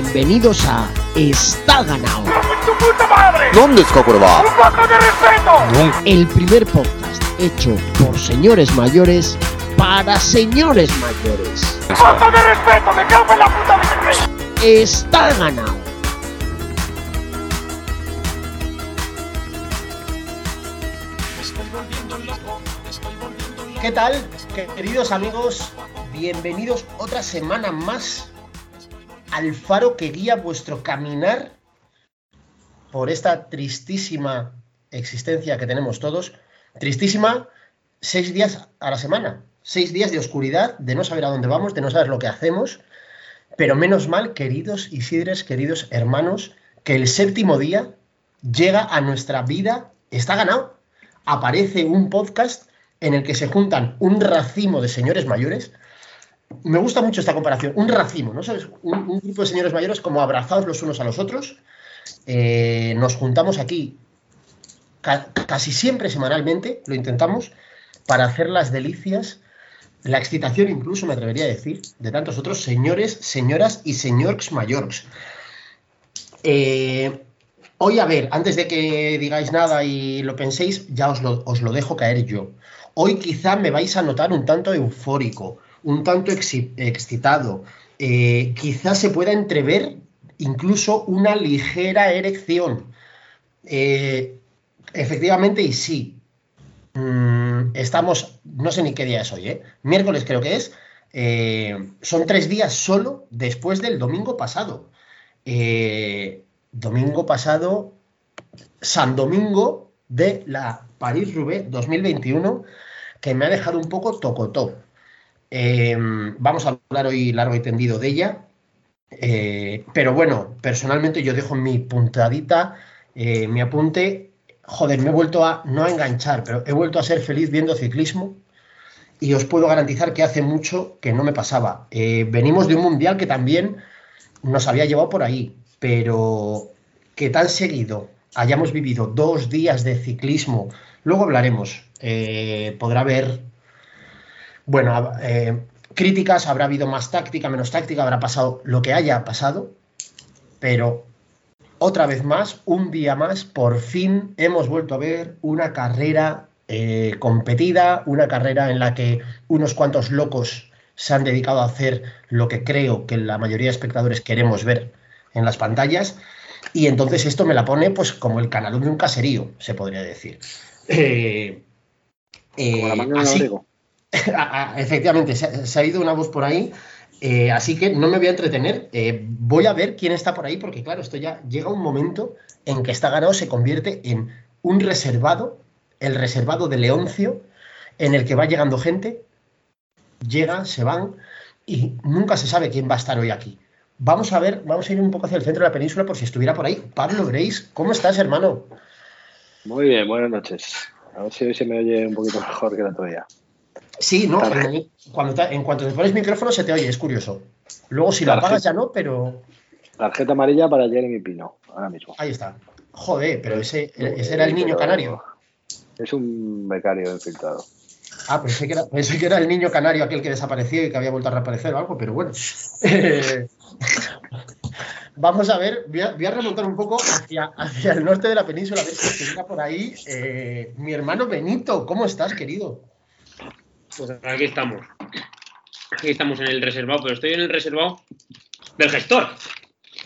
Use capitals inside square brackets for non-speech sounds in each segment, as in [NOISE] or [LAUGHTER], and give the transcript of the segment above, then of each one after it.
Bienvenidos a Está ganado. ¡Tu puta madre! ¿Dónde está Corva? ¡Un poco de respeto! El primer podcast hecho por señores mayores para señores mayores. ¡Un poco de respeto! ¡Me cago en la puta bicicleta! Está ganado. ¿Qué tal, queridos amigos? Bienvenidos otra semana más al faro que guía vuestro caminar por esta tristísima existencia que tenemos todos. Tristísima, seis días a la semana, seis días de oscuridad, de no saber a dónde vamos, de no saber lo que hacemos. Pero menos mal, queridos Isidres, queridos hermanos, que el séptimo día llega a nuestra vida, está ganado. Aparece un podcast en el que se juntan un racimo de señores mayores. Me gusta mucho esta comparación, un racimo, ¿no sabes? Un, grupo de señores mayores como abrazados los unos a los otros. Eh, nos juntamos aquí ca- casi siempre semanalmente, lo intentamos, para hacer las delicias, la excitación incluso, me atrevería a decir, de tantos otros señores, señoras y señores mayores. Eh, hoy, a ver, antes de que digáis nada y lo penséis, ya os lo, os lo dejo caer yo. Hoy quizá me vais a notar un tanto eufórico, un tanto excitado. Eh, quizá se pueda entrever incluso una ligera erección. Eh, efectivamente, y sí. Mm, estamos, no sé ni qué día es hoy, ¿eh? Miércoles creo que es. Eh, son tres días solo después del domingo pasado. Domingo pasado, San Domingo de la París-Roubaix 2021, que me ha dejado un poco tocotó. Eh, vamos a hablar hoy largo y tendido de ella. Eh, pero bueno, personalmente yo dejo mi puntadita, eh, mi apunte. Joder, me he vuelto a, no enganchar, pero he vuelto a ser feliz viendo ciclismo y os puedo garantizar que hace mucho que no me pasaba. Eh, venimos de un mundial que también nos había llevado por ahí, pero que tan seguido hayamos vivido dos días de ciclismo, luego hablaremos, podrá haber, bueno, eh, críticas, habrá habido más táctica, menos táctica, habrá pasado lo que haya pasado, pero otra vez más, un día más, por fin hemos vuelto a ver una carrera eh, competida, una carrera en la que unos cuantos locos se han dedicado a hacer lo que creo que la mayoría de espectadores queremos ver en las pantallas. Y entonces esto me la pone pues como el canal de un caserío, se podría decir. Eh, eh, Como la mano de así- Rodrigo. A- [LAUGHS] a- efectivamente, se, se ha ido una voz por ahí. eh, así que no me voy a entretener. eh, voy a ver quién está por ahí, porque claro, esto ya llega un momento en que está ganado se convierte en un reservado, el reservado de Leoncio, en el que va llegando gente, llega, se van, y nunca se sabe quién va a estar hoy aquí. Vamos a ver, vamos a ir un poco hacia el centro de la península por si estuviera por ahí. Pablo Grace, ¿cómo estás, hermano? Muy bien, buenas noches. A ver si hoy se me oye un poquito mejor que el otro día. Sí, no, en, cuando te- en cuanto te pones micrófono se te oye, es curioso. Luego si lo apagas ya no, pero Tarjeta amarilla para Jeremy Pino, ahora mismo. ahí está. Joder, pero ese, ese era el niño canario. Es un becario infiltrado. Ah, pensé que, era, pensé que era el niño canario aquel que desapareció y que había vuelto a reaparecer o algo, pero bueno. [LAUGHS] Vamos a ver, voy a, voy a remontar un poco hacia, hacia el norte de la península, a ver si estuviera por ahí eh, mi hermano Benito. ¿Cómo estás, querido? Pues aquí estamos. Aquí estamos en el reservado, pero estoy en el reservado del gestor.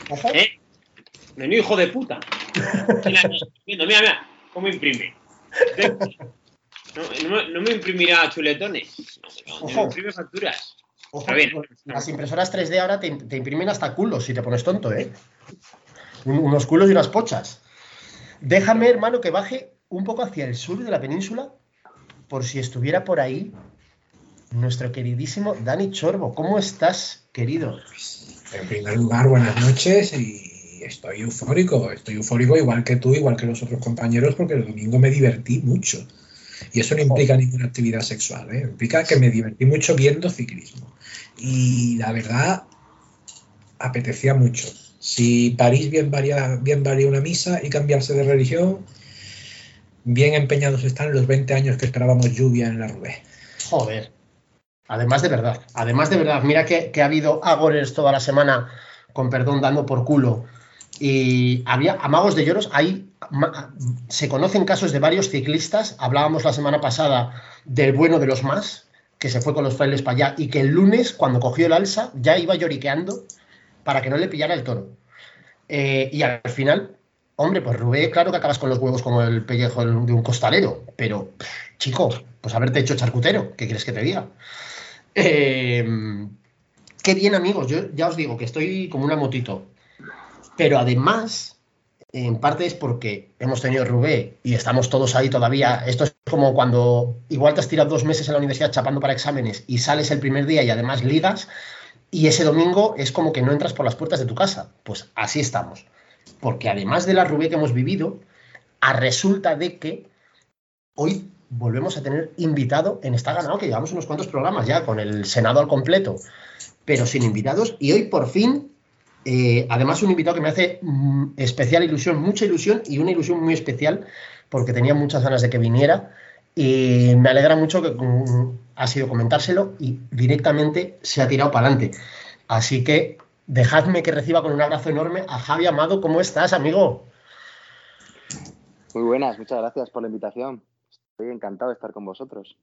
Ojo. ¿Eh? Menudo hijo de puta. Mira, mira, cómo imprime. No, no me- no me imprimirá chuletones. No, me imprime facturas. Ojo, Está bien. las impresoras 3D ahora te, te imprimen hasta culos si te pones tonto, ¿eh? Un- unos culos y unas pochas. Déjame, hermano, que baje un poco hacia el sur de la península, por si estuviera por ahí nuestro queridísimo Dani Chorbo. ¿Cómo estás, querido? En primer lugar, buenas noches y estoy eufórico, estoy eufórico igual que tú, igual que los otros compañeros, porque el domingo me divertí mucho. Y eso no implica ninguna actividad sexual, ¿eh? implica que me divertí mucho viendo ciclismo. Y la verdad, apetecía mucho. Si París bien varía, bien varía una misa y cambiarse de religión, bien empeñados están los 20 años que esperábamos lluvia en la Rubé. Joder. Además de verdad, además de verdad, mira que, que ha habido agores toda la semana con perdón, dando por culo. Y había amagos de lloros. Hay, se conocen casos de varios ciclistas. Hablábamos la semana pasada del bueno de los más, que se fue con los frailes para allá y que el lunes, cuando cogió el alza, ya iba lloriqueando para que no le pillara el toro. Eh, y al final, hombre, pues Rubé, claro que acabas con los huevos como el pellejo de un costalero, pero, chico, pues haberte hecho charcutero, ¿qué quieres que te diga? Eh, qué bien, amigos, yo ya os digo que estoy como una motito. Pero además, en parte es porque hemos tenido Rubé y estamos todos ahí todavía. Esto es como cuando igual te has tirado dos meses en la universidad chapando para exámenes y sales el primer día y además ligas y ese domingo es como que no entras por las puertas de tu casa. Pues así estamos. Porque además de la Rubé que hemos vivido, a resulta de que hoy volvemos a tener invitado en Está Ganado, que llevamos unos cuantos programas ya con el Senado al completo, pero sin invitados. Y hoy por fin, eh, además un invitado que me hace mm, especial ilusión, mucha ilusión y una ilusión muy especial, porque tenía muchas ganas de que viniera. Y me alegra mucho que ha sido comentárselo y directamente se ha tirado para adelante. Así que dejadme que reciba con un abrazo enorme a Javi Amado. ¿Cómo estás, amigo? Muy buenas, muchas gracias por la invitación. Estoy encantado de estar con vosotros.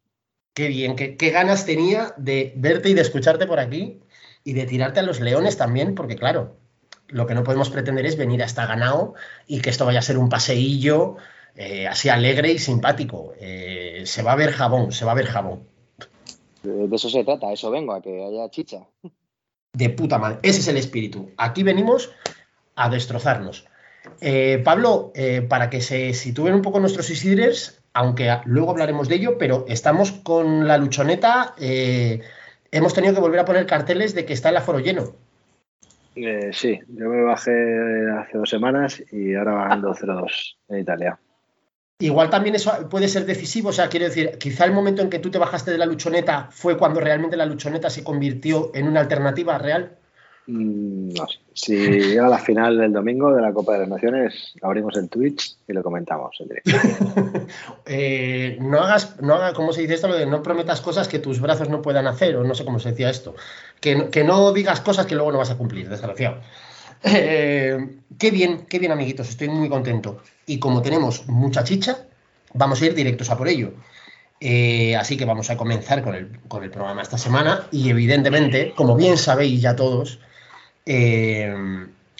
Qué bien, qué, ganas tenía de verte y de escucharte por aquí y de tirarte a los leones también, porque claro, lo que no podemos pretender es venir hasta ganado y que esto vaya a ser un paseillo eh, así alegre y simpático. Eh, se va a ver jabón, se va a ver jabón. De, eso se trata, eso vengo, a que haya chicha. De puta madre, ese es el espíritu. Aquí venimos a destrozarnos. Eh, Pablo, para que se sitúen un poco nuestros Isidres, aunque luego hablaremos de ello, pero estamos con la luchoneta. Eh, hemos tenido que volver a poner carteles de que está el aforo lleno. Eh, sí, yo me bajé hace dos semanas y ahora van 2-0-2 en Italia. Igual también eso puede ser decisivo, o sea, quiero decir, quizá el momento en que tú te bajaste de la luchoneta fue cuando realmente la luchoneta se convirtió en una alternativa real. Mm, no sé. Si llega la final del domingo de la Copa de las Naciones, abrimos el Twitch y lo comentamos en directo. [LAUGHS] Eh, no hagas, no hagas, ¿cómo se dice esto? Lo de no prometas cosas que tus brazos no puedan hacer, o no sé cómo se decía esto. Que, no digas cosas que luego no vas a cumplir, desgraciado. Eh, qué bien, qué bien, amiguitos, estoy muy contento. Y como tenemos mucha chicha, vamos a ir directos a por ello. Eh, así que vamos a comenzar con el, con el programa esta semana. Y evidentemente, como bien sabéis ya todos, eh,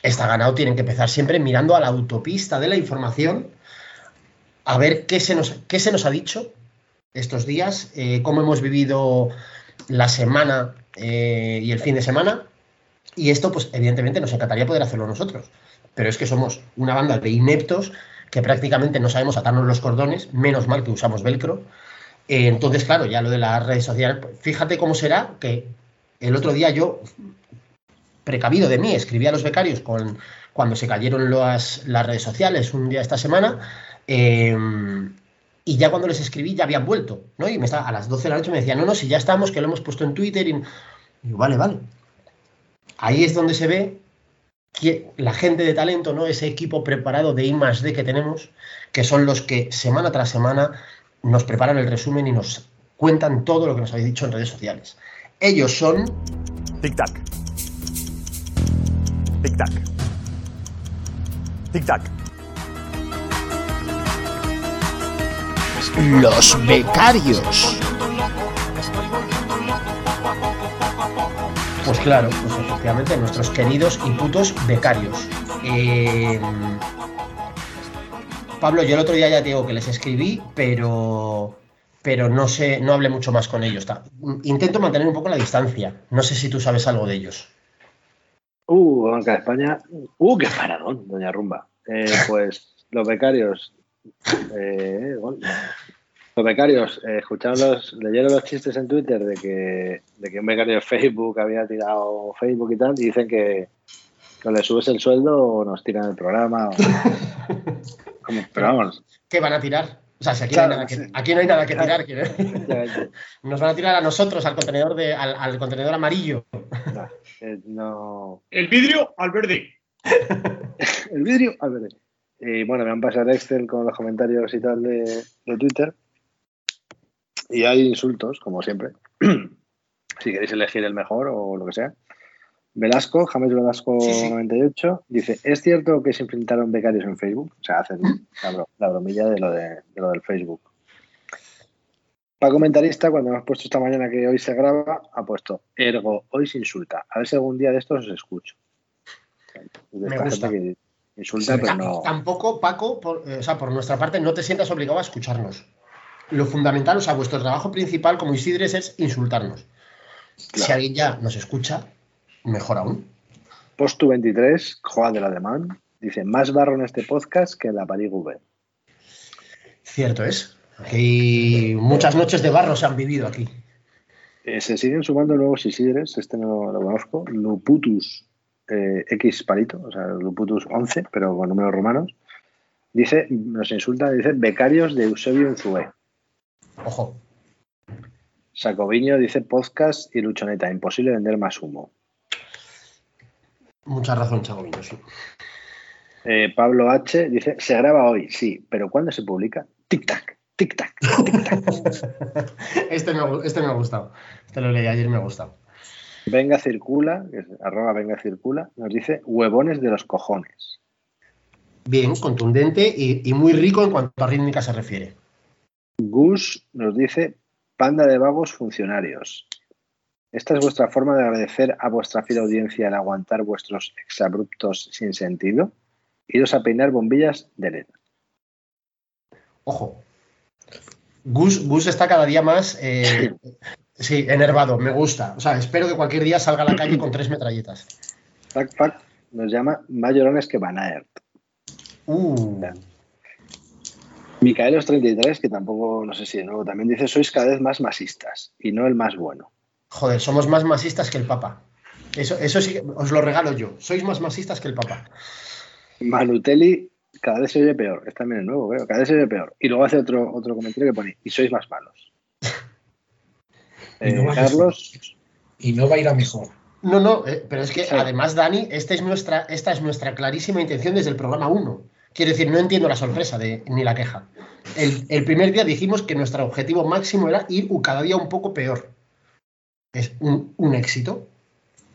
está ganado, tienen que empezar siempre mirando a la autopista de la información, a ver qué se nos, qué se nos ha dicho estos días, eh, cómo hemos vivido la semana eh, y el fin de semana. Y esto, pues evidentemente nos encantaría poder hacerlo nosotros. Pero es que somos una banda de ineptos que prácticamente no sabemos atarnos los cordones, menos mal que usamos velcro. entonces, claro, ya lo de las redes sociales, fíjate cómo será que el otro día yo precavido de mí, escribí a los becarios cuando se cayeron las, redes sociales un día esta semana. Em, y ya cuando les escribí ya habían vuelto, ¿no? Y me estaba, a las 12 de la noche me decían, no, no, si ya estamos, que lo hemos puesto en Twitter. Y, vale, vale. Ahí es donde se ve que la gente de talento, ¿no? Ese equipo preparado de I más D que tenemos, que son los que semana tras semana nos preparan el resumen y nos cuentan todo lo que nos habéis dicho en redes sociales. Ellos son. Tic-tac. Tic-tac. Tic-tac. Los becarios. Pues claro, pues efectivamente, nuestros queridos y putos becarios. Eh, Pablo, yo el otro día ya te digo que les escribí, pero pero no sé, no hablé mucho más con ellos. Intento mantener un poco la distancia. No sé si tú sabes algo de ellos. Uh, Banca de España. Uh, qué paradón, doña Rumba. Eh, [LAUGHS] pues los becarios. Eh, los becarios eh, escucharon los, leyeron los chistes en Twitter de que, de que un becario de Facebook había tirado Facebook y tal, y dicen que cuando le subes el sueldo nos tiran el programa. [LAUGHS] pero vamos. ¿Qué van a tirar? O sea, si aquí, no, hay nada que, aquí no hay nada que tirar. [LAUGHS] Nos van a tirar a nosotros, al contenedor, de, al, contenedor amarillo. No, El vidrio al verde. [LAUGHS] el vidrio al verde. Y bueno, me han pasado Excel con los comentarios y tal de, Twitter. Y hay insultos, como siempre. [CLEARS THROAT] si queréis elegir el mejor o lo que sea. Velasco, James Velasco Sí, sí. 98, dice, ¿es cierto que se enfrentaron becarios en Facebook? O sea, hacen [LAUGHS] la, bro- la bromilla de lo, de, de lo del Facebook. Para comentarista, cuando hemos puesto esta mañana que hoy se graba, ha puesto, ergo, hoy se insulta. A ver si algún día de estos os escucho. De Me esta gusta. gente que insulta, Sí, pero no... Tampoco, Paco, por, eh, o sea, por nuestra parte, no te sientas obligado a escucharnos. Lo fundamental, o sea, vuestro trabajo principal como Isidres es insultarnos. Si alguien ya nos escucha, mejor aún. Postu 23, Joan del Alemán, dice, más barro en este podcast que en la París V. Cierto es. Aquí muchas noches de barro se han vivido aquí. Eh, se siguen sumando nuevos Isidres, este no lo conozco, Luputus eh, X palito, o sea, Luputus 11, pero con números romanos. Dice, nos insulta, dice, becarios de Eusebio Enzue. Ojo. Sacoviño dice, podcast y luchoneta, imposible vender más humo. Mucha razón, Chagoviño, sí. Eh, Pablo H dice, se graba hoy, sí, pero ¿cuándo se publica? Tic-tac, tic-tac, tic-tac. [LAUGHS] Este me, este me ha gustado. Este lo leí ayer y me ha gustado. Venga Circula, que es arroba Venga Circula, nos dice, huevones de los cojones. Bien, contundente y, y muy rico en cuanto a rítmica se refiere. Gus nos dice, panda de vagos funcionarios. Esta es vuestra forma de agradecer a vuestra fiel audiencia el aguantar vuestros exabruptos sin sentido. Iros a peinar bombillas de LED. Ojo. Gus, Gus está cada día más eh, [LAUGHS] sí, enervado, me gusta. O sea, espero que cualquier día salga a la calle con tres metralletas. Fac Fac nos llama Mayorones que Van Aert. Uh, Micaelos33, que tampoco, no sé si de nuevo, también dice, sois cada vez más masistas y no el más bueno. Joder, somos más masistas que el Papa. Eso, eso sí, que os lo regalo yo. Sois más masistas que el Papa. Manutelli cada vez se oye peor. Es también el nuevo, veo. Cada vez se oye peor. Y luego hace otro, otro comentario que pone, y sois más malos. [LAUGHS] Y no Eh, Carlos, Y no va a ir a mejor. No, no, eh, pero es que Sí. además, Dani, esta es, nuestra, esta es nuestra clarísima intención desde el programa 1. Quiero decir, no entiendo la sorpresa de, ni la queja. El, el primer día dijimos que nuestro objetivo máximo era ir u- cada día un poco peor. Es un, un éxito.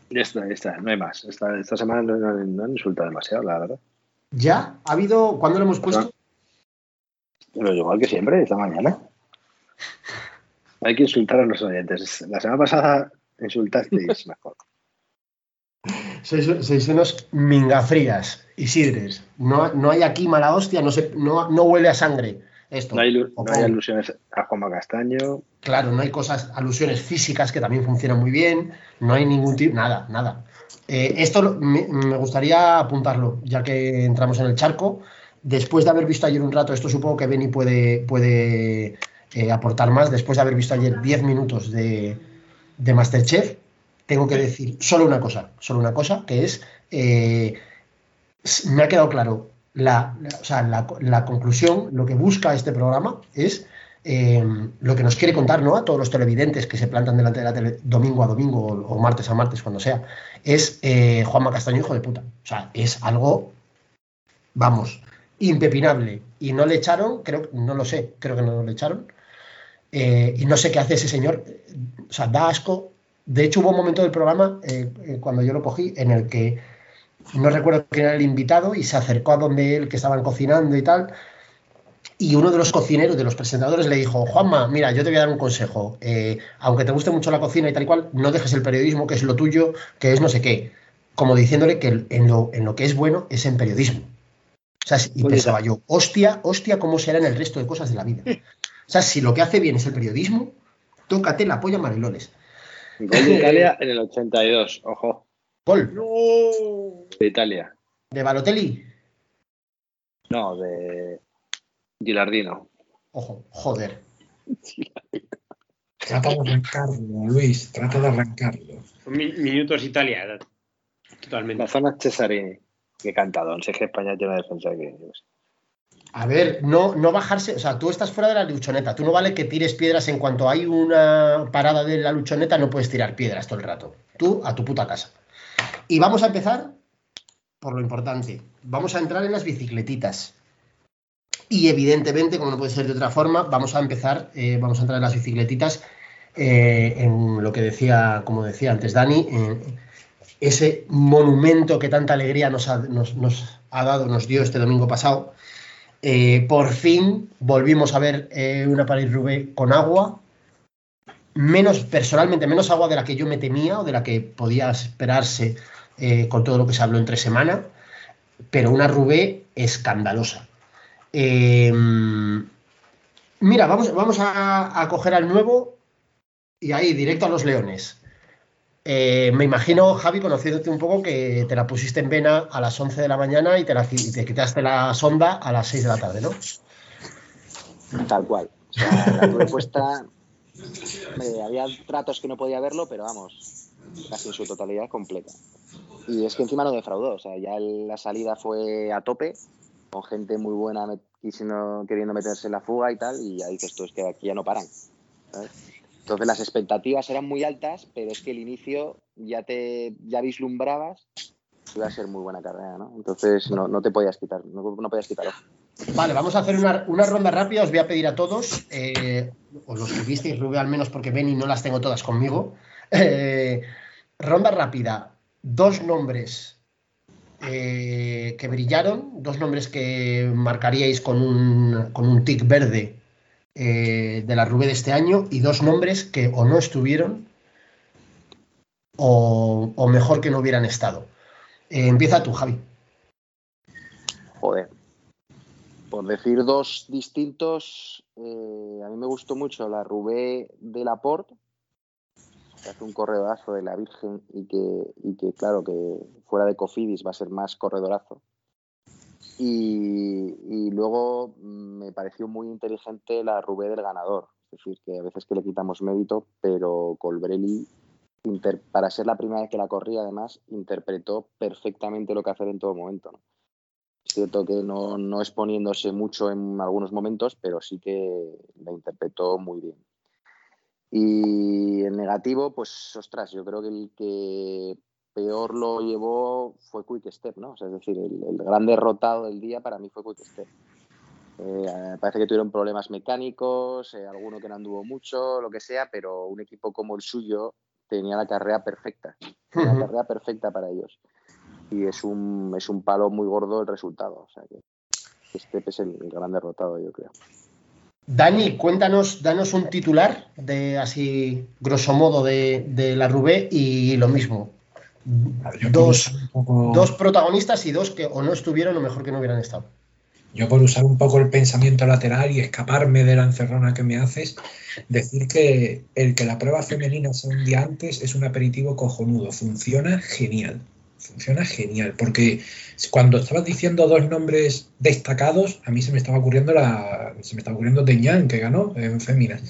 ya está, ya está, no hay más. Esta, esta semana no, no- no han insultado demasiado, la verdad. Ya ha habido. ¿Cuándo lo hemos puesto? Pero igual que siempre, esta mañana. Hay que insultar a los oyentes. La semana pasada insultasteis [LAUGHS] mejor. Sois, sois unos mingafrías, Isidres. No, no hay aquí mala hostia, no, se, no, no huele a sangre. Esto. No hay, no alusiones a Juanma Castaño. Claro, no hay cosas, alusiones físicas que también funcionan muy bien, no hay ningún tipo, nada, nada. Eh, esto me, me gustaría apuntarlo, ya que entramos en el charco. Después de haber visto ayer un rato, esto supongo que Benny puede, puede eh, aportar más, después de haber visto ayer 10 minutos de, de Masterchef, tengo que decir solo una cosa, solo una cosa, que es, eh, me ha quedado claro, la, o sea, la, la conclusión, lo que busca este programa es eh, lo que nos quiere contar ¿no? a todos los televidentes que se plantan delante de la tele domingo a domingo o, martes a martes, cuando sea, es eh, Juanma Castaño, hijo de puta. O sea, es algo, vamos, impepinable. Y no le echaron, creo, no lo sé, creo que no le echaron. Eh, y no sé qué hace ese señor. O sea, da asco. De hecho, hubo un momento del programa, cuando yo lo cogí, en el que no recuerdo quién era el invitado y se acercó a donde él, que estaban cocinando y tal. Y uno de los cocineros, de los presentadores, le dijo, Juanma, mira, yo te voy a dar un consejo. Eh, aunque te guste mucho la cocina y tal y cual, no dejes el periodismo, que es lo tuyo, que es no sé qué. Como diciéndole que en lo, en lo que es bueno es en periodismo. O sea, y pensaba yo, hostia, hostia, ¿cómo será en el resto de cosas de la vida? O sea, si lo que hace bien es el periodismo, tócate la polla marilones. Gol de Italia [LAUGHS] en el 82. Ojo, Gol No. de Italia. de Balotelli. No, de Gilardino. Ojo, joder. Trata de arrancarlo, Luis. Trata de arrancarlo. Minutos Italia. La Totalmente. zona Cesarini. Qué cantadón. Es que España tiene una defensa que. sé. A ver, no, no bajarse, o sea, tú estás fuera de la luchoneta, tú no vale que tires piedras en cuanto hay una parada de la luchoneta, no puedes tirar piedras todo el rato. Tú a tu puta casa. Y vamos a empezar por lo importante. Vamos a entrar en las bicicletitas. Y evidentemente, como no puede ser de otra forma, vamos a empezar, eh, vamos a entrar en las bicicletitas eh, en lo que decía, como decía antes Dani, ese monumento que tanta alegría nos ha, dado, nos dio este domingo pasado. Eh, por fin volvimos a ver una París Roubaix con agua, menos personalmente, menos agua de la que yo me temía o de la que podía esperarse eh, con todo lo que se habló entre semana, pero una Roubaix escandalosa. Eh, mira, vamos, vamos a, coger al nuevo y ahí, directo a los leones. Eh, me imagino, Javi, conociéndote un poco, que te la pusiste en vena a las 11 de la mañana y te, la, quitaste la sonda a las 6 de la tarde, ¿no? Tal cual. O sea, la tuve. Había tratos que no podía verlo, pero vamos, casi en su totalidad completa. Y es que encima no defraudó. O sea, ya la salida fue a tope, con gente muy buena quisiendo- queriendo meterse en la fuga y tal, y ya dices tú, es que aquí ya no paran. Entonces las expectativas eran muy altas, pero es que el inicio ya te ya vislumbrabas que iba a ser muy buena carrera, ¿no? Entonces no, no te podías quitar, no, no podías quitar ojo. Vale, vamos a hacer una, ronda rápida. Os voy a pedir a todos, eh, os los que visteis, Rubén, al menos porque ven y no las tengo todas conmigo. Eh, ronda rápida. Dos nombres eh, que brillaron, dos nombres que marcaríais con un, con un tic verde eh, de la Rubé de este año y dos nombres que o no estuvieron o, o mejor que no hubieran estado. Empieza tú, Javi. Joder. Por decir dos distintos, eh, a mí me gustó mucho la Rubé de Laporte, que hace un corredorazo de la Virgen y que, y que, claro, que fuera de Cofidis va a ser más corredorazo. Y, y luego mm, me pareció muy inteligente la Rubé del ganador. Es decir, que a veces que le quitamos mérito, pero Colbrelli, para ser la primera vez que la corría, además, interpretó perfectamente lo que hacer en todo momento. ¿no? Es cierto que no, no exponiéndose mucho en algunos momentos, pero sí que la interpretó muy bien. Y en negativo, pues, ostras, yo creo que el que peor lo llevó fue Quick Step, ¿no? O sea, es decir, el, el gran derrotado del día para mí fue Quick Step. Eh, parece que tuvieron problemas mecánicos, eh, alguno que no anduvo mucho, lo que sea, pero un equipo como el suyo tenía la carrera perfecta, tenía la carrera perfecta para ellos. Y es un, es un palo muy gordo el resultado. O sea que este es el, el gran derrotado, yo creo. Dani, cuéntanos, danos un titular de así, grosso modo, de, de la Rubé y lo mismo. Dos, poco- dos protagonistas y dos que o no estuvieron o mejor que no hubieran estado. Yo por usar un poco el pensamiento lateral y escaparme de la encerrona que me haces, decir que el que la prueba femenina sea un día antes es un aperitivo cojonudo, funciona genial, funciona genial, porque cuando estabas diciendo dos nombres destacados, a mí se me estaba ocurriendo la, se me estaba ocurriendo Deñán, que ganó en féminas.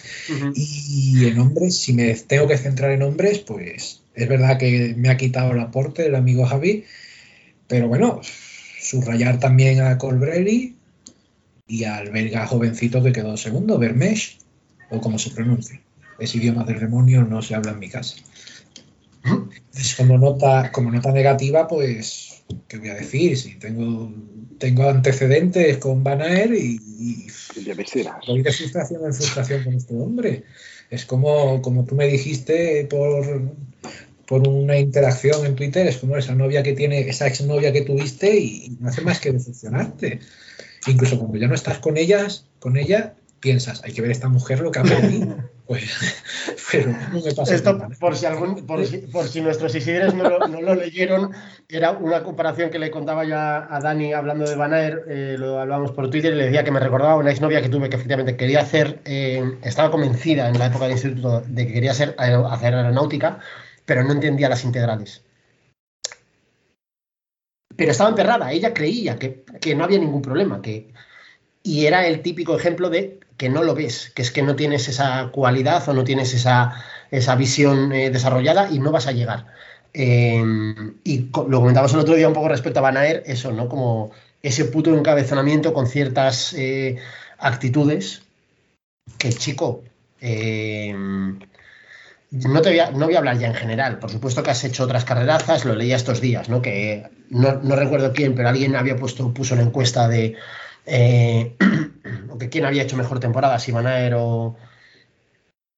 Y en hombres, si me tengo que centrar en hombres, pues es verdad que me ha quitado el aporte el amigo Javi, pero bueno, subrayar también a Colbrelli y al belga jovencito que quedó segundo, Bermesh, o como se pronuncia. Ese idioma del demonio no se habla en mi casa. Entonces, como nota, como nota negativa, pues, ¿qué voy a decir? Si tengo, tengo antecedentes con Van Aert y, y voy de frustración en frustración con este hombre. Es como, como tú me dijiste por, por una interacción en Twitter, es como esa novia que tiene, esa exnovia que tuviste y no hace más que decepcionarte. Incluso cuando ya no estás con ellas, con ella, piensas, hay que ver esta mujer lo que ha perdido. [LAUGHS] Pues, [LAUGHS] pero no me pasa Esto, nada. por si, algún, por, si, por si nuestros Isidres no lo, no lo leyeron, era una comparación que le contaba yo a, a Dani hablando de Van Aert, eh, lo hablábamos por Twitter y le decía que me recordaba una exnovia que tuve que efectivamente quería hacer, eh, estaba convencida en la época del instituto de que quería hacer aeronáutica, pero no entendía las integrales. Pero estaba emperrada, ella creía que, que no había ningún problema, que, y era el típico ejemplo de que no lo ves, que es que no tienes esa cualidad o no tienes esa, esa visión eh, desarrollada y no vas a llegar. Eh, y lo comentábamos el otro día un poco respecto a Van Aert, eso, ¿no? Como ese puto encabezonamiento con ciertas eh, actitudes que, chico, eh, no, te voy a, no voy a hablar ya en general, por supuesto que has hecho otras carrerazas, lo leía estos días, ¿no? Que no, no recuerdo quién, pero alguien había puesto, puso la encuesta de eh, [CLEARS THROAT] o que quién había hecho mejor temporada, si Van Aert o,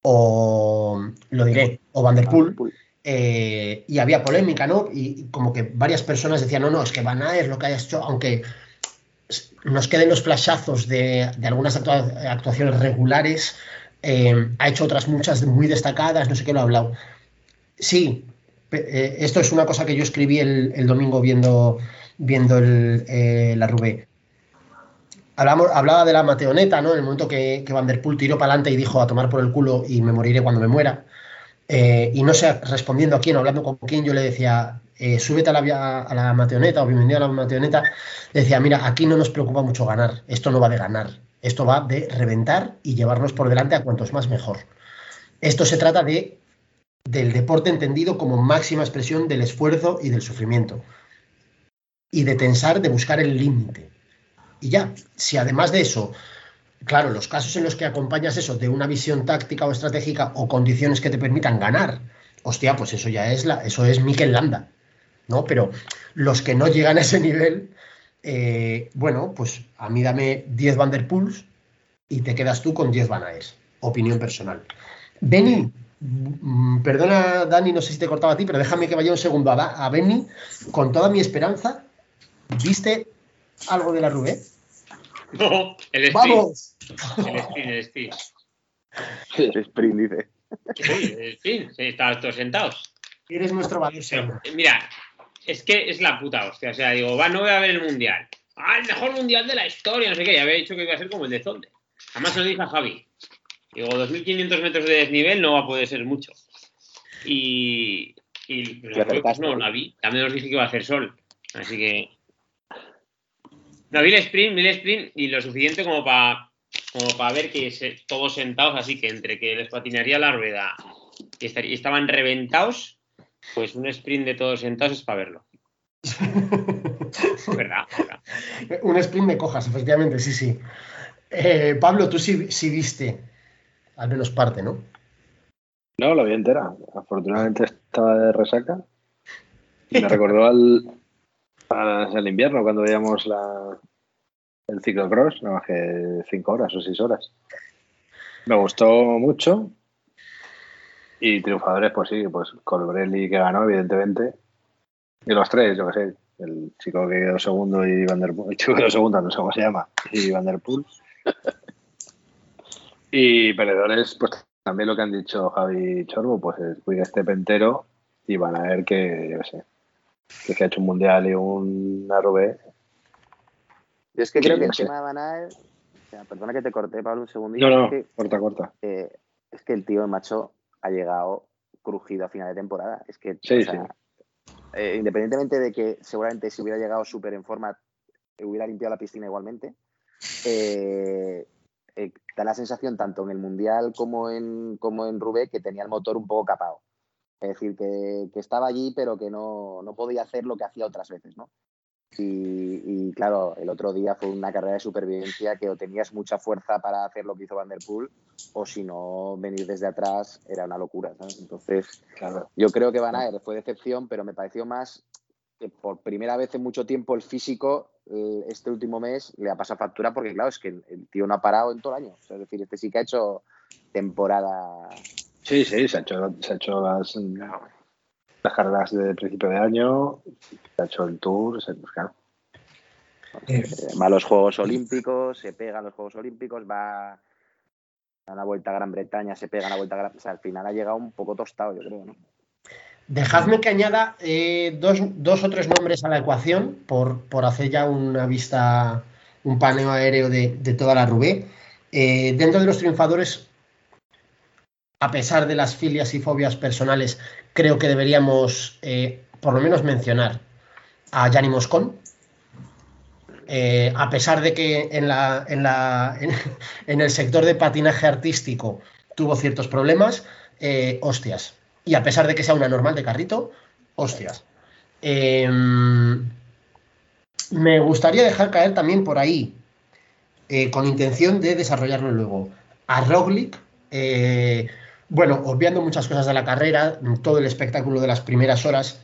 o lo diré, o Van der Poel. eh, y había polémica, ¿no? Y, y como que varias personas decían, no, no, es que Van Aert lo que haya hecho, aunque nos queden los flashazos de, de algunas actua- actuaciones regulares, eh, ha hecho otras muchas muy destacadas, no sé qué lo ha hablado. Sí, eh, esto es una cosa que yo escribí el, el domingo viendo, viendo el, la Rubé. Hablaba de la Mateoneta, ¿no? En el momento que, que Van der Poel tiró para adelante y dijo a tomar por el culo y me moriré cuando me muera. Eh, y no sé, respondiendo a quién hablando con quién, yo le decía, eh, súbete a la, a la Mateoneta o bienvenido a la Mateoneta. Decía, mira, aquí no nos preocupa mucho ganar. Esto no va de ganar. Esto va de reventar y llevarnos por delante a cuantos más mejor. Esto se trata de del deporte entendido como máxima expresión del esfuerzo y del sufrimiento. Y de tensar, de buscar el límite. Y ya, si además de eso, claro, los casos en los que acompañas eso de una visión táctica o estratégica o condiciones que te permitan ganar, hostia, pues eso ya es la, eso es Mikel Landa, ¿no? Pero los que no llegan a ese nivel, eh, bueno, pues a mí dame 10 Van der Poels y te quedas tú con 10 Van. Opinión personal. Beni, mm, perdona Dani, no sé si te cortaba a ti, pero déjame que vaya un segundo a, a Beni. Con toda mi esperanza, ¿viste algo de la Rubé? [LAUGHS] No, el sprint. ¡Vamos! El sprint, el sprint. [LAUGHS] El sprint, dice. Sí, el sprint. Sí, estaban todos sentados. Eres nuestro valioso. Pero, mira, es que es la puta hostia. O sea, digo, va, no voy a ver el mundial. Ah, el mejor mundial de la historia, no sé qué. Ya había dicho que iba a ser como el de Zonde. Además se lo dije a Javi. Digo, 2.500 metros de desnivel no va a poder ser mucho. Y. Y pero pues ¿no? la vi. También os dije que iba a hacer sol. Así que. No, vi el sprint, vi el sprint y lo suficiente como para como para ver que se- todos sentados, así que entre que les patinaría la rueda y, estar- y estaban reventados, pues un sprint de todos sentados es para verlo. [LAUGHS] ¿Verdad? ¿verdad? Un sprint de cojas, efectivamente, sí, sí. Eh, Pablo, tú sí, sí viste, al menos parte, ¿no? No, la vi entera. Afortunadamente estaba de resaca. Y me [LAUGHS] recordó al, al, al invierno cuando veíamos la, el ciclocross, nada más que cinco horas o seis horas. Me gustó mucho. Y triunfadores, pues sí, pues Colbrelli que ganó, evidentemente. Y los tres, yo qué sé. El chico que quedó segundo y Van der Poel, el chico que quedó segundo, no sé cómo se llama, y Van der Poel. Y perdedores, pues también lo que han dicho Javi Chorbo, pues es Quick Step entero y van a ver que, yo qué sé, que, ha hecho un mundial y un Rubé. Yo es que creo que el tema de Aert, o sea, perdona que te corté, Pablo, un segundito. No, no, que, corta, corta. eh, es que el tío, el macho, ha llegado crujido a final de temporada. Es que, Sí, o sea, eh, independientemente de que seguramente si hubiera llegado súper en forma, eh, hubiera limpiado la piscina igualmente, eh, da la sensación, tanto en el Mundial como en, como en Rubé, que tenía el motor un poco capado. Es decir, que, que estaba allí, pero que no, no podía hacer lo que hacía otras veces, ¿no? Y, y, claro, el otro día fue una carrera de supervivencia que o tenías mucha fuerza para hacer lo que hizo Van der Poel, o si no, venir desde atrás era una locura, ¿sabes? Entonces, Claro. yo creo que Van Aert fue decepción, pero me pareció más que por primera vez en mucho tiempo el físico eh, este último mes le ha pasado factura porque claro, es que el, el tío no ha parado en todo el año. O sea, es decir, este sí que ha hecho temporada. Sí, sí, se ha hecho, se ha hecho las, las carreras de principio de año, se ha hecho el tour, se, pues, claro. Eh, eh, va a los Juegos Olímpicos, se pega a los Juegos Olímpicos, va a la vuelta a Gran Bretaña, se pega a la vuelta a Gran O sea, al final ha llegado un poco tostado, yo creo, ¿no? Dejadme que añada eh, dos, dos o tres nombres a la ecuación por, por hacer ya una vista, un paneo aéreo de, de toda la Rubé. Eh, dentro de los triunfadores, a pesar de las filias y fobias personales, creo que deberíamos eh, por lo menos mencionar a Gianni Moscón. Eh, a pesar de que en, la, en, la, [LAUGHS] en, el sector de patinaje artístico tuvo ciertos problemas, eh, hostias. Y a pesar de que sea una normal de carrito, hostias. Eh, me gustaría dejar caer también por ahí, con intención de desarrollarlo luego, a Roglic. Bueno, obviando muchas cosas de la carrera, todo el espectáculo de las primeras horas,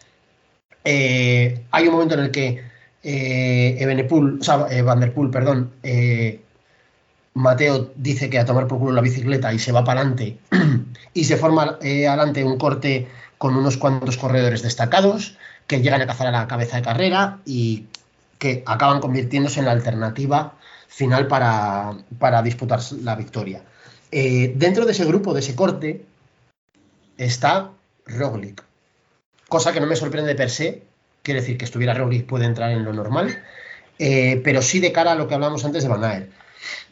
eh, hay un momento en el que eh, o sea, eh, Van der Poel, perdón, eh, Mateo dice que a tomar por culo la bicicleta y se va para adelante [CLEARS THROAT] y se forma eh, adelante un corte con unos cuantos corredores destacados que llegan a cazar a la cabeza de carrera y que acaban convirtiéndose en la alternativa final para, para disputar la victoria. Eh, dentro de ese grupo, de ese corte, está Roglic, cosa que no me sorprende per se, quiere decir que estuviera Roglic puede entrar en lo normal, eh, pero sí de cara a lo que hablamos antes de Van Aert.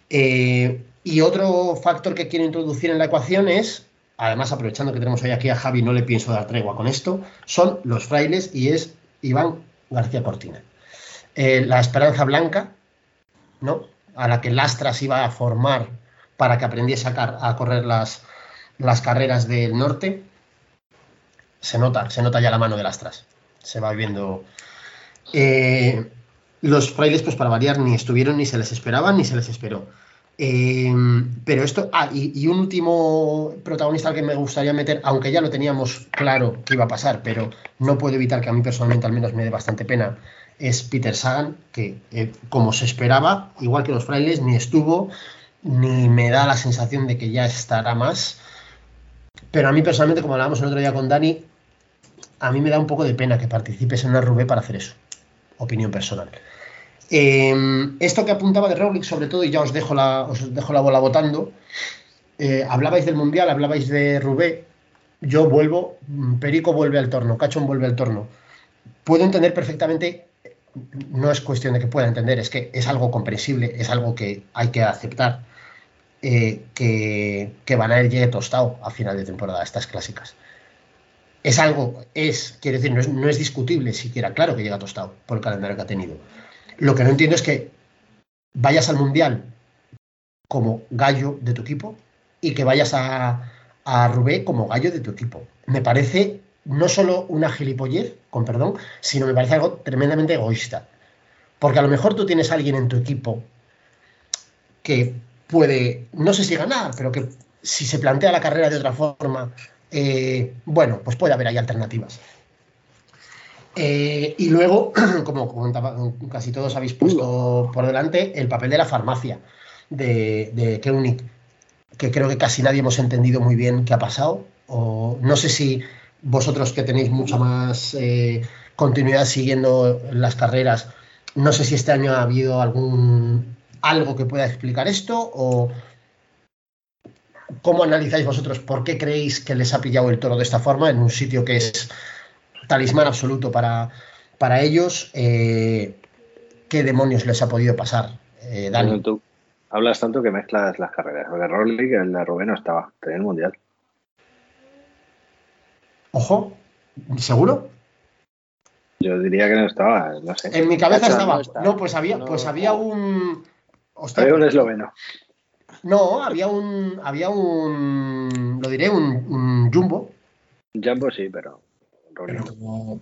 Eh, y otro factor que quiero introducir en la ecuación es, además aprovechando que tenemos hoy aquí a Javi, no le pienso dar tregua con esto, son los frailes y es Iván García Cortina. La esperanza blanca, ¿no? A la que Lastras iba a formar para que aprendiese a, a correr las, carreras del norte, se nota, se nota ya la mano de Lastras. Se va viendo. Eh, los frailes, pues para variar, ni estuvieron, ni se les esperaba, ni se les esperó. Eh, pero esto, ah, y, un último protagonista que me gustaría meter, aunque ya lo teníamos claro que iba a pasar, pero no puedo evitar que a mí personalmente al menos me dé bastante pena, es Peter Sagan, que eh, como se esperaba, igual que los frailes, ni estuvo, ni me da la sensación de que ya estará más. Pero a mí personalmente, como hablábamos el otro día con Dani, a mí me da un poco de pena que participes en una Rubé para hacer eso. Opinión personal. Eh, esto que apuntaba de Roglic, sobre todo, y ya os dejo la, os dejo la bola votando, eh, hablabais del Mundial, hablabais de Rubé, yo vuelvo, Perico vuelve al torno, Cachón vuelve al torno. Puedo entender perfectamente, no es cuestión de que pueda entender, es que es algo comprensible, es algo que hay que aceptar, eh, que, que Van Aert llegue tostado a final de temporada, estas clásicas. Es algo, es, quiere decir, no es, no es discutible siquiera, claro que llega tostado por el calendario que ha tenido lo que no entiendo es que vayas al Mundial como gallo de tu equipo y que vayas a, a Rubé como gallo de tu equipo. Me parece no solo una gilipollez, con perdón, sino me parece algo tremendamente egoísta. Porque a lo mejor tú tienes alguien en tu equipo que puede, no sé si ganar, pero que si se plantea la carrera de otra forma, eh, bueno, pues puede haber ahí alternativas. Eh, y luego, [CLEARS THROAT] como comentaba, casi todos habéis puesto por delante, el papel de la farmacia de, de Koenig, que creo que casi nadie hemos entendido muy bien qué ha pasado. O no sé si vosotros que tenéis mucha más eh, continuidad siguiendo las carreras, no sé si este año ha habido algún algo que pueda explicar esto o cómo analizáis vosotros por qué creéis que les ha pillado el toro de esta forma en un sitio que es talismán absoluto para, para ellos. Eh, ¿Qué demonios les ha podido pasar, eh, Dani? Bueno, tú hablas tanto que mezclas las carreras. Porque Roglic, el de Rubén no estaba, tenía el mundial. Ojo, ¿seguro? Yo diría que no estaba, no sé. En mi cabeza estaba. no pues había, pues había un. Hostia, Había un esloveno. No, había un. Había un. Lo diré, un, un jumbo. Jumbo sí, pero no.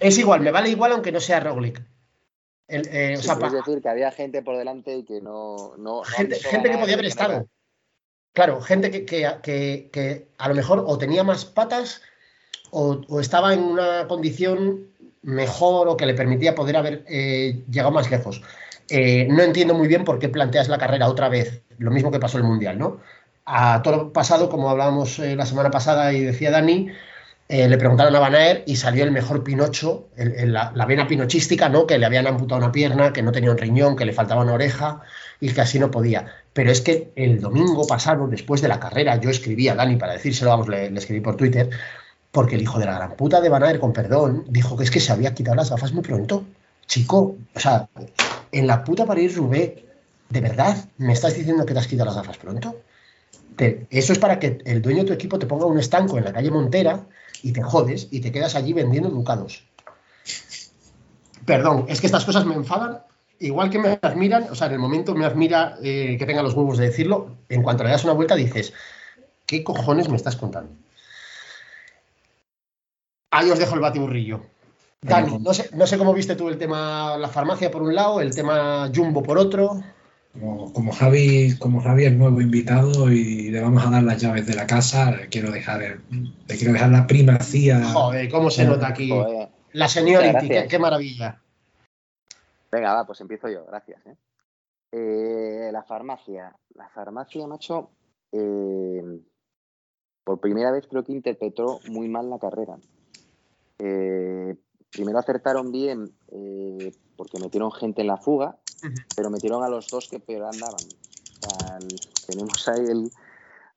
Es igual, me vale igual aunque no sea Roglic. El, eh, o Sí, sea, es decir, que había gente por delante y que no. no, no gente, gente que podía haber estado. Claro, gente que, que, que- que a lo mejor o tenía más patas o, o estaba en una condición mejor o que le permitía poder haber eh, llegado más lejos. Eh, no entiendo muy bien por qué planteas la carrera otra vez, lo mismo que pasó el Mundial, ¿no? A todo pasado, como hablábamos eh, la semana pasada y decía Dani, eh, le preguntaron a Van y salió el mejor Pinocho, la, vena pinochística, ¿no? Que le habían amputado una pierna, que no tenía un riñón, que le faltaba una oreja y que así no podía. Pero es que el domingo pasado, después de la carrera, yo escribí a Dani para decírselo, vamos, le, le escribí por Twitter, porque el hijo de la gran puta de Van con perdón, dijo que es que se había quitado las gafas muy pronto. Chico, o sea, en la puta París Rubé, ¿de verdad me estás diciendo que te has quitado las gafas pronto? Eso es para que el dueño de tu equipo te ponga un estanco en la calle Montera y te jodes y te quedas allí vendiendo ducados. Perdón, es que estas cosas me enfadan. Igual que me admiran, o sea, en el momento me admira eh, que tenga los huevos de decirlo, en cuanto le das una vuelta dices, ¿qué cojones me estás contando? Ahí os dejo el batiburrillo. Dani, no sé, no sé cómo viste tú el tema la farmacia por un lado, el tema Jumbo por otro. Como, como Javi, como Javi es nuevo invitado y le vamos a dar las llaves de la casa, le quiero dejar, el- le quiero dejar la primacía. Joder, cómo se nota aquí. Joder. La Muchas qué, qué maravilla. Venga, va, pues empiezo yo, gracias. ¿eh? Eh, la farmacia. La farmacia, macho. eh, por primera vez creo que interpretó muy mal la carrera. Primero acertaron bien eh, porque metieron gente en la fuga, pero metieron a los dos que peor andaban. O sea, el- tenemos ahí el,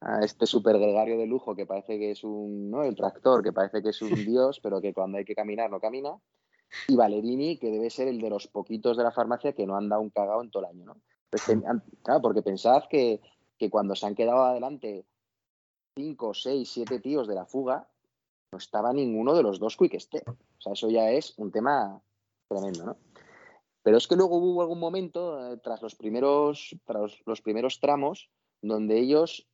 a este super gregario de lujo que parece que es un, ¿no? El tractor, que parece que es un [LAUGHS] dios, pero que cuando hay que caminar no camina. Y Valerini, que debe ser el de los poquitos de la farmacia que no han dado un cagao en todo el año, ¿no? Pues claro, porque pensad que, que cuando se han quedado adelante cinco, seis, siete tíos de la fuga, no estaba ninguno de los dos quick step. O sea, eso ya es un tema tremendo, ¿no? Pero es que luego hubo algún momento, eh, tras los primeros, tras los primeros tramos, donde ellos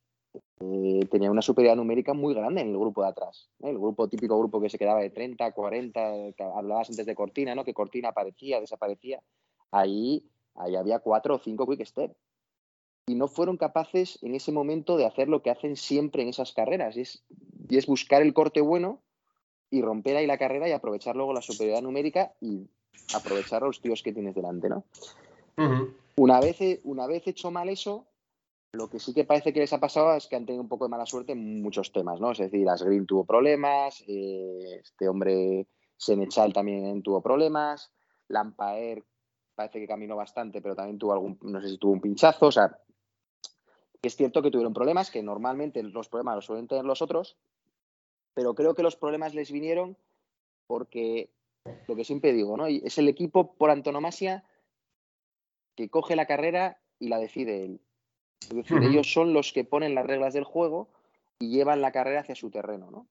eh, tenían una superioridad numérica muy grande en el grupo de atrás. ¿eh? El grupo típico grupo que se quedaba de 30, 40, que hablabas antes de Cortina, ¿no? Que Cortina aparecía, desaparecía. Ahí, ahí había cuatro o cinco quick step. Y no fueron capaces en ese momento de hacer lo que hacen siempre en esas carreras, y es, y es buscar el corte bueno y romper ahí la carrera y aprovechar luego la superioridad numérica y aprovechar a los tíos que tienes delante, ¿no? Una vez, una vez hecho mal eso, lo que sí que parece que les ha pasado es que han tenido un poco de mala suerte en muchos temas, ¿no? Es decir, Asgreen tuvo problemas, eh, este hombre Senechal también tuvo problemas, Lampaer parece que caminó bastante, pero también tuvo algún, no sé si tuvo un pinchazo, o sea, es cierto que tuvieron problemas, que normalmente los problemas los suelen tener los otros, pero creo que los problemas les vinieron porque, lo que siempre digo, ¿no? Es el equipo por antonomasia que coge la carrera y la decide él. Es decir, ellos son los que ponen las reglas del juego y llevan la carrera hacia su terreno, ¿no?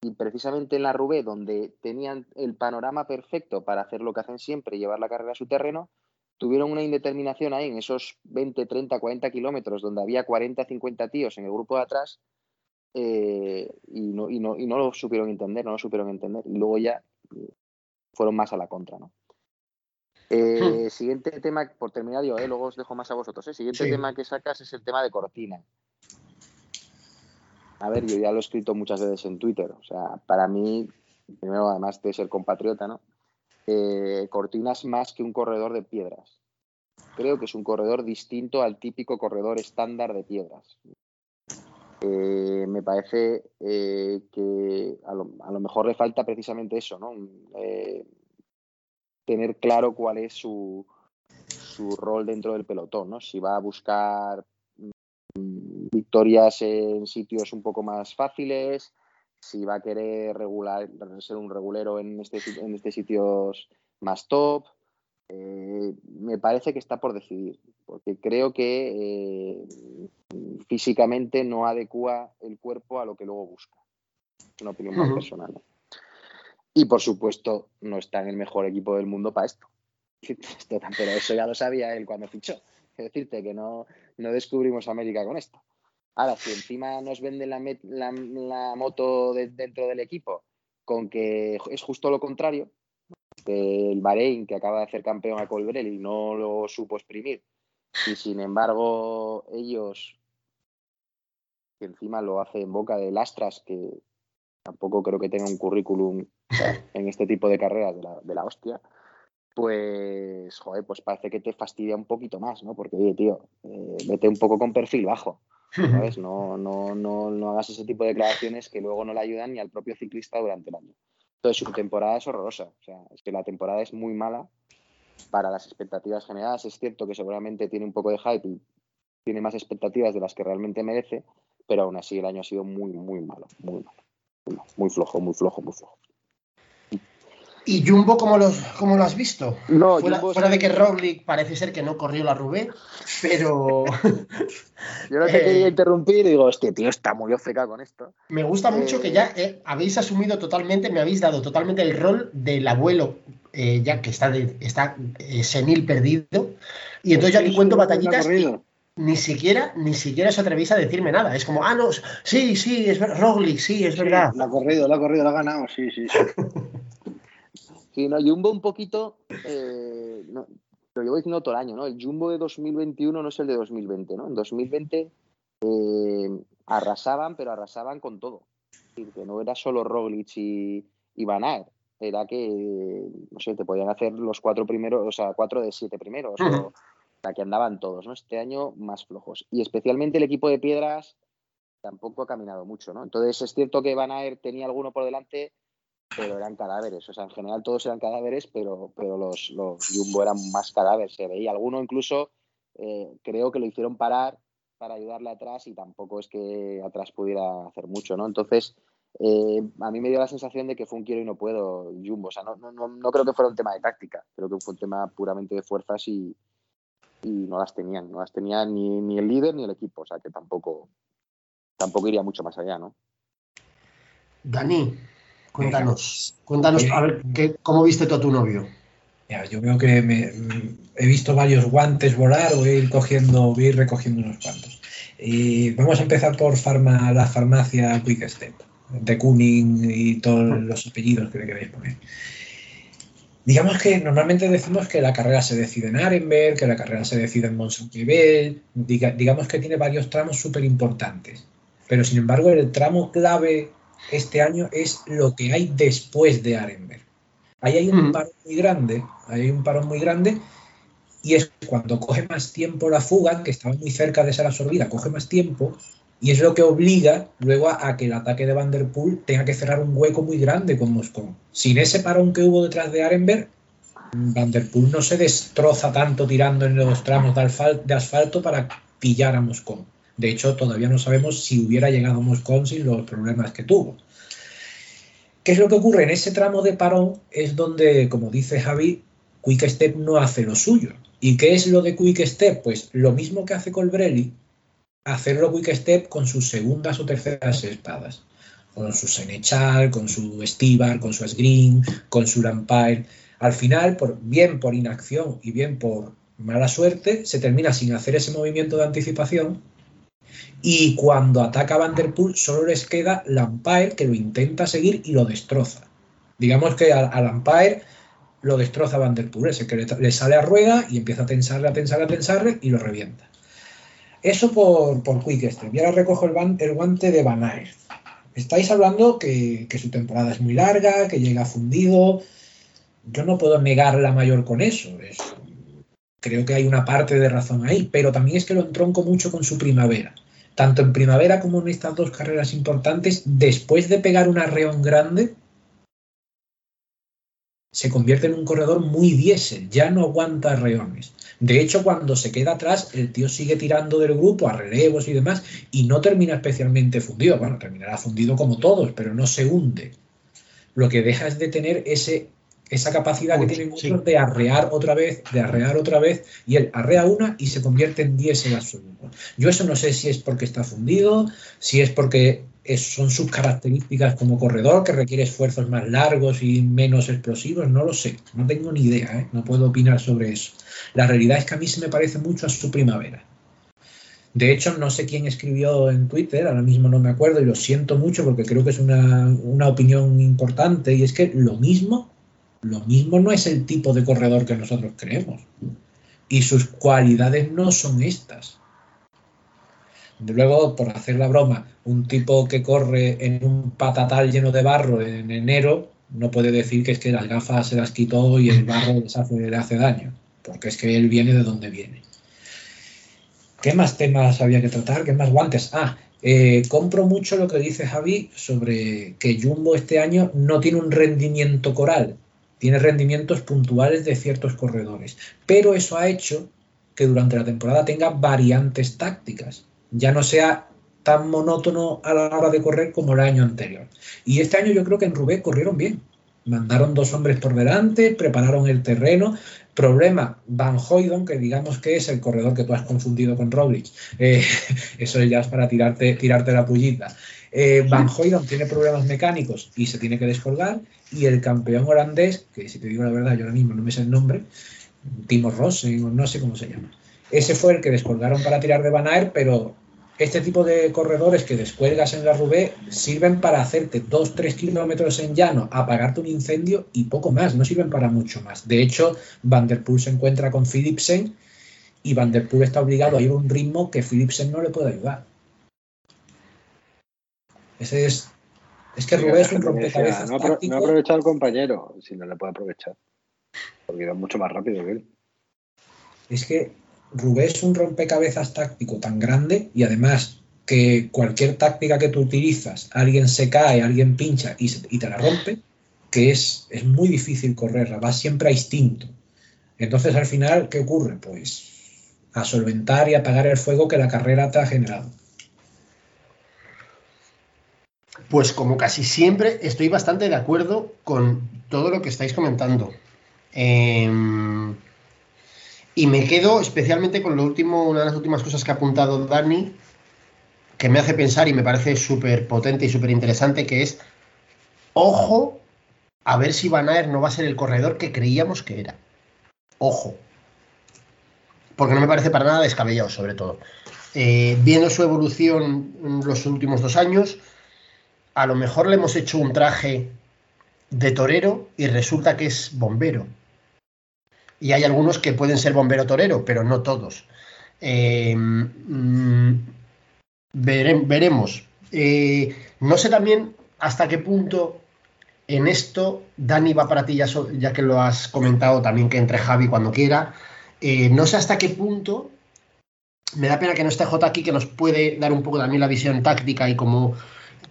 Y precisamente en la Rubé, donde tenían el panorama perfecto para hacer lo que hacen siempre, llevar la carrera a su terreno, tuvieron una indeterminación ahí en esos 20, 30, 40 kilómetros, donde había 40, 50 tíos en el grupo de atrás, eh, y, no, y, no, y no lo supieron entender, no lo supieron entender. Y luego ya eh, fueron más a la contra, ¿no? Eh, Siguiente tema, por terminar yo, eh, luego os dejo más a vosotros. eh. Siguiente Sí. tema que sacas es el tema de Cortina. A ver, yo ya lo he escrito muchas veces en Twitter. O sea, para mí, primero, además de ser compatriota, ¿no? Cortina es más que un corredor de piedras. Creo que es un corredor distinto al típico corredor estándar de piedras. Eh, me parece eh, que a lo, mejor le falta precisamente eso, ¿no? Eh, tener claro cuál es su, su rol dentro del pelotón, ¿no? Si va a buscar mm, victorias en sitios un poco más fáciles, si va a querer regular, ser un regulero en este, en este sitios más top. Eh, me parece que está por decidir, porque creo que eh, físicamente no adecua el cuerpo a lo que luego busca. Es una opinión más Ujú. personal. Y por supuesto, no está en el mejor equipo del mundo para esto. [LAUGHS] Esto Pero eso ya lo sabía él cuando fichó. Es decirte que no, no descubrimos América con esto. Ahora, si encima nos venden la, la- la moto de- dentro del equipo con que es justo lo contrario, el Bahrein, que acaba de hacer campeón a Colbrelli, no lo supo exprimir, y sin embargo ellos, que encima lo hace en boca de Lastras, que tampoco creo que tenga un currículum en este tipo de carreras de la, de la hostia, pues, joder, pues parece que te fastidia un poquito más, ¿no? Porque, oye, tío, eh, vete un poco con perfil bajo, ¿sabes? No, no, no, no hagas ese tipo de declaraciones que luego no le ayudan ni al propio ciclista durante el año. Entonces, su temporada es horrorosa. O sea, es que la temporada es muy mala para las expectativas generadas. Es cierto que seguramente tiene un poco de hype y tiene más expectativas de las que realmente merece, pero aún así el año ha sido muy, muy malo, muy malo. Muy, flojo, muy flojo, muy flojo. ¿Y Jumbo cómo, los, cómo lo has visto? No, fuera, fuera de que Roglic parece ser que no corrió la Rubé, pero [LAUGHS] Yo no te Eh. quería interrumpir y digo, hostia, tío, está muy ofeca con esto. me gusta mucho que ya eh, habéis asumido totalmente, me habéis dado totalmente el rol del abuelo, eh, ya que está, de- está eh, senil perdido, y entonces yo aquí cuento batallitas y ni siquiera, ni siquiera os atrevéis a decirme nada. Es como, ah, no, sí, sí, es verdad, Roglic, sí, es Sí, verdad. lo ha corrido, lo ha corrido, lo ha ganado, sí, sí, sí. [LAUGHS] Sí, no, Jumbo un poquito, eh, no, lo llevo diciendo todo el año, ¿no? El Jumbo de 2021 no es el de 2020, ¿no? En 2020 eh, arrasaban, pero arrasaban con todo. Es decir, que no era solo Roglic y, y Van Aert, era que, no sé, te podían hacer los cuatro primeros, o sea, cuatro de siete primeros, o, sea, que andaban todos, ¿no? Este año más flojos. Y especialmente el equipo de piedras, tampoco ha caminado mucho, ¿no? Entonces es cierto que Van Aert tenía alguno por delante, pero eran cadáveres. O sea, en general todos eran cadáveres, pero, pero los, Jumbo eran más cadáveres. Se veía alguno incluso, eh, creo que lo hicieron parar para ayudarle atrás y tampoco es que atrás pudiera hacer mucho, ¿no? Entonces, eh, a mí me dio la sensación de que fue un quiero y no puedo Jumbo. O sea, no, no, no creo que fuera un tema de táctica, creo que fue un tema puramente de fuerzas y, y no las tenían. No las tenía ni, ni el líder ni el equipo, o sea, que tampoco, tampoco iría mucho más allá, ¿no? Dani, cuéntanos, cuéntanos, a ver, ¿qué, ¿cómo viste tú a tu novio? Ya, yo veo que me, he visto varios guantes volar, voy a ir cogiendo, voy a ir recogiendo unos cuantos. Y vamos a empezar por farma, la farmacia Quick Step, de Kuning y todos los apellidos que le queráis poner. Digamos que normalmente decimos que la carrera se decide en Arenberg, que la carrera se decide en mont diga, digamos que tiene varios tramos súper importantes. Pero sin embargo, el tramo clave este año es lo que hay después de Arenberg. Ahí hay un parón muy grande, hay un parón muy grande y es cuando coge más tiempo la fuga, que estaba muy cerca de ser absorbida, coge más tiempo y es lo que obliga luego a, que el ataque de Vanderpool tenga que cerrar un hueco muy grande con Moscón. Sin ese parón que hubo detrás de Arenberg, Vanderpool no se destroza tanto tirando en los tramos de, asfalto para pillar a Moscón. De hecho, todavía no sabemos si hubiera llegado a Moscón sin los problemas que tuvo. ¿Qué es lo que ocurre? En ese tramo de parón es donde, como dice Javi, Quick Step no hace lo suyo. ¿Y qué es lo de Quick Step? Pues lo mismo que hace Colbrelli, hacerlo Quick Step con sus segundas o terceras espadas. Con su Senechal, con su Stibar, con su Asgreen, con su Lampire. Al final, por, bien por inacción y bien por mala suerte, se termina sin hacer ese movimiento de anticipación y cuando ataca a Vanderpool solo les queda Lampire que lo intenta seguir y lo destroza. Digamos que a, Lampire lo destroza Vanderpool, ese que le, sale a rueda y empieza a tensarle, a tensarle, a tensarle y lo revienta. Eso por, por Quick Y ahora recojo el, el, guante de Van. Estáis hablando que, su temporada es muy larga, que llega fundido. Yo no puedo negar la mayor con eso. Es, creo que hay una parte de razón ahí, pero también es que lo entronco mucho con su primavera tanto en primavera como en estas dos carreras importantes, después de pegar un arreón grande, se convierte en un corredor muy diésel, ya no aguanta arreones. De hecho, cuando se queda atrás, el tío sigue tirando del grupo a relevos y demás y no termina especialmente fundido. Bueno, terminará fundido como todos, pero no se hunde. Lo que deja es de tener ese esa capacidad que tienen muchos de arrear otra vez, de arrear otra vez, y él arrea una y se convierte en 10 en absoluto. Yo eso no sé si es porque está fundido, si es porque son sus características como corredor, que requiere esfuerzos más largos y menos explosivos, no lo sé, no tengo ni idea, ¿eh? no puedo opinar sobre eso. La realidad es que a mí se me parece mucho a su primavera. De hecho, no sé quién escribió en Twitter, ahora mismo no me acuerdo y lo siento mucho porque creo que es una, una opinión importante y es que lo mismo lo mismo no es el tipo de corredor que nosotros creemos. Y sus cualidades no son estas. Luego, por hacer la broma, un tipo que corre en un patatal lleno de barro en enero no puede decir que es que las gafas se las quitó y el barro hace, le hace daño, porque es que él viene de donde viene. ¿Qué más temas había que tratar? ¿Qué más guantes? Ah, eh, compro mucho lo que dice Javi sobre que Jumbo este año no tiene un rendimiento coral tiene rendimientos puntuales de ciertos corredores, pero eso ha hecho que durante la temporada tenga variantes tácticas, ya no sea tan monótono a la hora de correr como el año anterior. Y este año yo creo que en Rubé corrieron bien. Mandaron dos hombres por delante, prepararon el terreno. Problema, Van Hoydon, que digamos que es el corredor que tú has confundido con Roglic. Eh, [LAUGHS] eso ya es para tirarte, tirarte la pullita. Eh, Van Hoydon tiene problemas mecánicos y se tiene que descolgar. Y el campeón holandés, que si te digo la verdad, yo ahora mismo no me sé el nombre, Timo Rosen, no sé cómo se llama. Ese fue el que descolgaron para tirar de Van Aert, pero este tipo de corredores que descuelgas en la Rubé sirven para hacerte 2-3 kilómetros en llano, apagarte un incendio y poco más, no sirven para mucho más. De hecho, Van der Poel se encuentra con Philipsen y Van der Poel está obligado a ir a un ritmo que Philipsen no le puede ayudar. Ese es. Es que Rubén es un rompecabezas. No, ha aprovechado el compañero, si no le puede aprovechar. Porque va mucho más rápido que él. Es que Rubén es un rompecabezas táctico tan grande y además que cualquier táctica que tú utilizas, alguien se cae, alguien pincha y, y te la rompe, que es, es muy difícil correrla, va siempre a instinto. Entonces, al final, ¿qué ocurre? Pues a solventar y apagar el fuego que la carrera te ha generado. Pues como casi siempre, estoy bastante de acuerdo con todo lo que estáis comentando. Eh, y me quedo especialmente con lo último, una de las últimas cosas que ha apuntado Dani, que me hace pensar y me parece súper potente y súper interesante, que es, ojo, a ver si Van Aert no va a ser el corredor que creíamos que era. Ojo. Porque no me parece para nada descabellado, sobre todo. Eh, viendo su evolución en los últimos dos años, a lo mejor le hemos hecho un traje de torero y resulta que es bombero. Y hay algunos que pueden ser bombero torero, pero no todos. Eh, mm, vere, veremos. Eh, no sé también hasta qué punto en esto, Dani va para ti, ya, so, ya que lo has comentado también que entre Javi cuando quiera. Eh, no sé hasta qué punto, me da pena que no esté J aquí, que nos puede dar un poco también la visión táctica y como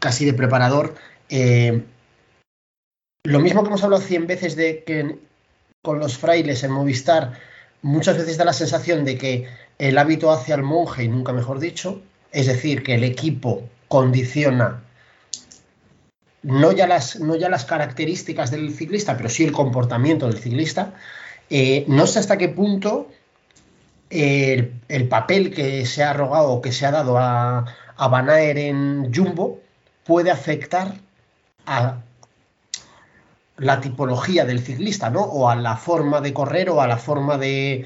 casi de preparador. Eh, lo mismo que hemos hablado cien veces de que con los frailes en Movistar muchas veces da la sensación de que el hábito hace al monje y nunca mejor dicho, es decir, que el equipo condiciona no ya las, no ya las características del ciclista, pero sí el comportamiento del ciclista. Eh, no sé hasta qué punto el, el, papel que se ha rogado o que se ha dado a, a en Jumbo puede afectar a la tipología del ciclista, ¿no? O a la forma de correr o a la forma de.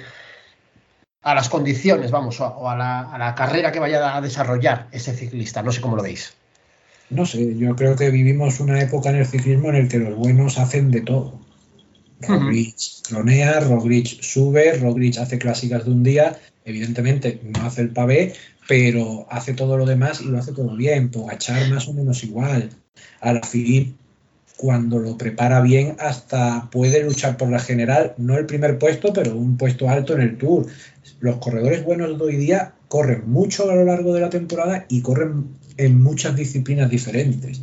a las condiciones, vamos, o a la, a la carrera que vaya a desarrollar ese ciclista. No sé cómo lo veis. No sé, yo creo que vivimos una época en el ciclismo en el que los buenos hacen de todo. Roglic clonea, Roglic sube, Roglic hace clásicas de un día, evidentemente no hace el pavé, pero hace todo lo demás y lo hace todo bien. Pogachar más o menos igual. A la Philippe, cuando lo prepara bien, hasta puede luchar por la general, no el primer puesto, pero un puesto alto en el Tour. Los corredores buenos de hoy día corren mucho a lo largo de la temporada y corren en muchas disciplinas diferentes.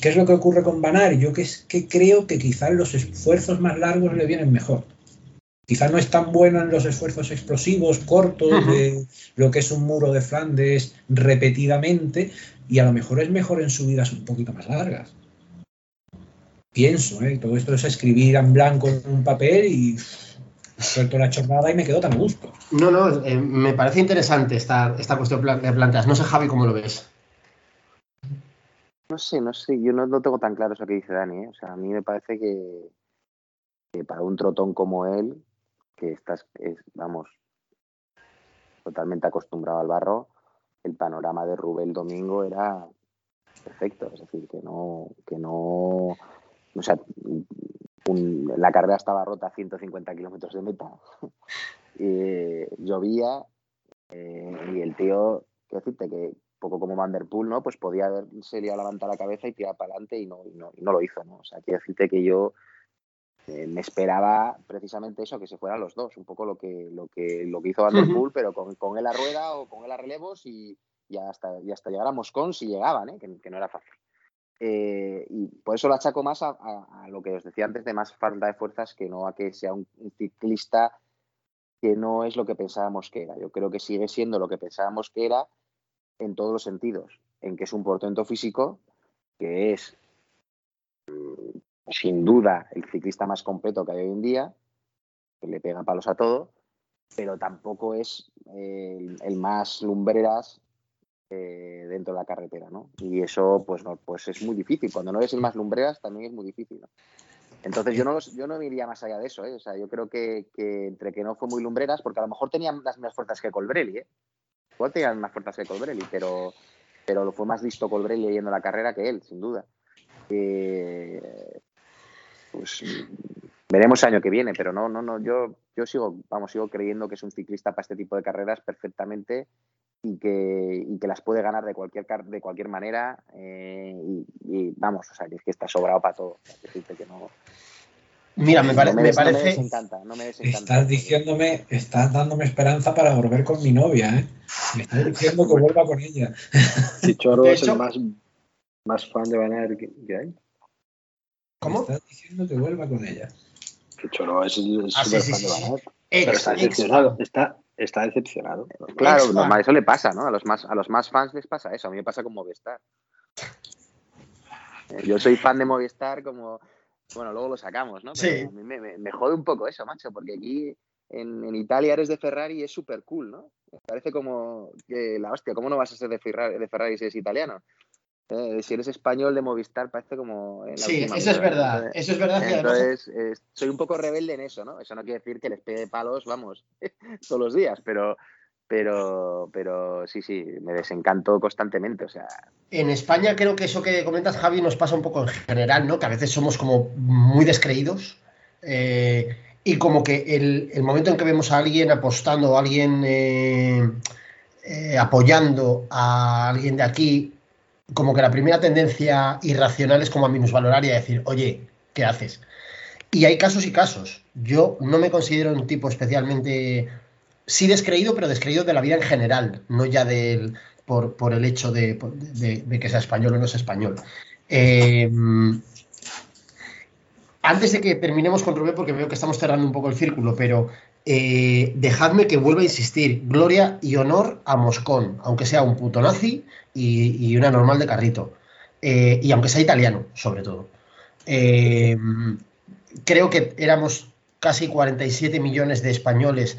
¿Qué es lo que ocurre con Banar? Yo que, que creo que quizás los esfuerzos más largos le vienen mejor. Quizás no es tan bueno en los esfuerzos explosivos, cortos, de lo que es un muro de Flandes repetidamente, y a lo mejor es mejor en subidas un poquito más largas. Pienso, ¿eh? todo esto es escribir en blanco en un papel y suelto la chorrada y me quedo tan a gusto. No, no, eh, me parece interesante esta, esta cuestión que planteas. No sé, Javi, cómo lo ves. No sé, no sé, yo no tengo tan claro eso que dice Dani. ¿eh? O sea, a mí me parece que, que para un trotón como él, que estás, es, vamos, totalmente acostumbrado al barro, el panorama de Rubén Domingo era perfecto. Es decir, que no, que no, o sea, la carrera estaba rota a 150 kilómetros de meta. [LAUGHS] eh, llovía eh, y el tío, quiero decirte que poco como Van Der Poel, ¿no? Pues podía haberse liado a levantar la cabeza y tirar para adelante y no, y no, y no lo hizo, ¿no? O sea, quiero decirte que yo eh, me esperaba precisamente eso, que se fueran los dos, un poco lo que, lo que, lo que hizo Van Der Poel, uh -huh. pero con, con, él a rueda o con él a relevos y, y, hasta, y hasta llegar a Moscón si llegaban, ¿eh? que, que no era fácil. Eh, y por eso lo achaco más a, a, a, lo que os decía antes de más falta de fuerzas que no a que sea un, un, ciclista que no es lo que pensábamos que era. Yo creo que sigue siendo lo que pensábamos que era en todos los sentidos, en que es un portento físico, que es sin duda el ciclista más completo que hay hoy en día, que le pega palos a todo, pero tampoco es el, el más lumbreras eh, dentro de la carretera, ¿no? Y eso, pues, no, pues es muy difícil. Cuando no eres el más lumbreras, también es muy difícil, ¿no? Entonces yo no, yo no iría más allá de eso, ¿eh? O sea, yo creo que, que, entre que no fue muy lumbreras, porque a lo mejor tenían las mismas fuerzas que Colbrelli, ¿eh? Igual tenían más fuerzas que Colbrelli, pero, pero lo fue más listo Colbrelli yendo la carrera que él, sin duda. Eh, pues veremos el año que viene, pero no, no, no, yo, yo sigo, vamos, sigo creyendo que es un ciclista para este tipo de carreras perfectamente y que, y que las puede ganar de cualquier, de cualquier manera eh, y, y, vamos, o sea, que es que está sobrado para todo. Decirte que no, Mira, me, pare, no me, me, parece. No me desencanta, no me desencanta. Estás diciéndome, estás dándome esperanza para volver con mi novia, ¿eh? Me está diciendo que vuelva con ella. Chichoro es el más, más fan de Van Aert que hay. ¿Cómo? Me está diciendo que vuelva con ella. Chichoro es el Ah, sí, súper sí, fan sí, de sí. Van Aert. Pero está decepcionado. Está, está decepcionado. Claro, normal, eso le pasa, ¿no? A los más, a los más fans les pasa eso. A mí me pasa con Movistar. Eh, Yo soy fan de Movistar como... Bueno, luego lo sacamos, ¿no? Pero Sí. a mí me, me- me jode un poco eso, macho, porque aquí en, en Italia eres de Ferrari y es súper cool, ¿no? Me parece como que la hostia, ¿cómo no vas a ser de Ferrari, de Ferrari si eres italiano? Eh, si eres español de Movistar parece como... Sí, eso es verdad. entonces- Eso es verdad que además entonces, eh, soy un poco rebelde en eso, ¿no? Eso no quiere decir que les pegue palos, vamos, [LAUGHS] todos los días, pero, pero, pero sí, sí, me desencanto constantemente, o sea, En España creo que eso que comentas, Javi, nos pasa un poco en general, ¿no? Que a veces somos como muy descreídos eh, y como que el, el momento en que vemos a alguien apostando a alguien apoyando a alguien de aquí, como que la primera tendencia irracional es como a minusvalorar y a decir, oye, ¿qué haces? Y hay casos y casos. Yo no me considero un tipo especialmente, sí descreído, pero descreído de la vida en general, no ya del, por, por el hecho de, de- que sea español o no sea español. Eh, antes de que terminemos con Rubén, porque veo que estamos cerrando un poco el círculo, pero eh, dejadme que vuelva a insistir. Gloria y honor a Moscón, aunque sea un puto nazi y, una normal de carrito. Eh, y aunque sea italiano, sobre todo. Eh, creo que éramos casi 47 millones de españoles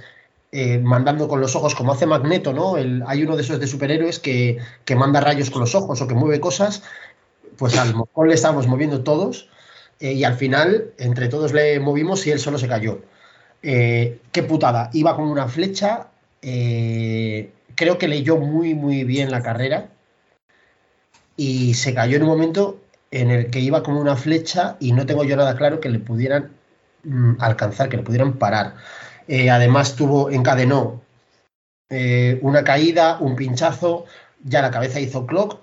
mandando con los ojos, como hace Magneto, ¿no? Hay uno de esos de superhéroes que, que manda rayos con los ojos o que mueve cosas. Pues al Moscón le estábamos moviendo todos y al final entre todos le movimos y él solo se cayó. Eh, qué putada. Iba con una flecha. eh, creo que leyó muy, muy bien la carrera. Y se cayó en un momento en el que iba con una flecha y no tengo yo nada claro que le pudieran mm, alcanzar, que le pudieran parar. Eh, además tuvo, encadenó una caída, un pinchazo, ya la cabeza hizo clock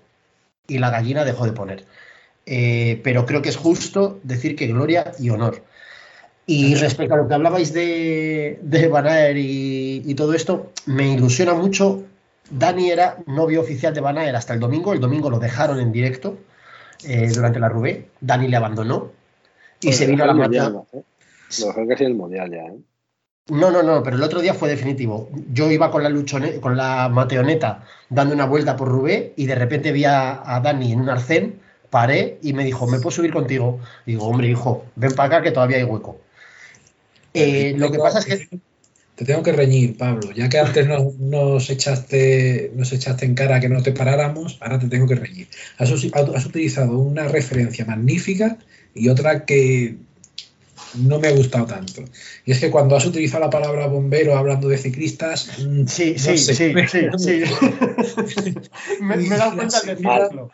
y la gallina dejó de poner. Pero creo que es justo decir que gloria y honor. Y respecto a lo que hablabais de, de Van Aert y, y todo esto, me ilusiona mucho. Dani era novio oficial de Van Aert hasta el domingo. El domingo lo dejaron en directo eh, durante la Rubé. Dani le abandonó y se vino a la dejó ¿eh? Lo dejó casi el mundial ya, ¿eh? No, no, no, pero el otro día fue definitivo. Yo iba con la luchone- con la mateoneta dando una vuelta por Rubé y de repente vi a, a Dani en un arcén, paré y me dijo, ¿me puedo subir contigo? Digo, hombre, hijo, ven para acá que todavía hay hueco. Eh, lo que pasa es que Te tengo que reñir, Pablo. Ya que antes nos, nos echaste, nos echaste en cara que no te paráramos, ahora te tengo que reñir. Has utilizado una referencia magnífica y otra que no me ha gustado tanto. Y es que cuando has utilizado la palabra bombero hablando de ciclistas, mm, Sí, no sí, sé. sí, [LAUGHS] sí, sí. [LAUGHS] me, me he dado cuenta de decirlo.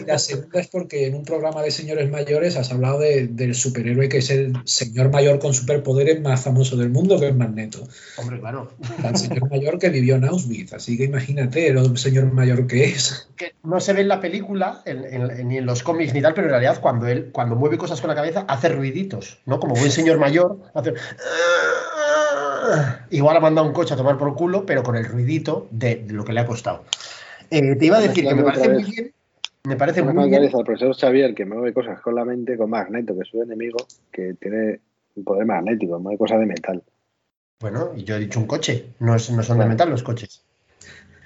Y la segunda es porque en un programa de señores mayores has hablado de- del superhéroe que es el señor mayor con superpoderes más famoso del mundo, que es Magneto. Hombre, claro. El señor mayor que vivió en Auschwitz, así que imagínate el señor mayor que es. Que no se ve en la película, en- en- ni en los cómics ni tal, pero en realidad cuando él, cuando mueve cosas con la cabeza, hace ruiditos, ¿no? Como buen señor mayor, hace. Igual ha mandado un coche a tomar por culo, pero con el ruidito de, de lo que le ha costado. Eh, te iba a decir que me parece muy bien. Me parece muy bien. al profesor Xavier que mueve cosas con la mente, con Magneto, que es su enemigo, que tiene un poder magnético, mueve cosas de metal. Bueno, y yo he dicho un coche, no, es- no son de metal los coches.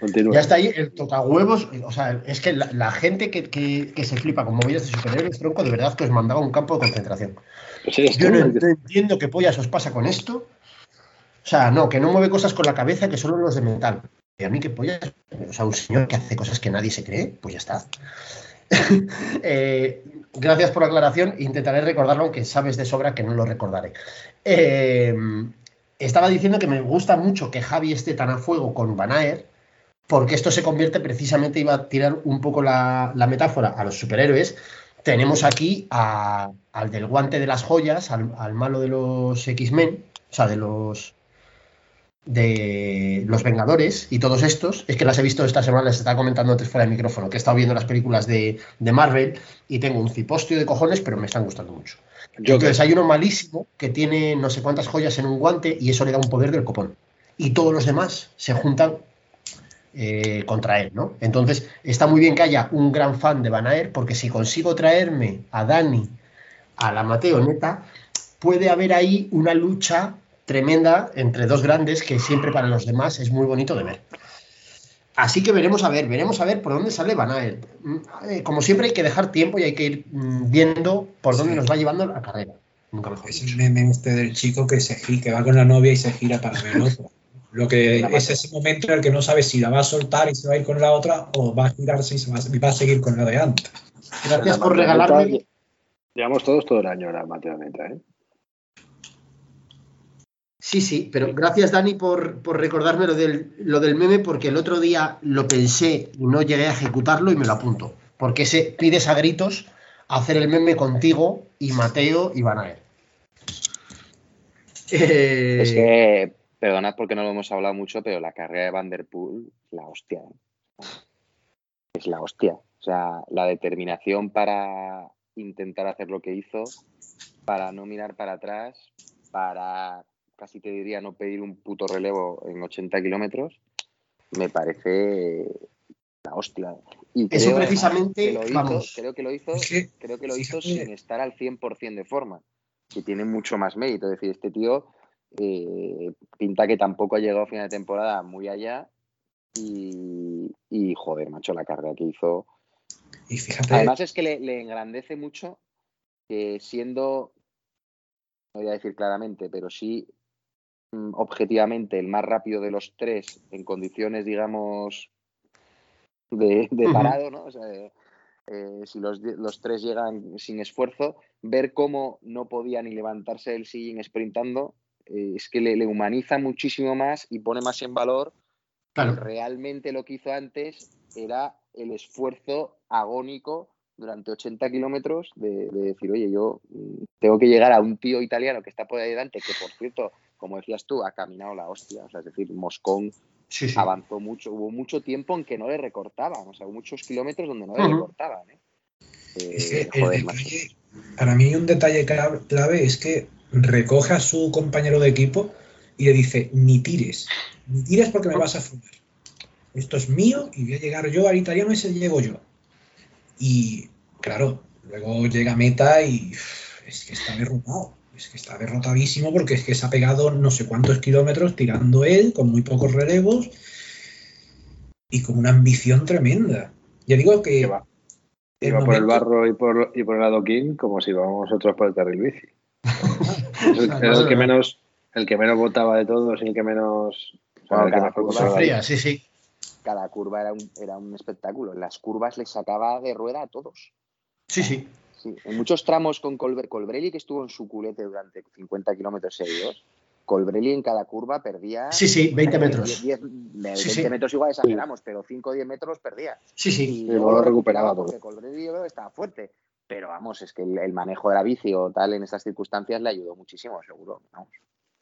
Continúa. Ya está ahí el tocahuevos. O sea, es que la, la gente que, que- que se flipa con movidas de superhéroes, tronco, de verdad que os mandaba un campo de concentración. Pues Yo no, entiendo qué pollas os pasa con esto. O sea, no, que no mueve cosas con la cabeza que solo los de metal. Y a mí qué pollas. O sea, un señor que hace cosas que nadie se cree, pues ya está. [LAUGHS] Eh, gracias por la aclaración. Intentaré recordarlo, aunque sabes de sobra que no lo recordaré. Eh, estaba diciendo que me gusta mucho que Javi esté tan a fuego con Van Aert, porque esto se convierte precisamente, iba a tirar un poco la, la metáfora a los superhéroes. Tenemos aquí a- al del guante de las joyas, al, al malo de los X-Men, o sea, de los de los Vengadores y todos estos, es que las he visto esta semana, les estaba comentando antes fuera de micrófono, que he estado viendo las películas de, de Marvel y tengo un cipostio de cojones, pero me están gustando mucho. Joker. Entonces hay uno malísimo que tiene no sé cuántas joyas en un guante y eso le da un poder del copón. Y todos los demás se juntan. Eh, contra él, ¿no? Entonces, está muy bien que haya un gran fan de Van Aert, porque si consigo traerme a Dani, a la Mateo Neta, puede haber ahí una lucha tremenda entre dos grandes que siempre para los demás es muy bonito de ver. Así que veremos a ver, veremos a ver por dónde sale Van Aert. Mm, Como siempre hay que dejar tiempo y hay que ir mm, viendo por dónde Sí. nos va llevando la carrera. Nunca mejor Es el meme este del chico que se gira, que va con la novia y se gira para ver otra. Lo que es ese momento en el que no sabes si la va a soltar y se va a ir con la otra o va a girarse y se va, y va a seguir con la de antes. Gracias por regalarme. Llevamos todos todo el año la Mateo Neta, ¿eh? Sí, sí, pero gracias Dani por, por recordarme lo del, lo del meme porque el otro día lo pensé y no llegué a ejecutarlo y me lo apunto. Porque se pides a gritos hacer el meme contigo y Mateo y Van Aert. Eh, Es que, perdonad porque no lo hemos hablado mucho, pero la carrera de Van der Poel, la hostia. ¿eh? Es la hostia. O sea, la determinación para intentar hacer lo que hizo, para no mirar para atrás, para casi te diría no pedir un puto relevo en 80 kilómetros, me parece la hostia. Y Eso creo, además, precisamente, que lo hizo- vamos. creo que lo hizo creo que lo hizo sin estar al 100% de forma, que tiene mucho más mérito. Es decir, este tío eh, pinta que tampoco ha llegado a final de temporada muy allá y, y, joder, macho, la carrera que hizo. y fíjate, Además es que le, le engrandece mucho que siendo, no voy a decir claramente, pero sí mm, objetivamente el más rápido de los tres en condiciones, digamos, de, parado, ¿no? O sea, eh, eh, si los, los tres llegan sin esfuerzo, ver cómo no podía ni levantarse del sillín sprintando, eh, es que le, le humaniza muchísimo más y pone más en valor que claro, realmente lo que hizo antes era el esfuerzo agónico durante 80 kilómetros de, de decir, oye, yo mm, tengo que llegar a un tío italiano que está por ahí delante, que por cierto, como decías tú, ha caminado la hostia. O sea, es decir, Moscón sí, sí. avanzó mucho, hubo mucho tiempo en que no le recortaban, o sea, hubo muchos kilómetros donde no le Ujú. recortaban. ¿eh? es Eh, que el joder, macho. detalle, para mí un detalle cla- clave es que recoge a su compañero de equipo y le dice, ni tires, ni tires porque me vas a fumar. Esto es mío y voy a llegar yo al italiano y se llego yo. Y claro, luego llega meta y es que está derrotado. Es que está derrotadísimo porque es que se ha pegado no sé cuántos kilómetros tirando él con muy pocos relevos y con una ambición tremenda. Ya digo que Que va, el iba por el barro y por, y por el adoquín como si íbamos nosotros por el carril bici. El, el que menos el que menos votaba de todos y el que menos Bueno, cada curva. Sufría, sí, sí. Cada curva era un, era un espectáculo. En las curvas le sacaba de rueda a todos. Sí, sí. Sí, en muchos tramos con Colber, Colbrelli, que estuvo en su culete durante 50 kilómetros seguidos, Colbrelli en cada curva perdía. Sí, sí, 20 eh, metros. 10, 10, Sí, 20 sí. metros igual exageramos, pero 5 o 10 metros perdía. Sí, sí. Y luego lo recuperaba todo. porque Colbrelli yo creo que estaba fuerte. Pero vamos, es que el, manejo de la bici o tal en estas circunstancias le ayudó muchísimo, seguro.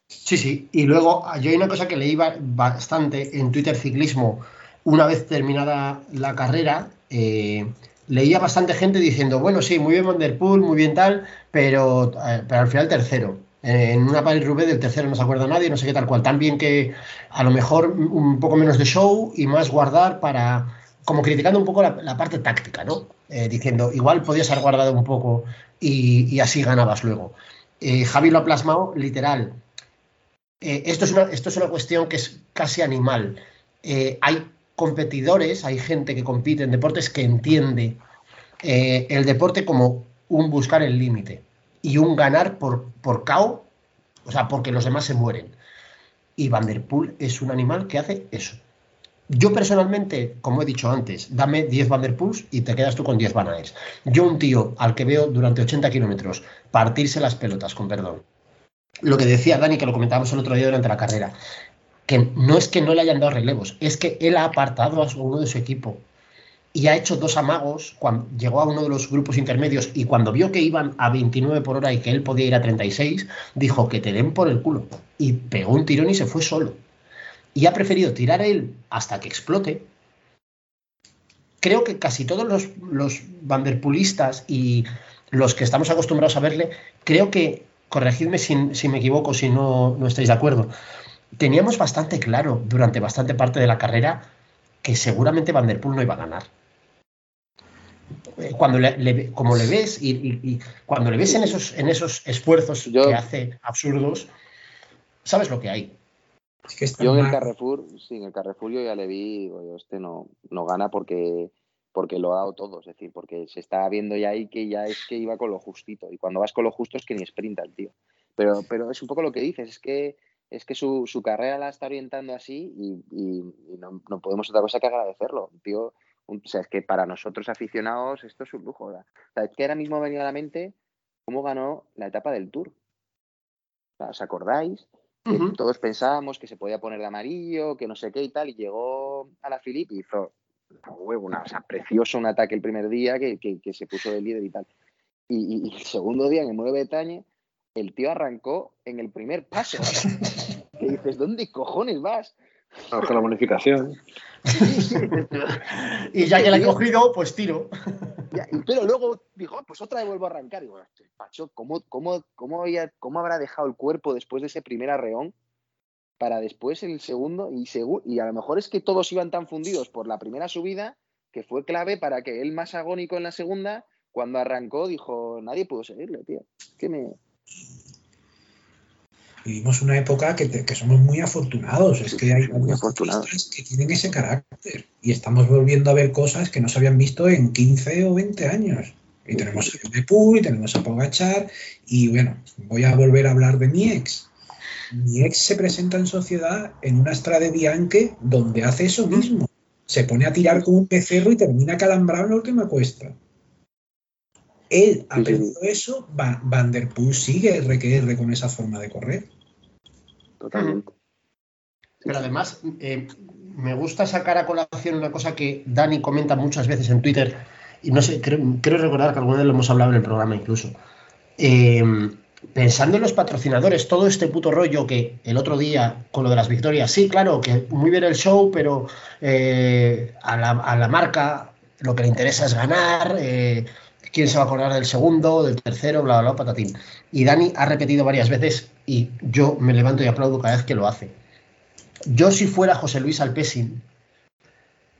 Sí, sí. Y luego yo hay una cosa que leí ba- bastante en Twitter Ciclismo una vez terminada la carrera. eh, leía bastante gente diciendo, bueno, sí, muy bien Van der Poel, muy bien tal, pero, eh, pero al final tercero. Eh, en una Paris Roubaix del tercero no se acuerda nadie, no sé qué tal cual. También que a lo mejor un poco menos de show y más guardar para, como criticando un poco la parte táctica, ¿no? Eh, diciendo, igual podías haber guardado un poco y, así ganabas luego. Eh, Javi lo ha plasmado literal. Eh, esto, es una, esto es una cuestión que es casi animal. Hay competidores, hay gente que compite en deportes que entiende el deporte como un buscar el límite y un ganar por, por o sea, porque los demás se mueren. Y Van der Poel es un animal que hace eso. Yo personalmente, como he dicho antes, dame 10 Van der Poels y te quedas tú con 10 Van Aerts. Yo un tío al que veo durante 80 kilómetros partirse las pelotas, con perdón, lo que decía Dani, que lo comentábamos el otro día durante la carrera, que no es que no le hayan dado relevos, es que él ha apartado a uno de su equipo y ha hecho dos amagos cuando llegó a uno de los grupos intermedios y cuando vio que iban a 29 por hora y que él podía ir a 36, dijo que te den por el culo y pegó un tirón y se fue solo. Y ha preferido tirar él hasta que explote. Creo que casi todos los, los vanderpulistas y los que estamos acostumbrados a verle, creo que, corregidme si, si me equivoco, si no, no estáis de acuerdo, teníamos bastante claro durante bastante parte de la carrera que seguramente Van Der Poel no iba a ganar. Eh, Cuando le, le- como le ves y, y- y cuando le ves en esos, en esos esfuerzos Yo- que hace absurdos, sabes lo que hay. Es que Yo en el. Carrefour, sí, en el Carrefour yo ya le vi, digo, este no, no gana porque, porque lo ha dado todo, es decir, porque se está viendo ya ahí que ya es que iba con lo justito, y cuando vas con lo justo es que ni sprinta el tío. Pero, pero es un poco lo que dices, es que es que su, su carrera la está orientando así y, y- y no, no podemos otra cosa que agradecerlo. Tío, o sea, es que para nosotros aficionados esto es un lujo. ¿verdad? O sea, es que ahora mismo venido a la mente cómo ganó la etapa del Tour. ¿Os acordáis? Todos pensábamos que se podía poner de amarillo, que no sé qué y tal, y llegó a la Filip y hizo huevo, una, o sea, precioso un ataque el primer día que, que- que se puso de líder y tal. Y, y- y el segundo día en el 9 Bretaña, el tío arrancó en el primer paso. [LAUGHS] que dices, ¿dónde cojones vas? Con la bonificación. Y ya que la he cogido, pues tiro. Pero luego dijo, "Ah, pues otra vez vuelvo a arrancar. Y digo, "Este macho, ¿cómo, cómo, cómo, había- ¿cómo habrá dejado el cuerpo después de ese primer arreón para después el segundo? Y, a lo mejor es que todos iban tan fundidos por la primera subida que fue clave para que él más agónico en la segunda, cuando arrancó, dijo, nadie pudo seguirle, tío. Que me... Vivimos una época que, te- que somos muy afortunados. Es que hay Muy afortunados. que tienen ese carácter. Y estamos volviendo a ver cosas que no se habían visto en 15 o 20 años. Y tenemos a Pool y tenemos a Pogachar. Y bueno, voy a volver a hablar de mi ex. Mi ex se presenta en sociedad en una Strade Bianche donde hace eso mismo. Se pone a tirar como un becerro y termina calambrado en la última cuesta. Él Sí, aprendió eso, Va- Van der Poel sigue RQR con esa forma de correr. Totalmente. Pero además, eh, me gusta sacar a colación una cosa que Dani comenta muchas veces en Twitter, y no sé, creo, creo recordar que alguna vez lo hemos hablado en el programa incluso. Eh, pensando en los patrocinadores, todo este puto rollo que el otro día con lo de las victorias, sí, claro, que muy bien el show, pero eh, a, la, a la marca lo que le interesa es ganar, eh, quién se va a acordar del segundo, del tercero, bla, bla, bla, patatín. Y Dani ha repetido varias veces y yo me levanto y aplaudo cada vez que lo hace. Yo si fuera José Luis Alpesin,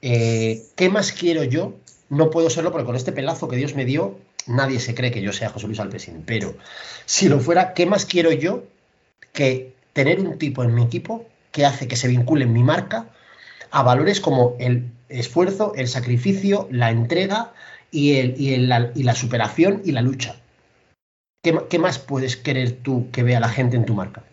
eh, ¿qué más quiero yo? No puedo serlo porque con este pelazo que Dios me dio, nadie se cree que yo sea José Luis Alpesin. Pero si lo fuera, ¿qué más quiero yo que tener un tipo en mi equipo que hace que se vincule en mi marca a valores como el esfuerzo, el sacrificio, la entrega y, el- y el- la, y la superación y la lucha? ¿Qué, más puedes querer tú que vea la gente en tu marca?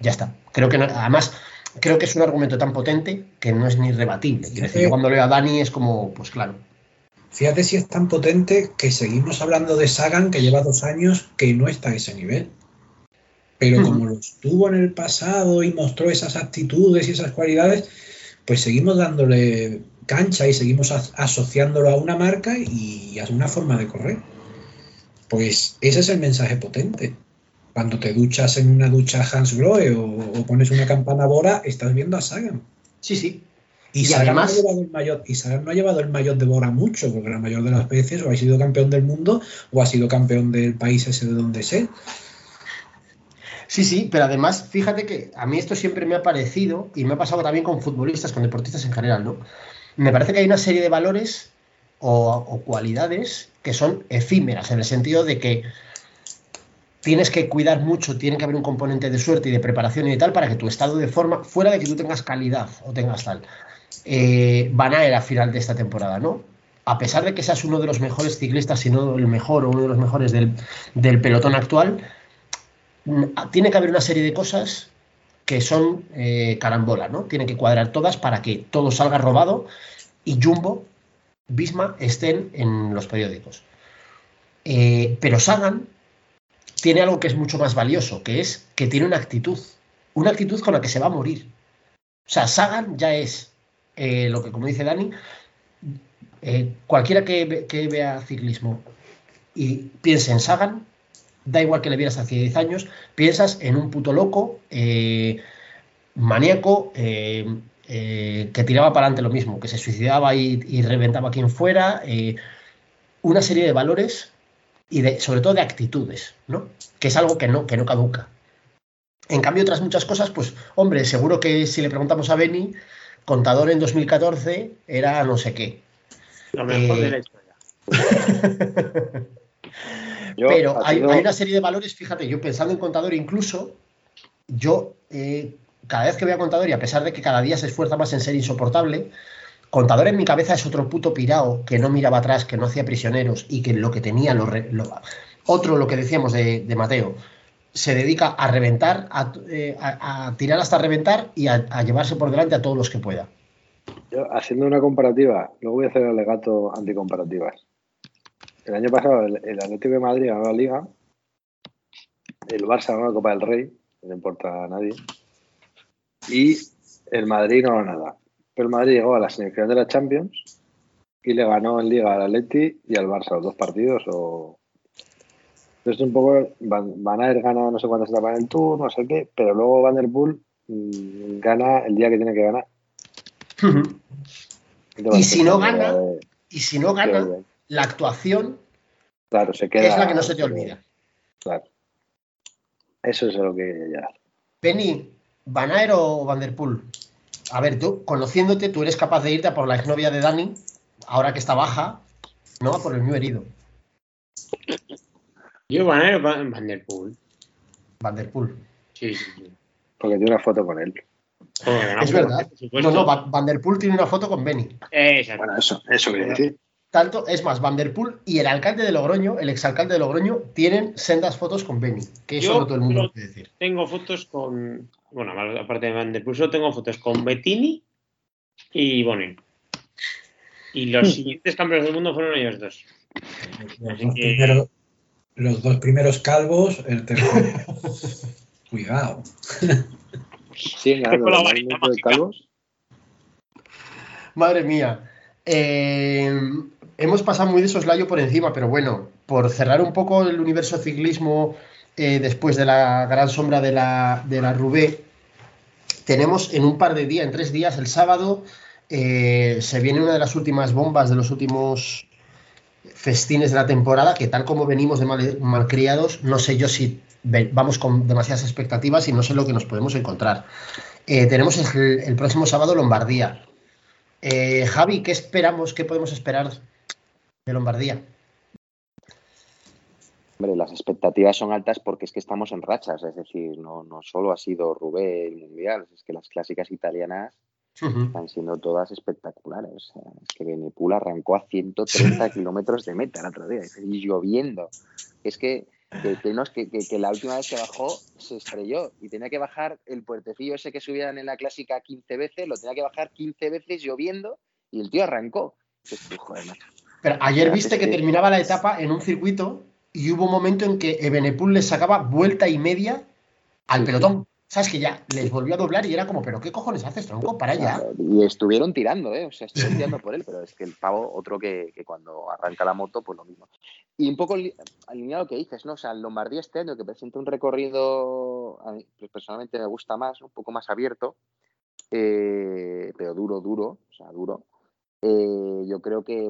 Ya está. Creo que no- además creo que es un argumento tan potente que no es ni rebatible. Quiero decir, yo cuando leo a Dani es como, pues claro. Fíjate si es tan potente que seguimos hablando de Sagan, que lleva dos años que no está a ese nivel. Pero como lo estuvo en el pasado y mostró esas actitudes y esas cualidades, pues seguimos dándole cancha y seguimos as- asociándolo a una marca y a una forma de correr. Pues ese es el mensaje potente. Cuando te duchas en una ducha Hans Grohe o, o pones una campana Bora, estás viendo a Sagan. Sí, sí. Y, Y Sagan, además- no ha llevado el mayor, y Sagan no ha llevado el mayor de Bora mucho, porque la mayor de las veces o ha sido campeón del mundo o ha sido campeón del país ese de donde sé. Sí, sí, pero además, fíjate que a mí esto siempre me ha parecido, y me ha pasado también con futbolistas, con deportistas en general, ¿no? Me parece que hay una serie de valores o, cualidades que son efímeras, en el sentido de que tienes que cuidar mucho, tiene que haber un componente de suerte y de preparación y tal para que tu estado de forma, fuera de que tú tengas calidad o tengas tal, eh, van a ir a final de esta temporada, ¿no? A pesar de que seas uno de los mejores ciclistas, si no el mejor o uno de los mejores del, pelotón actual, tiene que haber una serie de cosas que son eh, carambola, ¿no? Tienen que cuadrar todas para que todo salga robado y Jumbo, Bisma estén en los periódicos. Eh, pero Sagan tiene algo que es mucho más valioso, que es que tiene una actitud, una actitud con la que se va a morir. O sea, Sagan ya es eh, lo que, como dice Dani, eh, cualquiera que, que vea ciclismo y piense en Sagan, da igual que le vieras hace 10 años, piensas en un puto loco, eh, maníaco, eh, eh, que tiraba para adelante lo mismo, que se suicidaba y, y reventaba a quien fuera, una serie de valores y de, sobre todo de actitudes, ¿no? Que es algo que no, que no caduca. En cambio, otras muchas cosas, pues, hombre, seguro que si le preguntamos a Beni, Contador en 2014 era no sé qué. Lo mejor de la historia. [LAUGHS] Yo, Pero hay, una serie de valores, fíjate, yo pensando en contador incluso, yo eh, cada vez que veo a contador y a pesar de que cada día se esfuerza más en ser insoportable, contador en mi cabeza es otro puto pirao que no miraba atrás, que no hacía prisioneros y que lo que tenía, lo otro lo que decíamos de, de Mateo, se dedica a reventar, a, eh, a- a tirar hasta reventar y a, a llevarse por delante a todos los que pueda. Yo, haciendo una comparativa, luego voy a hacer el alegato anticomparativas. El año pasado el, el Atlético de Madrid ganó la Liga, el Barça ganó la Copa del Rey, no importa a nadie, y el Madrid no ganó nada. Pero el Madrid llegó a la semifinal de la Champions y le ganó en Liga al Atleti y al Barça los dos partidos. O... Entonces un poco Van, Van Aert gana no sé cuántas etapas en el Tour, no sé qué, pero luego Van der Poel mm, gana el día que tiene que ganar. ¿Qué te Y si no gana, Eh, Y si no gana. La actuación Claro, se queda. es la que no se te olvida. Claro. Eso es lo que ya. Penny, ¿Van Aert o Van der Poel? A ver, tú, conociéndote, tú eres capaz de irte a por la exnovia de Dani, ahora que está baja, no a por el mío herido, Yo, Van Aert o Van Van der Poel. Van der Poel. Sí, sí, sí. Porque tiene una foto con él. Joder, Es verdad. por supuesto. No, no, Van, Van der Poel tiene una foto con Benny. Exacto. Bueno, eso, eso quiere decir. Tanto, es más, Van der Poel y el alcalde de Logroño, el exalcalde de Logroño, tienen sendas fotos con Benny, que eso Yo no todo el mundo puede decir. Tengo fotos con. Bueno, aparte de Van der Poel, solo tengo fotos con Bettini y Bonin. Y los [LAUGHS] siguientes campeones del mundo fueron ellos dos. Los dos, que- primeros, los dos primeros calvos, el tercero. [LAUGHS] Cuidado. Ganando Con la de calvos. Madre mía. Eh, hemos pasado muy de soslayo por encima, pero bueno, por cerrar un poco el universo ciclismo eh, después de la gran sombra de la, de Rubé, tenemos en un par de días, en tres días, el sábado, eh, se viene una de las últimas bombas de los últimos festines de la temporada, que tal como venimos de mal- malcriados, no sé yo si vamos con demasiadas expectativas y no sé lo que nos podemos encontrar. Eh, tenemos el, próximo sábado Lombardía. Javi, ¿qué esperamos? ¿Qué podemos esperar de Lombardía? Hombre, las expectativas son altas porque es que estamos en rachas, es decir, no, no solo ha sido Rubé el Mundial, es que las clásicas italianas están siendo todas espectaculares. O sea, es que Benepul arrancó a 130 kilómetros de meta el otro día, y lloviendo. Es que, que, que que, la última vez que bajó se estrelló y tenía que bajar el puertecillo ese que subían en la clásica 15 veces, lo tenía que bajar 15 veces lloviendo y el tío arrancó. Tú, joder, macho. Pero ayer viste que terminaba la etapa en un circuito y hubo un momento en que Ebenepul les sacaba vuelta y media al pelotón. ¿Sabes? Que ya les volvió a doblar y era como, ¿pero qué cojones haces, tronco? Para ya. Y estuvieron tirando, ¿eh? O sea, estuvieron tirando por él, pero es que el pavo, otro que, que cuando arranca la moto, pues lo mismo. Y un poco li- alineado lo que dices, ¿no? O sea, el Lombardía este año que presenta un recorrido, a mí pues, personalmente me gusta más, un poco más abierto, eh, pero duro, duro, o sea, duro. Eh, yo creo que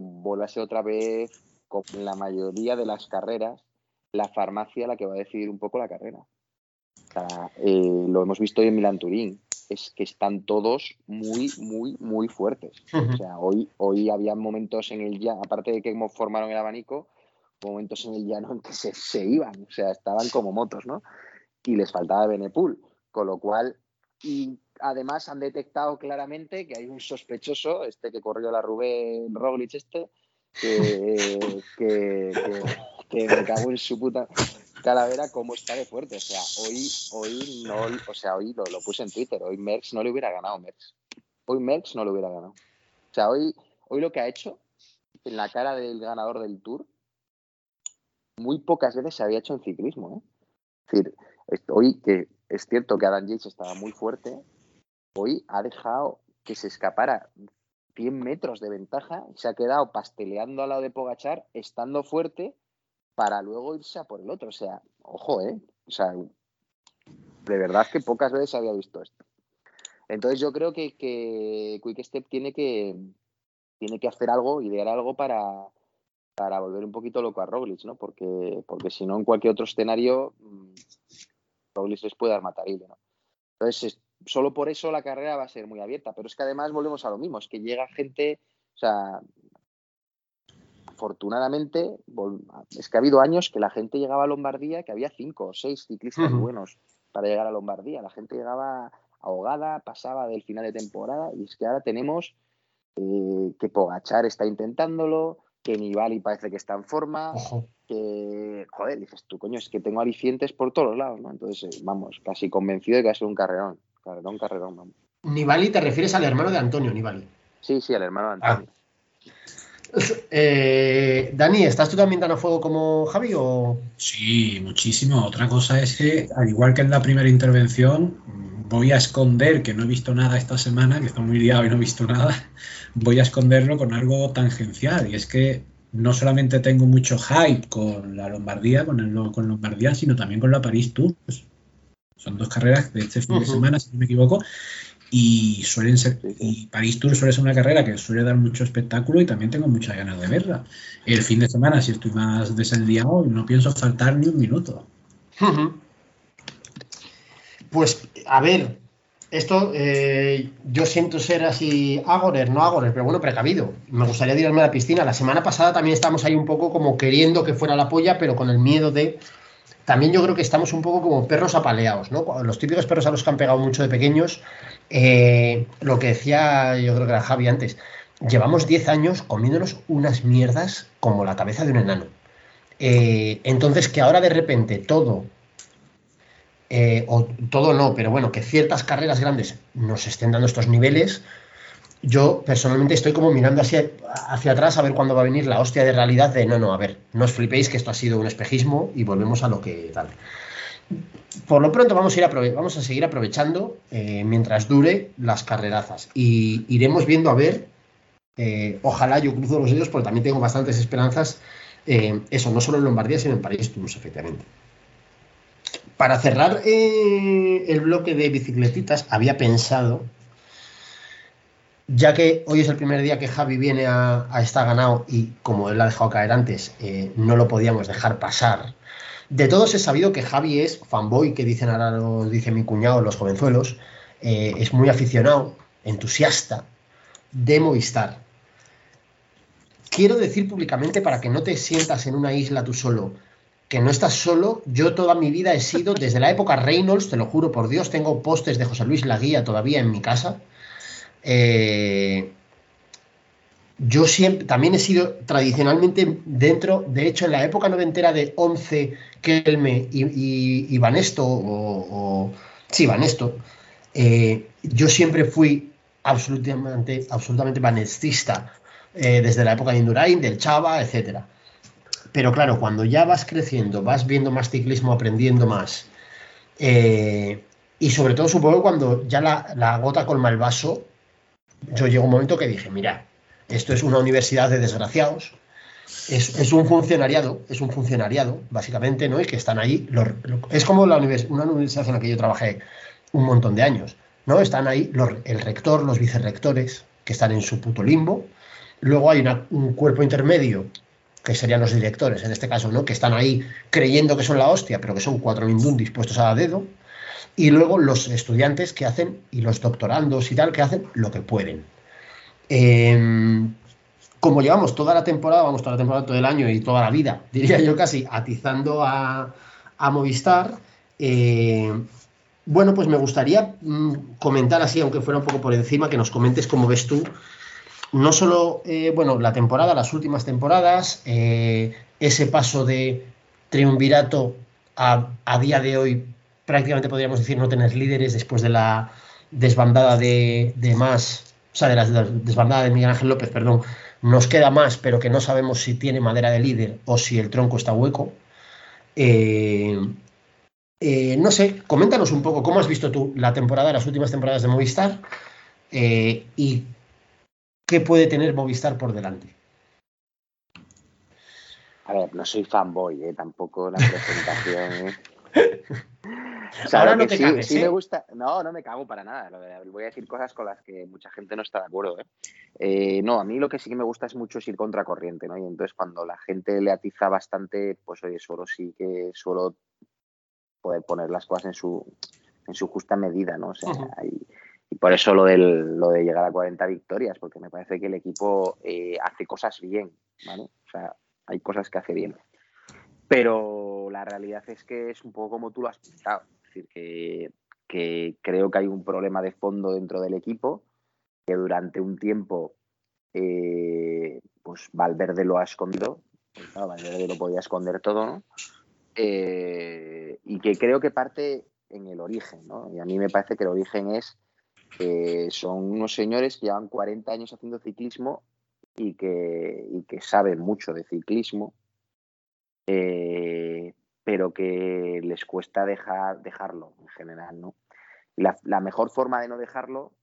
ser otra vez, con la mayoría de las carreras, la farmacia la que va a decidir un poco la carrera. O sea, eh, lo hemos visto hoy en Milán Turín, es que están todos muy, muy, muy fuertes. Ujú. O sea, hoy, hoy había momentos en el llano, aparte de que formaron el abanico, momentos en el llano en que se, se iban, o sea, estaban como motos, ¿no? Y les faltaba Benepul, con lo cual, y además han detectado claramente que hay un sospechoso, este que corrió la Rubén Roglic este, que, [LAUGHS] que, que- que me cago en su puta calavera cómo está de fuerte. O sea, hoy, hoy no, o sea, hoy lo, lo puse en Twitter, hoy Merckx no le hubiera ganado Merckx. Hoy Merckx no lo hubiera ganado. O sea, hoy, hoy lo que ha hecho en la cara del ganador del Tour, muy pocas veces se había hecho en ciclismo. ¿eh? Es decir, hoy que es cierto que Adam Yates estaba muy fuerte, hoy ha dejado que se escapara 100 metros de ventaja y se ha quedado pasteleando al lado de Pogachar, estando fuerte, para luego irse a por el otro. O sea, ojo, ¿eh? O sea, de verdad que pocas veces había visto esto. Entonces yo creo que, Quick Step tiene que, tiene que hacer algo, idear algo para, para volver un poquito loco a Roglic, ¿no? Porque, porque si no, en cualquier otro escenario, mm, Roglic les puede dar matarile, ¿no? Entonces, es- solo por eso la carrera va a ser muy abierta. Pero es que además volvemos a lo mismo, es que llega gente, o sea, afortunadamente, es que ha habido años que la gente llegaba a Lombardía, que había cinco o seis ciclistas buenos para llegar a Lombardía. La gente llegaba ahogada, pasaba del final de temporada y es que ahora tenemos eh, que Pogachar está intentándolo, que Nibali parece que está en forma, que, joder, dices tú, coño, es que tengo alicientes por todos lados, ¿no? Entonces, eh, vamos, casi convencido de que va a ser un carrerón, carrerón, carrerón, vamos. Nibali, te refieres al hermano de Antonio Nibali. Sí, sí, al hermano de ah. Antonio. Eh, Dani, ¿estás tú también tan a fuego como Javi? O... Sí, muchísimo. Otra cosa es que, al igual que en la primera intervención, voy a esconder que no he visto nada esta semana, que estoy muy liado y no he visto nada. Voy a esconderlo con algo tangencial. Y es que no solamente tengo mucho hype con la Lombardía, con, el, con Lombardía, sino también con la París Tour. Son dos carreras de este fin de semana, si no me equivoco y suelen ser y París Tour suele ser una carrera que suele dar mucho espectáculo y también tengo muchas ganas de verla. El fin de semana, si estoy más desenliado, no pienso faltar ni un minuto. Pues, a ver, esto eh, yo siento ser así agorer, no agorer, pero bueno, precavido. Me gustaría tirarme a la piscina. La semana pasada también estamos ahí un poco como queriendo que fuera la polla, pero con el miedo de también yo creo que estamos un poco como perros apaleados, ¿no? Los típicos perros a los que han pegado mucho de pequeños, eh, lo que decía yo creo que era Javi antes, llevamos 10 años comiéndonos unas mierdas como la cabeza de un enano. Eh, entonces que ahora de repente todo, eh, o todo no, pero bueno, que ciertas carreras grandes nos estén dando estos niveles, yo personalmente estoy como mirando hacia, hacia atrás a ver cuándo va a venir la hostia de realidad de no, no, a ver, no os flipéis que esto ha sido un espejismo y volvemos a lo que tal. Por lo pronto vamos a, seguir aprovechando eh, mientras dure las carrerazas y iremos viendo a ver, eh, ojalá yo cruzo los dedos porque también tengo bastantes esperanzas, eh, eso, no solo en Lombardía, sino en París, Toulouse, efectivamente. Para cerrar el bloque de bicicletitas, había pensado ya que hoy es el primer día que Javi viene a, a ganado y como él ha dejado caer antes, eh, no lo podíamos dejar pasar. De todos he sabido que Javi es fanboy, que dicen ahora lo dice mi cuñado, los jovenzuelos, eh, es muy aficionado, entusiasta de Movistar. Quiero decir públicamente para que no te sientas en una isla tú solo, que no estás solo. Yo toda mi vida he sido, desde la época Reynolds, te lo juro por Dios, tengo postes de José Luis Laguía todavía en mi casa eh, yo siempre, también he sido tradicionalmente dentro, de hecho en la época noventera de 11, Kelme y, y, y Vanesto, o, sí, Vanesto, eh, yo siempre fui absolutamente, absolutamente vanestista, eh, desde la época de Indurain, del Chava, etc. Pero claro, cuando ya vas creciendo, vas viendo más ciclismo, aprendiendo más, y sobre todo supongo cuando ya la, la gota colma el vaso, yo llegó un momento que dije, mira, esto es una universidad de desgraciados, es, un funcionariado, es un funcionariado, básicamente, ¿no? Y que están ahí, es como la una universidad en la que yo trabajé un montón de años, ¿no? Están ahí el rector, los vicerrectores, que están en su puto limbo, luego hay un cuerpo intermedio, que serían los directores, en este caso, ¿no? Que están ahí creyendo que son la hostia, pero que son cuatro mindún dispuestos a dedo, y luego los estudiantes que hacen, y los doctorandos y tal, que hacen lo que pueden. Em, como llevamos toda la temporada, vamos toda la temporada, todo el año y toda la vida, [LAUGHS] diría yo casi, atizando a, Movistar, eh, bueno, pues me gustaría mm, comentar así, aunque fuera un poco por encima, que nos comentes cómo ves tú, no solo, eh, bueno, la temporada, las últimas temporadas, eh, ese paso de triunvirato a, a día de hoy prácticamente podríamos decir no tener líderes después de la desbandada de, más, o sea, de la desbandada de Miguel Ángel López, perdón, nos queda más, pero que no sabemos si tiene madera de líder o si el tronco está hueco. Eh, eh, no sé, coméntanos un poco cómo has visto tú la temporada, las últimas temporadas de Movistar eh, y qué puede tener Movistar por delante. A ver, no soy fanboy, tampoco la [LAUGHS] presentación. [LAUGHS] Ahora no te sí, sí me ¿eh? gusta. No, no me cago para nada. Voy a decir cosas con las que mucha gente no está de acuerdo. ¿eh? Eh, no, a mí lo que sí que me gusta es mucho es ir contracorriente, ¿no? Y entonces cuando la gente le atiza bastante, pues oye, solo sí que suelo poder poner las cosas en su, en su justa medida, ¿no? O sea, Ujú. hay- y por eso lo, del, lo de llegar a 40 victorias, porque me parece que el equipo eh, hace cosas bien, ¿vale? O sea, hay cosas que hace bien. Pero la realidad es que es un poco como tú lo has pintado. Decir, que, que creo que hay un problema de fondo dentro del equipo, que durante un tiempo eh, pues Valverde lo ha escondido. Pues Valverde lo podía esconder todo. Eh, y que creo que parte en el origen. Y a mí me parece que el origen es, eh, son unos señores que llevan 40 años haciendo ciclismo y que, y que saben mucho de ciclismo, eh, pero que les cuesta dejar, dejarlo en general, ¿no? La, la mejor forma de no dejarlo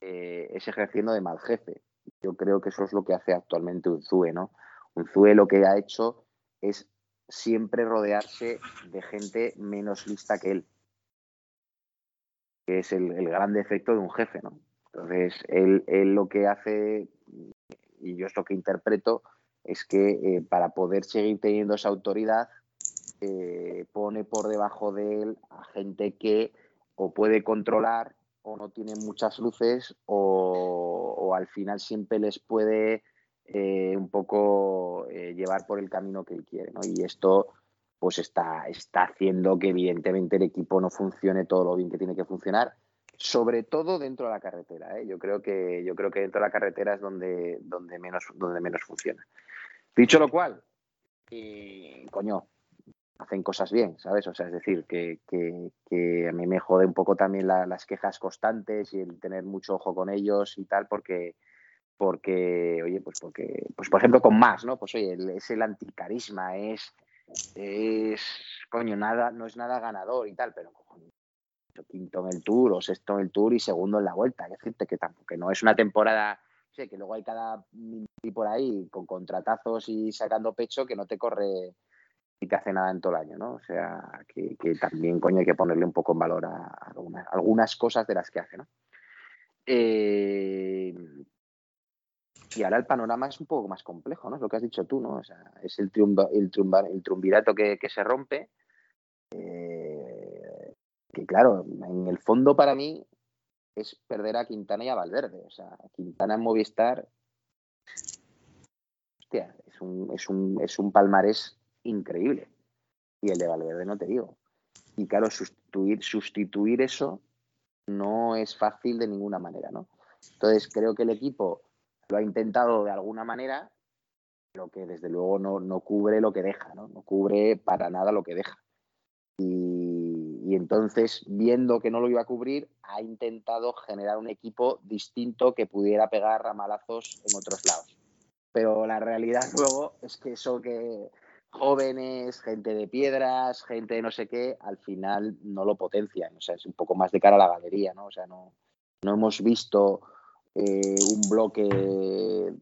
eh, es ejerciendo de mal jefe. Yo creo que eso es lo que hace actualmente Unzue, ¿no? Unzue lo que ha hecho es siempre rodearse de gente menos lista que él, que es el, gran defecto de un jefe, ¿no? Entonces, él, él lo que hace, y yo es lo que interpreto, es que eh, para poder seguir teniendo esa autoridad, eh, pone por debajo de él a gente que o puede controlar o no tiene muchas luces o, al final siempre les puede eh, un poco eh, llevar por el camino que él quiere. Y esto pues está, está haciendo que evidentemente el equipo no funcione todo lo bien que tiene que funcionar, sobre todo dentro de la carretera. Yo, creo que, yo creo que dentro de la carretera es donde, donde, menos, donde menos funciona. Dicho lo cual, coño, hacen cosas bien, ¿sabes? O sea, es decir, que, que, a mí me jode un poco también la, las quejas constantes y el tener mucho ojo con ellos y tal, porque, porque oye, pues porque, pues por ejemplo con más, ¿no? Pues oye, el- es el anticarisma, es, es, coño, nada, no es nada ganador y tal, pero coño, quinto en el Tour o sexto en el Tour y segundo en la Vuelta, es decirte que tampoco, que no es una temporada, sé, que luego hay cada y por ahí con contratazos y sacando pecho que no te corre y que hace nada en todo el año, ¿no? O sea, que, también, coño, hay que ponerle un poco en valor a, algunas, cosas de las que hace, ¿no? Eh, y ahora el panorama es un poco más complejo, ¿no? Es lo que has dicho tú, ¿no? O sea, es el, triunva, el, triunva, el triunvirato que, que se rompe. Eh, que claro, en el fondo para mí es perder a Quintana y a Valverde. O sea, Quintana en Movistar, hostia, es un, es un, es un palmarés increíble. Y el de Valverde no te digo. Y claro, sustituir, sustituir eso no es fácil de ninguna manera, ¿no? Entonces creo que el equipo lo ha intentado de alguna manera, pero que desde luego no, no cubre lo que deja, ¿no? No cubre para nada lo que deja. Y, y, entonces, viendo que no lo iba a cubrir, ha intentado generar un equipo distinto que pudiera pegar ramalazos en otros lados. Pero la realidad [LAUGHS] luego es que eso que jóvenes, gente de piedras, gente de no sé qué, al final no lo potencian. O sea, es un poco más de cara a la galería, ¿no? O sea, no, no hemos visto eh, un bloque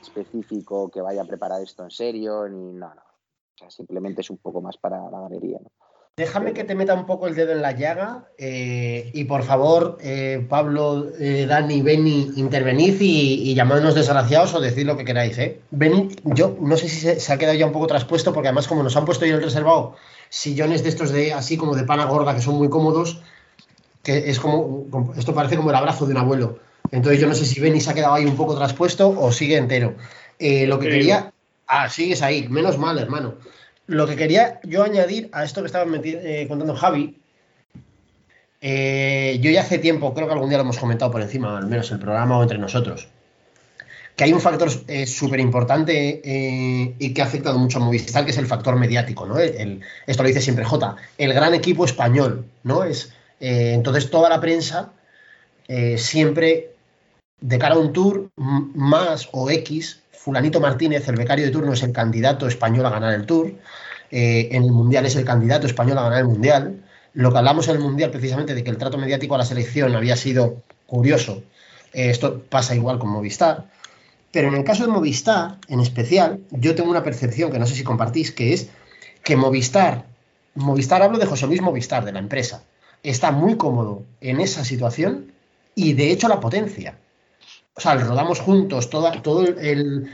específico que vaya a preparar esto en serio, ni no, no. O sea, simplemente es un poco más para la galería, ¿no? Déjame que te meta un poco el dedo en la llaga eh, y por favor, eh, Pablo, eh, Dani, Beni, intervenid y, y llamadnos desgraciados o decid lo que queráis. ¿eh? Beni, yo no sé si se, se, ha quedado ya un poco traspuesto porque además como nos han puesto hoy en el reservado sillones de estos de así como de pana gorda que son muy cómodos, que es como, esto parece como el abrazo de un abuelo. Entonces yo no sé si Beni se ha quedado ahí un poco traspuesto o sigue entero. Lo que quería... Ah, sigues ahí, menos mal, hermano. Lo que quería yo añadir a esto que estaba eh, contando Javi, eh, yo ya hace tiempo, creo que algún día lo hemos comentado por encima, al menos el programa o entre nosotros, que hay un factor eh, súper importante y que ha afectado mucho a Movistar, que es el factor mediático, ¿no? El, esto lo dice siempre J, el gran equipo español, ¿no? Es, eh, entonces toda la prensa eh, siempre de cara a un tour más o X Fulanito Martínez, el becario de turno, es el candidato español a ganar el Tour. Eh, en el Mundial es el candidato español a ganar el Mundial. Lo que hablamos en el Mundial, precisamente, de que el trato mediático a la selección había sido curioso. Eh, esto pasa igual con Movistar. Pero en el caso de Movistar, en especial, yo tengo una percepción que no sé si compartís, que es que Movistar, Movistar hablo de José Luis Movistar, de la empresa, está muy cómodo en esa situación y de hecho la potencia o sea, rodamos juntos toda, todo el,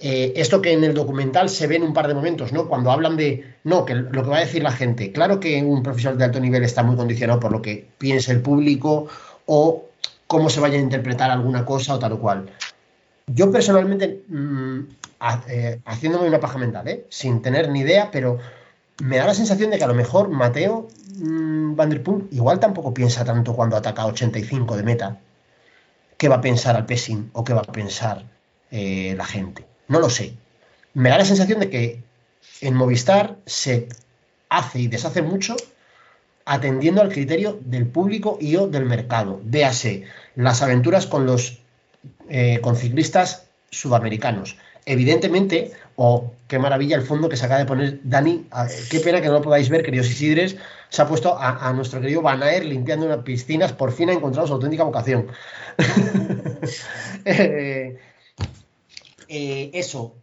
eh, esto que en el documental se ve en un par de momentos, ¿no? Cuando hablan de, no, que lo que va a decir la gente, claro que un profesional de alto nivel está muy condicionado por lo que piense el público o cómo se vaya a interpretar alguna cosa o tal o cual. Yo personalmente, mm, eh, haciéndome una paja mental, ¿eh? sin tener ni idea, pero me da la sensación de que a lo mejor Mateo mm, Van der Poel igual tampoco piensa tanto cuando ataca 85 de meta, qué va a pensar al pessing o qué va a pensar eh, la gente. No lo sé. Me da la sensación de que en Movistar se hace y deshace mucho atendiendo al criterio del público y o del mercado. Véase las aventuras con los eh, con ciclistas sudamericanos. Evidentemente, o qué maravilla el fondo que se acaba de poner Dani. qué pena que no lo podáis ver, queridos Isidres. Se ha puesto a, a nuestro querido Van Aer limpiando unas piscinas. Por fin ha encontrado su auténtica vocación. [LAUGHS] Eh, eh, eso.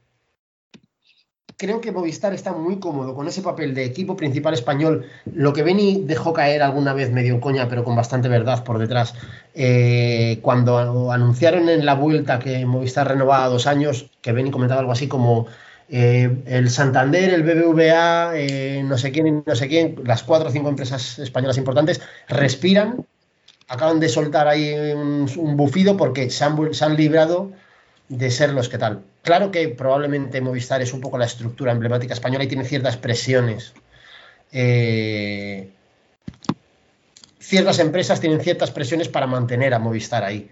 Creo que Movistar está muy cómodo con ese papel de equipo principal español. Lo que Beni dejó caer alguna vez medio coña, pero con bastante verdad por detrás. eh, cuando anunciaron en la vuelta que Movistar renovaba dos años, que Beni comentaba algo así como eh, el Santander, el BBVA, eh, no sé quién no sé quién, las cuatro o cinco empresas españolas importantes, respiran, acaban de soltar ahí un, bufido porque se han librado de ser los que tal. Claro que probablemente Movistar es un poco la estructura emblemática española y tiene ciertas presiones. Eh, ciertas empresas tienen ciertas presiones para mantener a Movistar ahí.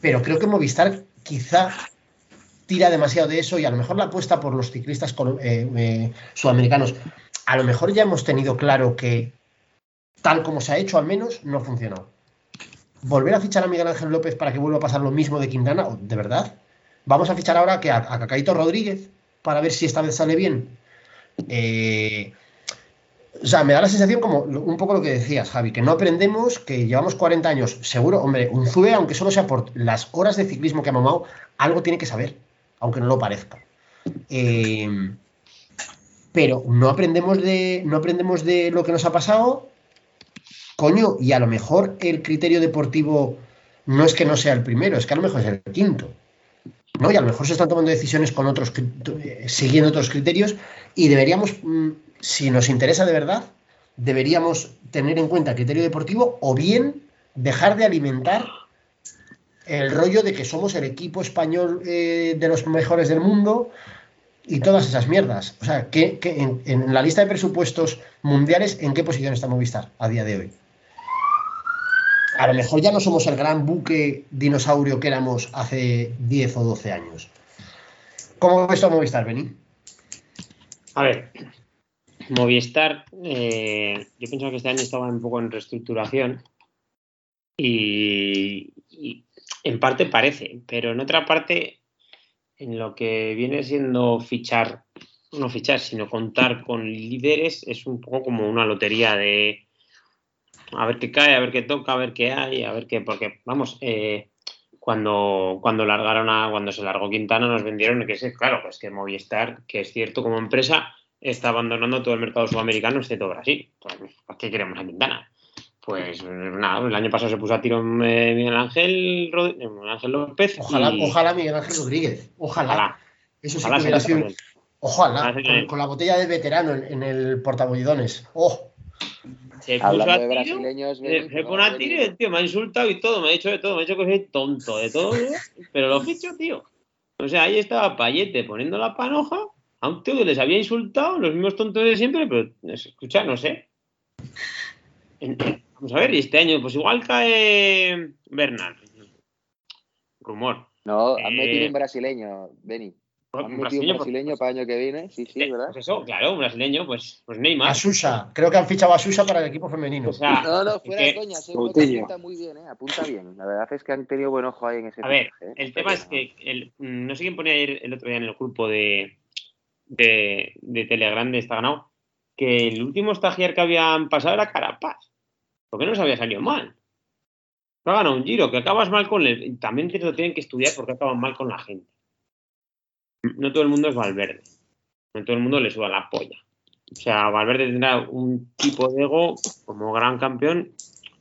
Pero creo que Movistar quizá tira demasiado de eso y a lo mejor la apuesta por los ciclistas eh, eh, sudamericanos. A lo mejor ya hemos tenido claro que tal como se ha hecho al menos no ha funcionado. Volver a fichar a Miguel Ángel López para que vuelva a pasar lo mismo de Quintana, ¿de verdad? Vamos a fichar ahora a, a Cacaíto Rodríguez para ver si esta vez sale bien. Eh, o sea, me da la sensación como un poco lo que decías, Javi, que no aprendemos, que llevamos 40 años, seguro, hombre, un Zue, aunque solo sea por las horas de ciclismo que ha mamado, algo tiene que saber, aunque no lo parezca. Eh, pero no aprendemos de, no aprendemos de lo que nos ha pasado, coño, y a lo mejor el criterio deportivo no es que no sea el primero, es que a lo mejor es el quinto. ¿no? Y a lo mejor se están tomando decisiones con otros, eh, siguiendo otros criterios, y deberíamos, mm, si nos interesa de verdad, deberíamos tener en cuenta el criterio deportivo o bien dejar de alimentar el rollo de que somos el equipo español eh, de los mejores del mundo y todas esas mierdas. O sea, que, en la lista de presupuestos mundiales, ¿en qué posición está Movistar a día de hoy? A lo mejor ya no somos el gran buque dinosaurio que éramos hace 10 o 12 años. ¿Cómo ves a Movistar, Beni? A ver, Movistar, eh, yo pensaba que este año estaba un poco en reestructuración y en parte parece, pero en otra parte, en lo que viene siendo fichar, no fichar, sino contar con líderes, es un poco como una lotería de a ver qué cae, a ver qué toca, a ver qué hay, a ver qué, porque vamos, eh, cuando, cuando largaron a, cuando se largó Quintana nos vendieron que es claro, pues que Movistar, que es cierto como empresa, está abandonando todo el mercado sudamericano excepto Brasil. Entonces, ¿para qué queremos a Quintana? Pues nada, el año pasado se puso a tiro eh, Miguel Ángel, Rod- eh, Miguel Ángel López. Ojalá, y- ojalá Miguel Ángel Rodríguez. Ojalá. ojalá, Eso sí ojalá que hubiera sido. Ojalá. Con la botella de veterano en, en el portabollidones. Oh, Se puso Hablando a de tiro, brasileños, se pone a tiro tío me ha insultado y todo, me ha dicho de todo, me ha dicho que soy tonto, de todo, ¿eh? pero lo ficho, tío. O sea, ahí estaba Payete poniendo la panoja a un tío que les había insultado, los mismos tontos de siempre, pero escucha, no sé. Vamos a ver, y este año, pues igual cae Bernal. Rumor. No, han Eh, metido un brasileño, Beni. Un brasileño, brasileño pues, para el año que viene, sí, sí, ¿verdad? pues eso, claro, un brasileño, pues, pues Neymar. a Susa. Creo que han fichado a Susa para el equipo femenino. O sea, [LAUGHS] No, no, fuera de coña, seguro que Coutinho. apunta muy bien, ¿eh? Apunta bien. La verdad es que han tenido buen ojo ahí en ese A ver, ¿eh? el tema es que el- no sé quién ponía ayer el otro día en el grupo de, de, de Telegram de Está Ganado que el último stagiar que habían pasado era Carapaz. ¿Por qué no se había salido mal? No ha ganado un giro, que acabas mal con él. y También te lo tienen que estudiar porque acaban mal con la gente. No todo el mundo es Valverde. No todo el mundo le suda la polla. O sea, Valverde tendrá un tipo de ego como gran campeón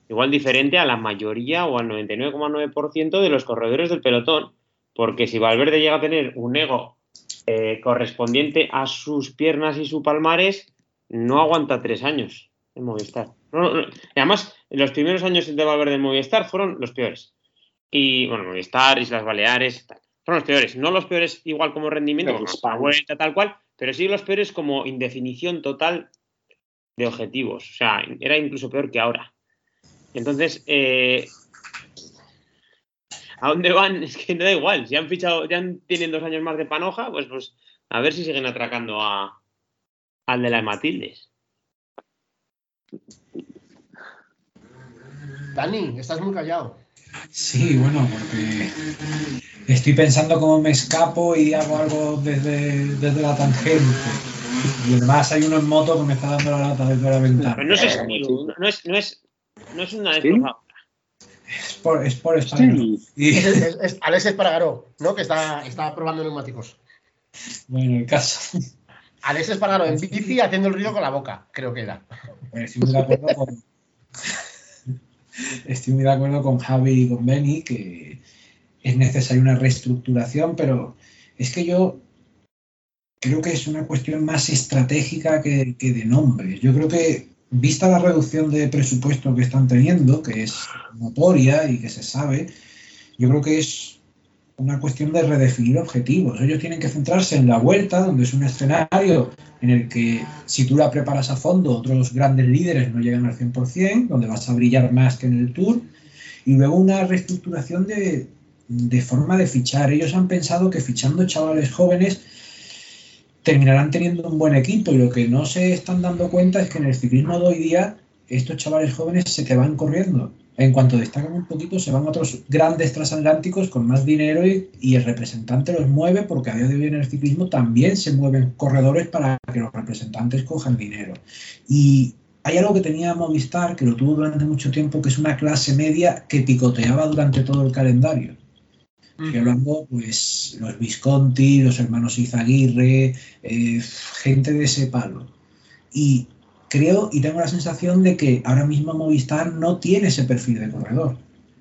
igual diferente a la mayoría o al 99,9% de los corredores del pelotón. Porque si Valverde llega a tener un ego eh, correspondiente a sus piernas y su palmares, no aguanta tres años en Movistar. No, además, los primeros años de Valverde en Movistar fueron los peores. Y bueno, Movistar, Islas Baleares, tal. Fueron los peores. No los peores igual como rendimiento, como vuelta, tal cual, pero sí los peores como indefinición total de objetivos. O sea, era incluso peor que ahora. Entonces, eh, ¿a dónde van? [LAUGHS] Es que no da igual. Si han fichado, ya tienen dos años más de panoja, pues, pues a ver si siguen atracando a, al de las Matildes. Dani, estás muy callado. Sí, bueno, porque estoy pensando cómo me escapo y hago algo desde, desde la tangente. Y además hay uno en moto que me está dando la lata desde la ventana. Pero no es estilo, no es, no es, no es una de ¿Sí? estas- Es por, es por España. Sí. Y, Es, es- es [LAUGHS] Alex Espargaró, ¿no? Que está, está probando neumáticos. bueno, el caso. Alex Espargaró en bici haciendo el ruido con la boca, creo que era. Estoy muy de acuerdo con, estoy muy de acuerdo con Javi y con Benny que es necesaria una reestructuración, pero es que yo creo que es una cuestión más estratégica que, que de nombres. Yo creo que, vista la reducción de presupuesto que están teniendo, que es notoria y que se sabe, yo creo que es una cuestión de redefinir objetivos. Ellos tienen que centrarse en la vuelta, donde es un escenario en el que si tú la preparas a fondo, otros grandes líderes no llegan al 100%, donde vas a brillar más que en el Tour, y luego una reestructuración de, de forma de fichar. Ellos han pensado que fichando chavales jóvenes terminarán teniendo un buen equipo y lo que no se están dando cuenta es que en el ciclismo de hoy día estos chavales jóvenes se te van corriendo. En cuanto destacan un poquito, se van otros grandes transatlánticos con más dinero y, y el representante los mueve porque a día de hoy en el ciclismo también se mueven corredores para que los representantes cojan dinero. Y hay algo que tenía Movistar, que lo tuvo durante mucho tiempo, que es una clase media que picoteaba durante todo el calendario. Estoy hablando, pues, los Visconti, los hermanos Izaguirre, eh, gente de ese palo. Y creo y tengo la sensación de que ahora mismo Movistar no tiene ese perfil de corredor.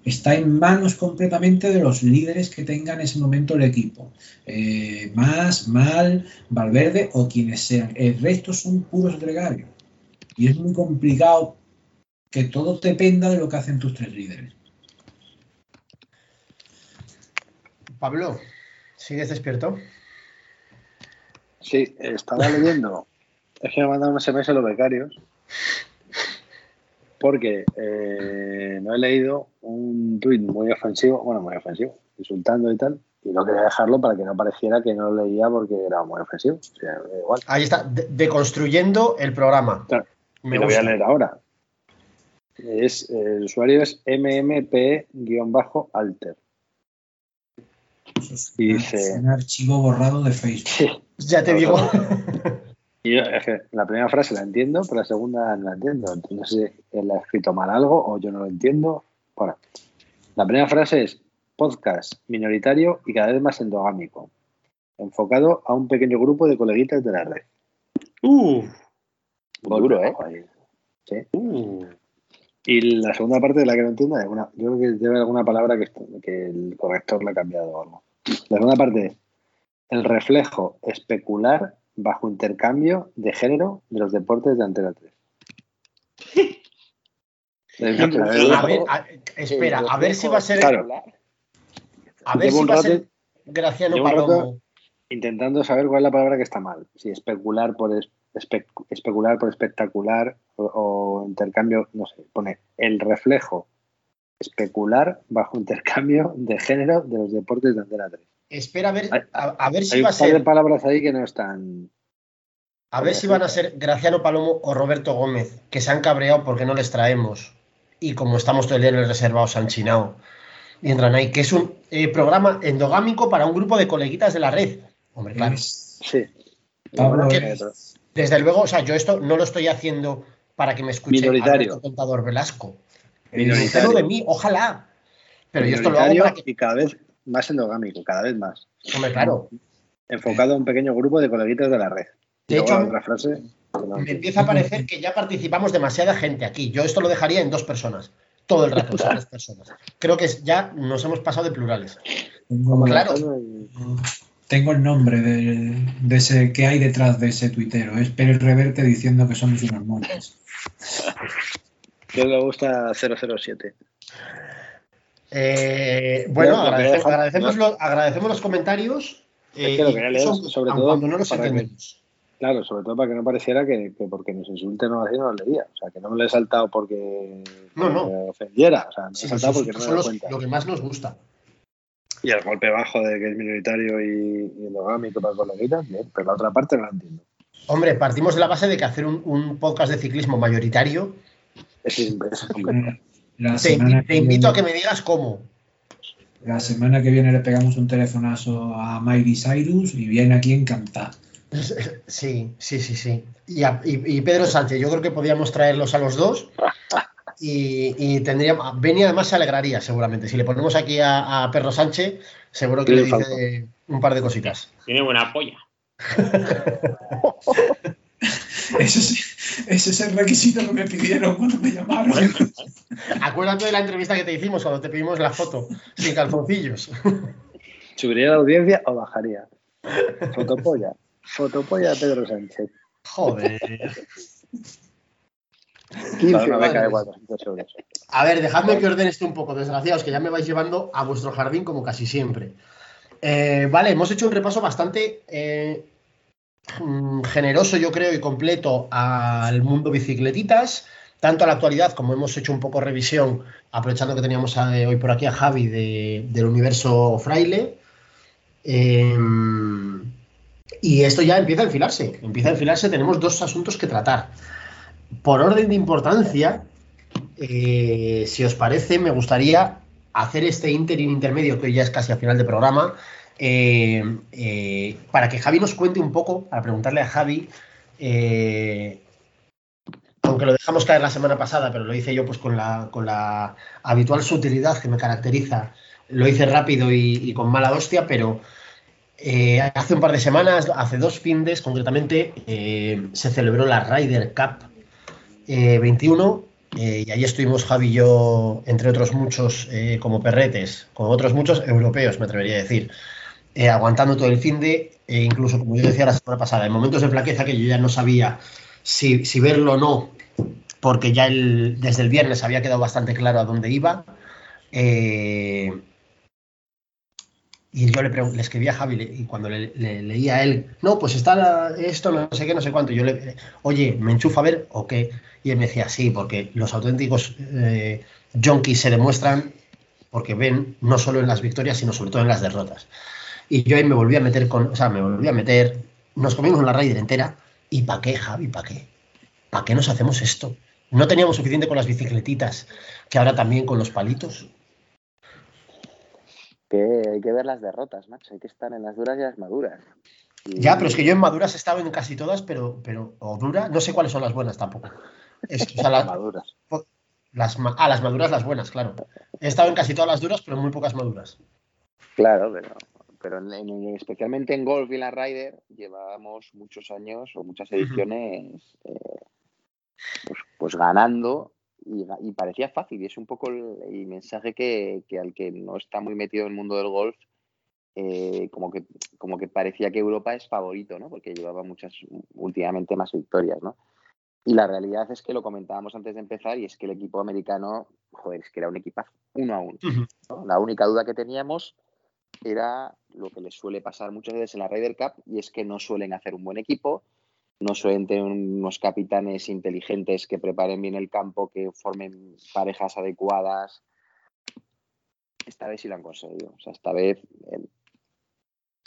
Está en manos completamente de los líderes que tenga en ese momento el equipo. Eh, más, Mal, Valverde o quienes sean. El resto son puros gregarios. Y es muy complicado que todo dependa de lo que hacen tus tres líderes. Pablo, ¿sigues despierto? Sí, estaba leyendo. Es que me mandaron un SMS a los becarios. Porque eh, no he leído un tuit muy ofensivo, bueno, muy ofensivo, insultando y tal. Y no quería dejarlo para que no pareciera que no lo leía porque era muy ofensivo. O sea, da igual. Ahí está, de- deconstruyendo el programa. Claro. Me y lo voy a leer ahora. Es, el usuario es mmp-alter. Eso es Y una- dice- un archivo borrado de Facebook. [LAUGHS] Ya te digo. [LAUGHS] Y yo, es que la primera frase la entiendo, pero la segunda no la entiendo. No sé si él ha escrito mal algo o yo no lo entiendo. Bueno, la primera frase es podcast minoritario y cada vez más endogámico, enfocado a un pequeño grupo de coleguitas de la red. Uh, Muy Duro, ¿eh? Sí. uh. Y la segunda parte de la que no entiendo, alguna- yo creo que debe alguna palabra que, que el corrector le ha cambiado o algo. La segunda parte es el reflejo especular bajo intercambio de género de los deportes de Antena 3. [LAUGHS] A ver, a- espera, a ver si va a ser. Claro. A ver Llevo si va a ser Graciano Palomo. intentando saber cuál es la palabra que está mal. Si especular por es- espe- especular por espectacular o, o intercambio, no sé, pone el reflejo especular bajo intercambio de género de los deportes de Antena 3. Espera a ver, Hay- a, a ver si Hay va a par de ser. palabras ahí que no están. A ver si van a ser Graciano Palomo o Roberto Gómez, que se han cabreado porque no les traemos. Y como estamos todo el día en el reservado, se han chinado. Y entran ahí, que es un eh, programa endogámico para un grupo de coleguitas de la red. Hombre, claro. Sí. Pablo, que- Desde luego, o sea, yo esto no lo estoy haciendo para que me escuche. Alberto Contador Velasco. Minoritario. De mí, ojalá. Pero yo esto lo hago Minoritario para que. y cada vez más endogámico, cada vez más. Hombre, claro. Enfocado a un pequeño grupo de coleguitas de la red. De hecho, otra frase. no Me empieza a parecer que ya participamos demasiada gente aquí. Yo esto lo dejaría en dos personas. todo el rato, son las personas. Creo que ya nos hemos pasado de plurales. Tengo, Claro. tengo el nombre de, de ese que hay detrás de ese tuitero. Es Pérez Reverte diciendo que somos unos monos. Que le gusta 007. Eh, bueno, que agradece- agradecemos, los, agradecemos los comentarios. Es eh, que lo quería leer, incluso sobre todo no los para que-. Claro, sobre todo para que no pareciera que, que porque nos insulte no así no lo leía. O sea, que no me lo he saltado porque No, no. me ofendiera. O sea, me Sí, he saltado porque no me los- cuenta. lo que más nos gusta. Y el golpe bajo de que es minoritario y, y endogámico para coleguitas, bien, pero la otra parte no la entiendo. Hombre, partimos de la base de que hacer un, un podcast de ciclismo mayoritario, Es. La te, invito a que me digas cómo. la semana que viene le pegamos un telefonazo a Miley Cyrus y viene aquí encantada. [LAUGHS] Sí, sí, sí, sí. Y, a- y- y Pedro Sánchez, yo creo que podíamos traerlos a los dos. Y, y tendríamos. Beni además se alegraría, seguramente. Si le ponemos aquí a, a Perro Sánchez, seguro que Sí, le dice falta. un par de cositas. Tiene buena polla. [LAUGHS] Ese es, ese es el requisito que me pidieron cuando me llamaron. [LAUGHS] Acuérdate de la entrevista que te hicimos cuando te pedimos la foto, sin calzoncillos. [LAUGHS] ¿Subiría la audiencia o bajaría? Fotopolla. Fotopolla de Pedro Sánchez. Joder. 15 Vale, una beca vale. de 400 euros. A ver, dejadme que ordene esto un poco, desgraciados, que ya me vais llevando a vuestro jardín como casi siempre. Eh, vale, hemos hecho un repaso bastante eh, generoso, yo creo, y completo al mundo bicicletitas, tanto a la actualidad como hemos hecho un poco revisión, aprovechando que teníamos a- hoy por aquí a Javi de- del universo fraile. Eh, y esto ya empieza a enfilarse, empieza a enfilarse, tenemos dos asuntos que tratar. Por orden de importancia, eh, si os parece, me gustaría hacer este interim intermedio, que hoy ya es casi a final de programa, eh, eh, para que Javi nos cuente un poco, para preguntarle a Javi, eh, aunque lo dejamos caer la semana pasada, pero lo hice yo pues con la, con la habitual sutilidad que me caracteriza, lo hice rápido y, con mala hostia, pero hace un par de semanas, hace dos findes concretamente, se celebró la Ryder Cup eh, 21 eh, y ahí estuvimos Javi y yo, entre otros muchos, como perretes, como otros muchos europeos, me atrevería a decir, eh, aguantando todo el fin de, e incluso como yo decía la semana pasada, en momentos de flaqueza que yo ya no sabía si, verlo o no, porque ya desde el viernes había quedado bastante claro a dónde iba. eh, y yo le, le escribí a Javi y cuando le, le- leía a él, no, pues está esto, no sé qué, no sé cuánto. Yo le, oye, ¿me enchufa a ver o qué? Y él me decía, sí, porque los auténticos eh, junkies se demuestran porque ven no solo en las victorias, sino sobre todo en las derrotas. Y yo ahí me volví a meter con, o sea, me volví a meter, nos comimos la Raider entera. ¿Y para qué, Javi? ¿Para qué? ¿Para qué nos hacemos esto? ¿No teníamos suficiente con las bicicletitas que ahora también con los palitos? Que hay que ver las derrotas, macho. Hay que estar en las duras y las maduras. Y- Ya, pero es que yo en maduras he estado en casi todas, pero, pero o dura, no sé cuáles son las buenas tampoco. Es, o sea, la- Maduras. las, ah, las maduras, las buenas, claro. He estado en casi todas las duras, pero en muy pocas maduras. Claro, pero, pero en- en- especialmente en golf y en la Ryder llevábamos muchos años o muchas ediciones eh, pues, pues ganando y, y parecía fácil. Y es un poco el, el mensaje que, que al que no está muy metido en el mundo del golf, eh, como, que, como que parecía que Europa es favorito, ¿no? Porque llevaba muchas, últimamente más victorias, ¿no? Y la realidad es que lo comentábamos antes de empezar y es que el equipo americano, joder, es que era un equipazo, uno a uno. ¿no? La única duda que teníamos era lo que les suele pasar muchas veces en la Ryder Cup y es que no suelen hacer un buen equipo, no suelen tener unos capitanes inteligentes que preparen bien el campo, que formen parejas adecuadas. Esta vez sí lo han conseguido. O sea, esta vez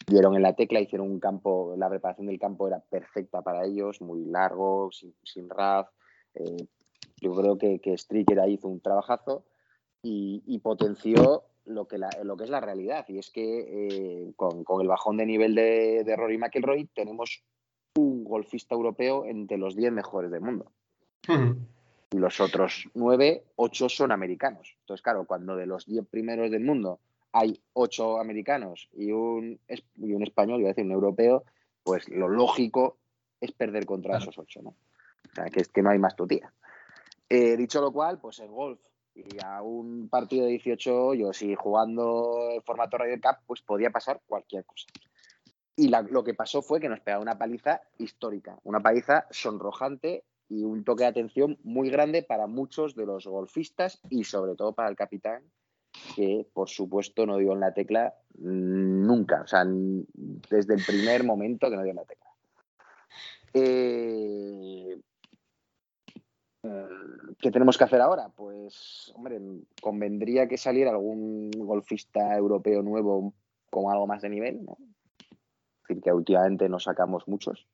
dieron en la tecla, hicieron un campo, la preparación del campo era perfecta para ellos, muy largo, sin, sin RAF. Eh, yo creo que, que Stricker ahí hizo un trabajazo y potenció lo que, la- lo que es la realidad. Y es que eh, con, con el bajón de nivel de, de Rory McIlroy tenemos un golfista europeo entre los 10 mejores del mundo. Y los otros 9, 8 son americanos. Entonces, claro, cuando de los 10 primeros del mundo hay 8 americanos y un, y un español, iba a decir un europeo, pues lo lógico es perder contra Claro. esos 8, ¿no? O sea, que es que no hay más tutía. Eh, dicho lo cual, pues el golf Y a un partido de 18 hoyos y jugando en formato Ryder Cup, pues podía pasar cualquier cosa. Y la- lo que pasó fue que nos pegaba una paliza histórica, una paliza sonrojante y un toque de atención muy grande para muchos de los golfistas y sobre todo para el capitán, que por supuesto no dio en la tecla nunca, o sea, desde el primer momento que no dio en la tecla. Eh, ¿Qué tenemos que hacer ahora? Pues, hombre, convendría que saliera algún golfista europeo nuevo con algo más de nivel, ¿no? Es decir, que últimamente no sacamos muchos.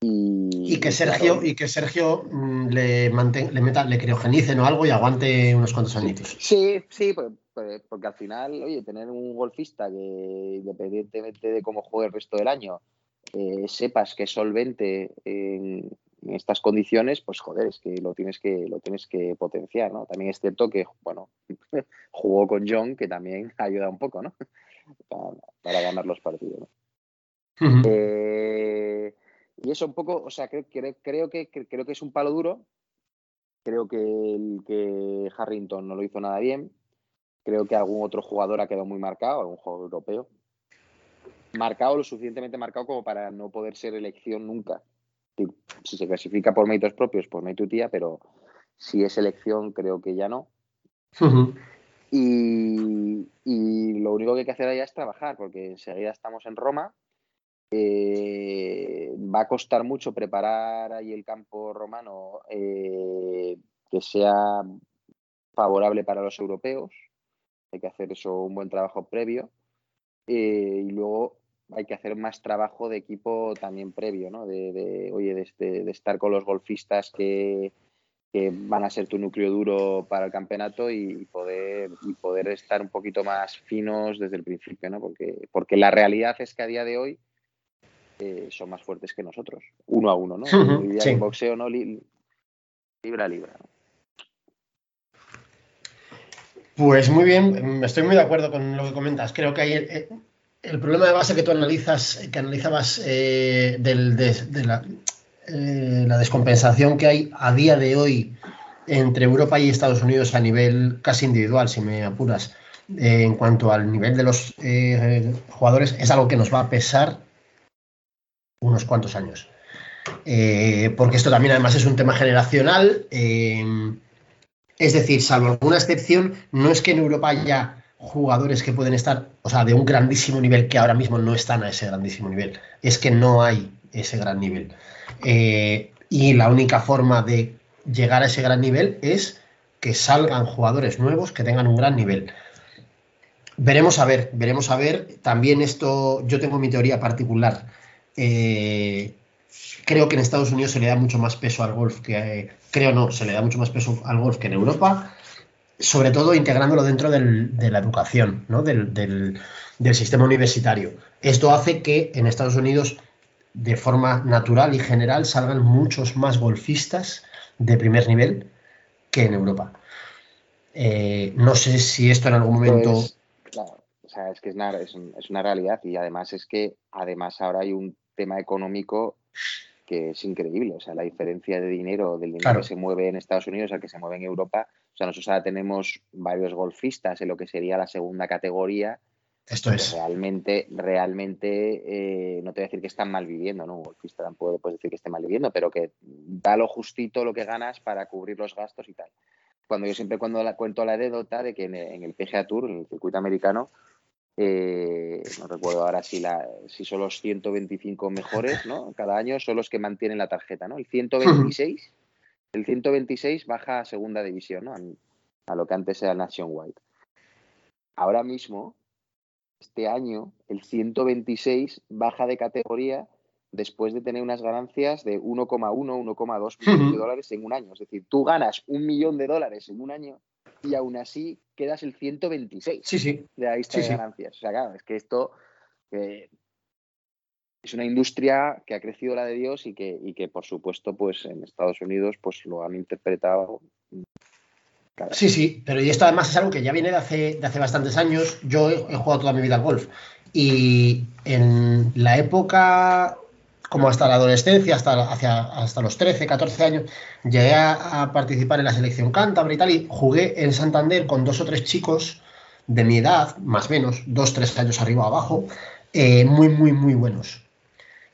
Y, Y que Sergio, y que Sergio mm, le, manten- le meta, le criogenicen o algo y aguante unos cuantos añitos. Sí, sí, pues, pues, porque al final, oye, tener un golfista que independientemente de cómo juegue el resto del año, eh, sepas que es solvente en, en estas condiciones, pues joder, es que lo tienes que, lo tienes que potenciar, ¿no? También es cierto que, bueno, [LAUGHS] jugó con John, que también [LAUGHS] ayuda un poco, ¿no? [LAUGHS] Para, para ganar los partidos. Eh, y eso un poco, o sea, creo, creo, creo que, que- creo que es un palo duro. Creo que, el, que Harrington no lo hizo nada bien. Creo que algún otro jugador ha quedado muy marcado, algún jugador europeo. Marcado lo suficientemente marcado como para no poder ser elección nunca. Si, se clasifica por méritos propios, pues hay tu tía, pero si es elección, creo que ya no. Y, y lo único que hay que hacer allá es trabajar, porque enseguida estamos en Roma. Eh, va a costar mucho preparar ahí el campo romano eh, que sea favorable para los europeos. Hay que hacer eso un buen trabajo previo. Eh, y luego hay que hacer más trabajo de equipo también previo, ¿no? De, de, oye, de, este- de estar con los golfistas que, que van a ser tu núcleo duro para el campeonato y poder, y poder estar un poquito más finos desde el principio, ¿no? Porque, porque la realidad es que a día de hoy eh, son más fuertes que nosotros, uno a uno, ¿no? Sí. que en boxeo, ¿no? Li- libra a libra. ¿no? Pues muy bien, estoy muy de acuerdo con lo que comentas. Creo que hay el, problema de base que tú analizas, que analizabas eh, del- de, eh, la descompensación que hay a día de hoy entre Europa y Estados Unidos a nivel casi individual, si me apuras, eh, en cuanto al nivel de los jugadores, es algo que nos va a pesar unos cuantos años. Porque esto también además es un tema generacional. es decir, salvo alguna excepción, no es que en Europa haya jugadores que pueden estar, o sea, de un grandísimo nivel que ahora mismo no están a ese grandísimo nivel. Es que no hay ese gran nivel. Eh, y la única forma de llegar a ese gran nivel es que salgan jugadores nuevos que tengan un gran nivel. Veremos a ver, veremos a ver. También esto, yo tengo mi teoría particular. Eh, creo que en Estados Unidos se le da mucho más peso al golf que eh, creo no, se le da mucho más peso al golf que en Europa, sobre todo integrándolo dentro del- de la educación, ¿no? del, del- del sistema universitario. Esto hace que en Estados Unidos, de forma natural y general, salgan muchos más golfistas de primer nivel que en Europa. Eh, no sé si esto en algún momento. Pues, claro, o sea, es que es una, es, un- es una realidad y además es que además ahora hay un tema económico que es increíble. O sea, la diferencia de dinero, del dinero Claro. que se mueve en Estados Unidos al que se mueve en Europa. O sea, nosotros ahora tenemos varios golfistas en lo que sería la segunda categoría. esto es. Realmente, realmente, eh, no te voy a decir que están mal viviendo, ¿no? Un golfista tampoco puedes decir que esté mal viviendo, pero que da lo justito lo que ganas para cubrir los gastos y tal. Cuando yo siempre cuando la, cuento la anécdota de que en, en el PGA Tour, en el circuito americano, eh, no recuerdo ahora si, la, si son los 125 mejores, ¿no? Cada año son los que mantienen la tarjeta, ¿no? El 126, el 126 baja a segunda división, ¿no? A, a lo que antes era Nationwide. Ahora mismo, este año, el 126 baja de categoría después de tener unas ganancias de 1,1, 1,2 millones de dólares en un año. Es decir, tú ganas un millón de dólares en un año y aún así quedas el 126 Sí, sí. de la lista Sí, de sí. ganancias. O sea, claro, es que esto eh, es una industria que ha crecido la de Dios y que, y que por supuesto, pues en Estados Unidos, pues lo han interpretado. claro. Sí, sí, pero y esto además es algo que ya viene de hace, de hace bastantes años. Yo he, he jugado toda mi vida al golf y en la época como hasta la adolescencia, hasta, hacia, hasta los 13, 14 años, llegué a, a participar en la selección cántabra y tal, y jugué en Santander con dos o tres chicos de mi edad, más o menos, dos, tres años arriba o abajo, eh, muy, muy, muy buenos.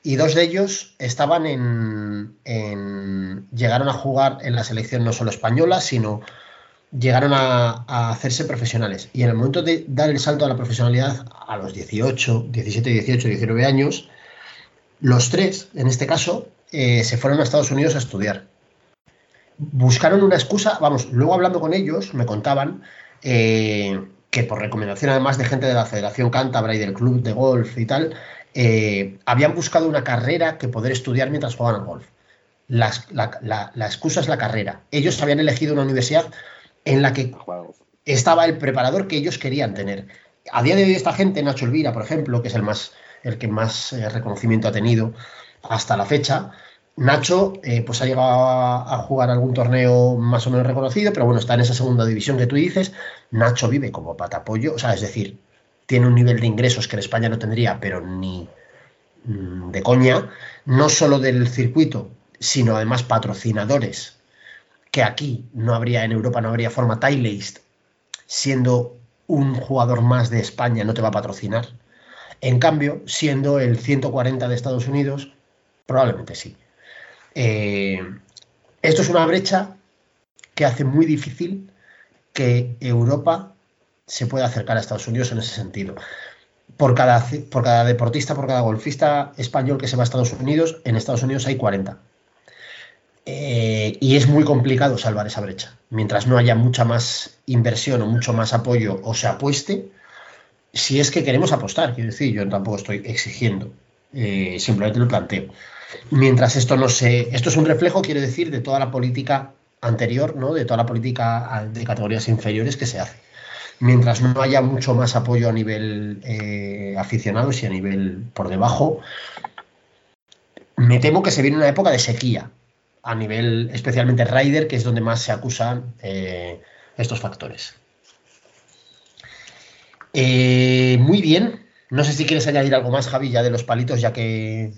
Y dos de ellos estaban en, en- llegaron a jugar en la selección no solo española, sino llegaron a, a hacerse profesionales. Y en el momento de dar el salto a la profesionalidad, a los 18, 17, 18, 19 años, los tres, en este caso, eh, se fueron a Estados Unidos a estudiar. Buscaron una excusa, vamos, luego hablando con ellos, me contaban eh, que por recomendación además de gente de la Federación Cántabra y del Club de Golf y tal, eh, habían buscado una carrera que poder estudiar mientras jugaban al golf. La, la- la excusa es la carrera. Ellos habían elegido una universidad en la que estaba el preparador que ellos querían tener. A día de hoy esta gente, Nacho Elvira, por ejemplo, que es el más el que más eh, reconocimiento ha tenido hasta la fecha, Nacho eh, pues ha llegado a, jugar algún torneo más o menos reconocido, pero bueno, está en esa segunda división que tú dices. Nacho vive como patapollo, o sea, es decir, tiene un nivel de ingresos que en España no tendría, pero ni mm, de coña, no solo del circuito, sino además patrocinadores que aquí no habría, en Europa no habría forma. Tyleist, siendo un jugador más de España, no te va a patrocinar. En cambio, siendo el 140 de Estados Unidos, probablemente sí. Eh, esto es una brecha que hace muy difícil que Europa se pueda acercar a Estados Unidos en ese sentido. Por cada, por cada deportista, por cada golfista español que se va a Estados Unidos, en Estados Unidos hay 40. Eh, y es muy complicado salvar esa brecha. Mientras no haya mucha más inversión o mucho más apoyo o se apueste, si es que queremos apostar, quiero decir, yo tampoco estoy exigiendo, eh, simplemente lo planteo. Mientras esto no se. Esto es un reflejo, quiero decir, de toda la política anterior, ¿no? De toda la política de categorías inferiores que se hace. Mientras no haya mucho más apoyo a nivel eh, aficionados y a nivel por debajo, me temo que se viene una época de sequía a nivel, especialmente Ryder, que es donde más se acusan eh, estos factores. Eh, muy bien. No sé si quieres añadir algo más, Javi, ya de los palitos, ya que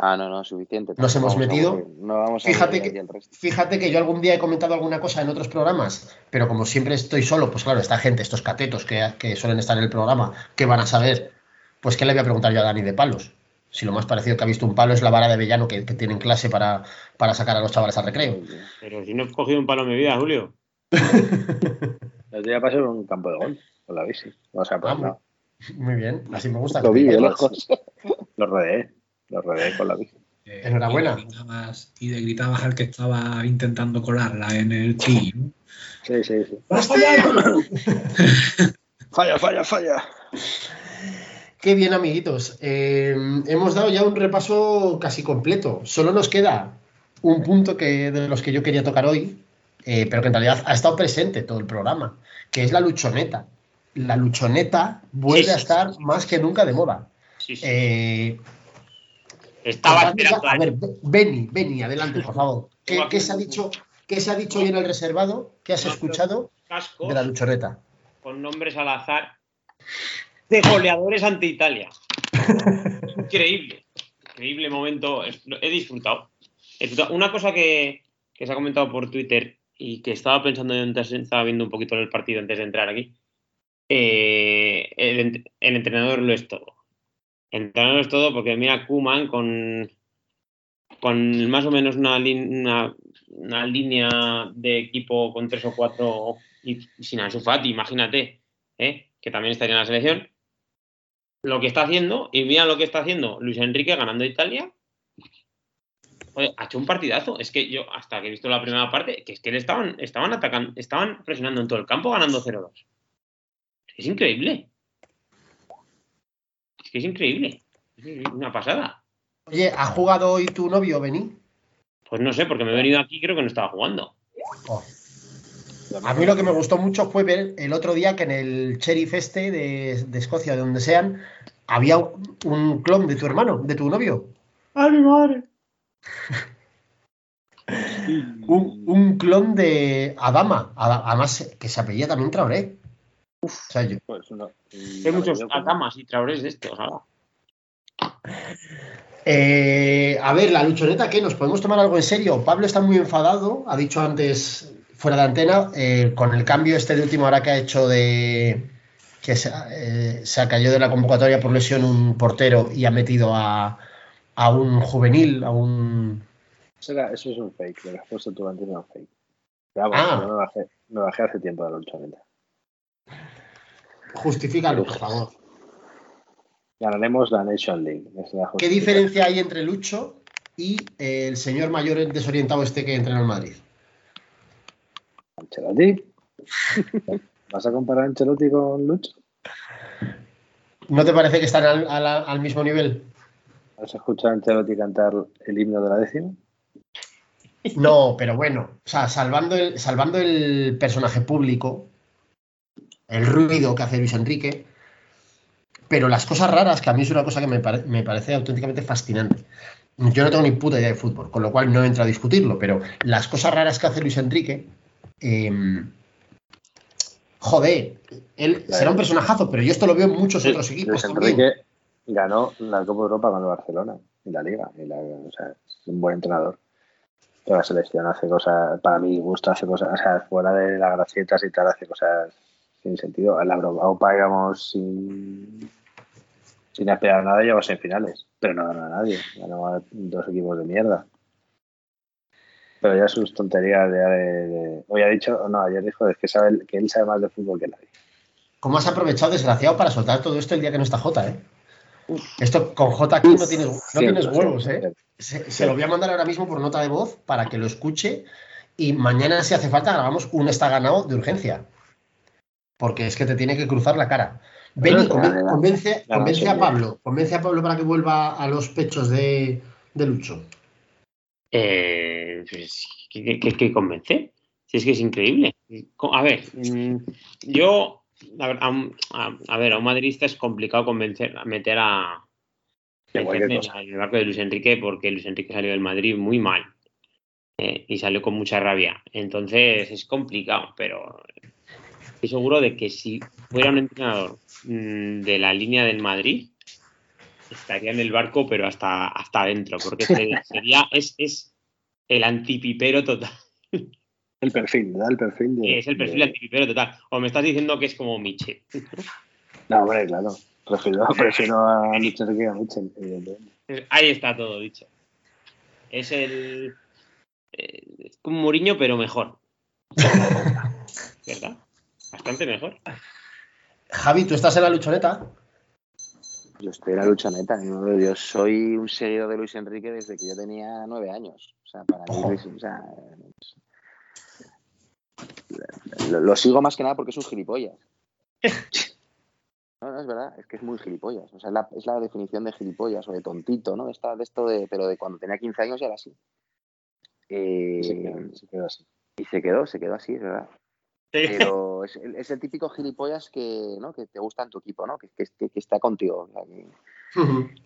Ah, no, no, suficiente. Nos hemos Vamos a metido. No vamos a Fíjate que- aquí el resto. Fíjate que yo algún día he comentado alguna cosa en otros programas, pero como siempre estoy solo, pues claro, esta gente, estos catetos que, que suelen estar en el programa, que van a saber, pues qué le voy a preguntar yo a Dani de palos. Si lo más parecido que ha visto un palo es la vara de avellano que, que tiene en clase para, para sacar a los chavales al recreo. Pero si no he cogido un palo en mi vida, Julio. [LAUGHS] El día pasé por un campo de golf con la bici. O sea, pues Ah, no. Muy bien, así me gusta. Lo vi de que- lejos. Lo rodeé. Lo rodeé con la bici. Eh, Enhorabuena. Y le, gritabas, y le gritabas al que estaba intentando colarla en el. ¿no? Sí, sí, sí. [LAUGHS] Falla, falla, falla. Qué bien, amiguitos. Eh, hemos dado ya un repaso casi completo. Solo nos queda un punto que, de los que yo quería tocar hoy, eh, pero que en realidad ha estado presente todo el programa, que es la luchoneta. La luchoneta vuelve Sí, sí, a estar sí, más que nunca de moda. Eh, Estaba esperando. a ver, Be- Beni, Beni, adelante, por favor. [LAUGHS] ¿Qué, qué se ha dicho, ¿Qué se ha dicho hoy en el reservado? ¿Qué has escuchado de la luchoneta? con nombres al azar de goleadores ante Italia. [LAUGHS] Increíble. Increíble momento. He disfrutado. He disfrutado. Una cosa que, que se ha comentado por Twitter y que estaba pensando antes, estaba viendo un poquito el partido antes de entrar aquí. Eh, el, ent- el entrenador lo es todo. El entrenador es todo porque mira Kuman con, con más o menos una, una, una línea de equipo con tres o cuatro y, y sin imagínate, ¿eh? que también estaría en la selección. Lo que está haciendo, y mira lo que está haciendo Luis Enrique ganando Italia. Ha hecho un partidazo. Es que yo, hasta que he visto la primera parte, que es que le estaban, estaban atacando, estaban presionando en todo el campo ganando 0-2. Es increíble. Es que es increíble. Es una pasada. Oye, ¿ha jugado hoy tu novio, Beni? Pues no sé, porque me he venido aquí creo que no estaba jugando. Oh. A mí lo que me gustó mucho fue ver el otro día que en el Sheriff este de, de Escocia, de donde sean, había un, clon de tu hermano, de tu novio. ¡Ay, mi madre! [LAUGHS] Un, un clon de Adama, Ada- además que se apellía también Traoré. Yo- Pues no. Hay muchos Atamas y Traorés de estos, ahora. Eh, a ver, la luchoneta, ¿qué? ¿Nos podemos tomar algo en serio? Pablo está muy enfadado, ha dicho antes fuera de antena, eh, con el cambio este de última hora que ha hecho de que se, eh, se ha caído de la convocatoria por lesión un portero y ha metido a, a un juvenil, a un... Eso, es un fake, lo que has puesto tú antes era un fake. Pero vamos, Ah. me bajé, me bajé hace tiempo de la luchoneta. Justifícalo, por favor. Ganaremos la Nation League. la ¿Qué diferencia hay entre Lucho y eh, el señor mayor desorientado este que entrena en Madrid? Ancelotti. [LAUGHS] ¿Vas a comparar a Ancelotti con Lucho? ¿No te parece que están al, al- al mismo nivel? ¿Has escuchado a Ancelotti cantar el himno de la décima? No, pero bueno, o sea, salvando el, salvando el personaje público, el ruido que hace Luis Enrique, pero las cosas raras, que a mí es una cosa que me, pare- me parece auténticamente fascinante. Yo no tengo ni puta idea de fútbol, con lo cual no entro a discutirlo, pero las cosas raras que hace Luis Enrique, eh, joder, él será un personajazo, pero yo esto lo veo en muchos otros equipos Luis también. Enrique ganó la Copa de Europa con el Barcelona y la Liga. Y la, o sea, es un buen entrenador. La selección hace cosas, para mi gusto, hace cosas, o sea, fuera de las gracietas y tal, hace cosas sin sentido. A la Europa íbamos sin, sin esperar nada, llegamos en finales. Pero no ganó a nadie. Ganó a dos equipos de mierda. Pero ya sus tonterías de, de- de- hoy ha dicho, no, ayer dijo es que sabe que él sabe más de fútbol que nadie. ¿Cómo has aprovechado, desgraciado, para soltar todo esto el día que no está Jota, eh? Esto con Jota aquí no tienes, no tienes huevos, eh. Se, se lo voy a mandar ahora mismo por nota de voz para que lo escuche y mañana, si hace falta, grabamos un está ganado de urgencia. Porque es que te tiene que cruzar la cara. Conven- ya. convence, convence a. Pablo. Convence a Pablo para que vuelva a los pechos de, de Lucho. Eh, pues, ¿qué, qué- qué- convence? Si es que es increíble. A ver, mm, yo, a ver, a, un- a- a ver, a un madridista es complicado convencer, a meter a en el barco de Luis Enrique porque Luis Enrique salió del Madrid muy mal eh, y salió con mucha rabia. Entonces es complicado, pero estoy seguro de que si fuera un entrenador mm, de la línea del Madrid, estaría en el barco, pero hasta, hasta adentro, porque se- [LAUGHS] sería, es, es el antipipero total. El perfil, da el perfil de. Es el perfil de- antipipero total. O me estás diciendo que es como Miche. No, hombre, claro. Prefiero, prefiero a Enrique que a evidentemente. Ahí está todo dicho. Es el. eh, es como Mourinho, pero mejor. [LAUGHS] ¿Verdad? Bastante mejor. Javi, ¿tú estás en la luchoneta? Yo estoy en la lucha neta. Yo, soy un seguidor de Luis Enrique desde que yo tenía nueve años. O sea, para mí. Luis, o sea, lo, lo sigo más que nada porque es un gilipollas. [LAUGHS] No, no, es verdad, es que es muy gilipollas. O sea, es la, es la definición de gilipollas o de tontito, ¿no? Esta, de esto de, pero de cuando tenía 15 años ya era así. Eh, se quedó, se quedó así. y se quedó, se quedó así, es verdad. Pero es, el- es el típico gilipollas que, ¿no? que te gusta en tu equipo, ¿no? Que, que, que- está contigo. o sea, que-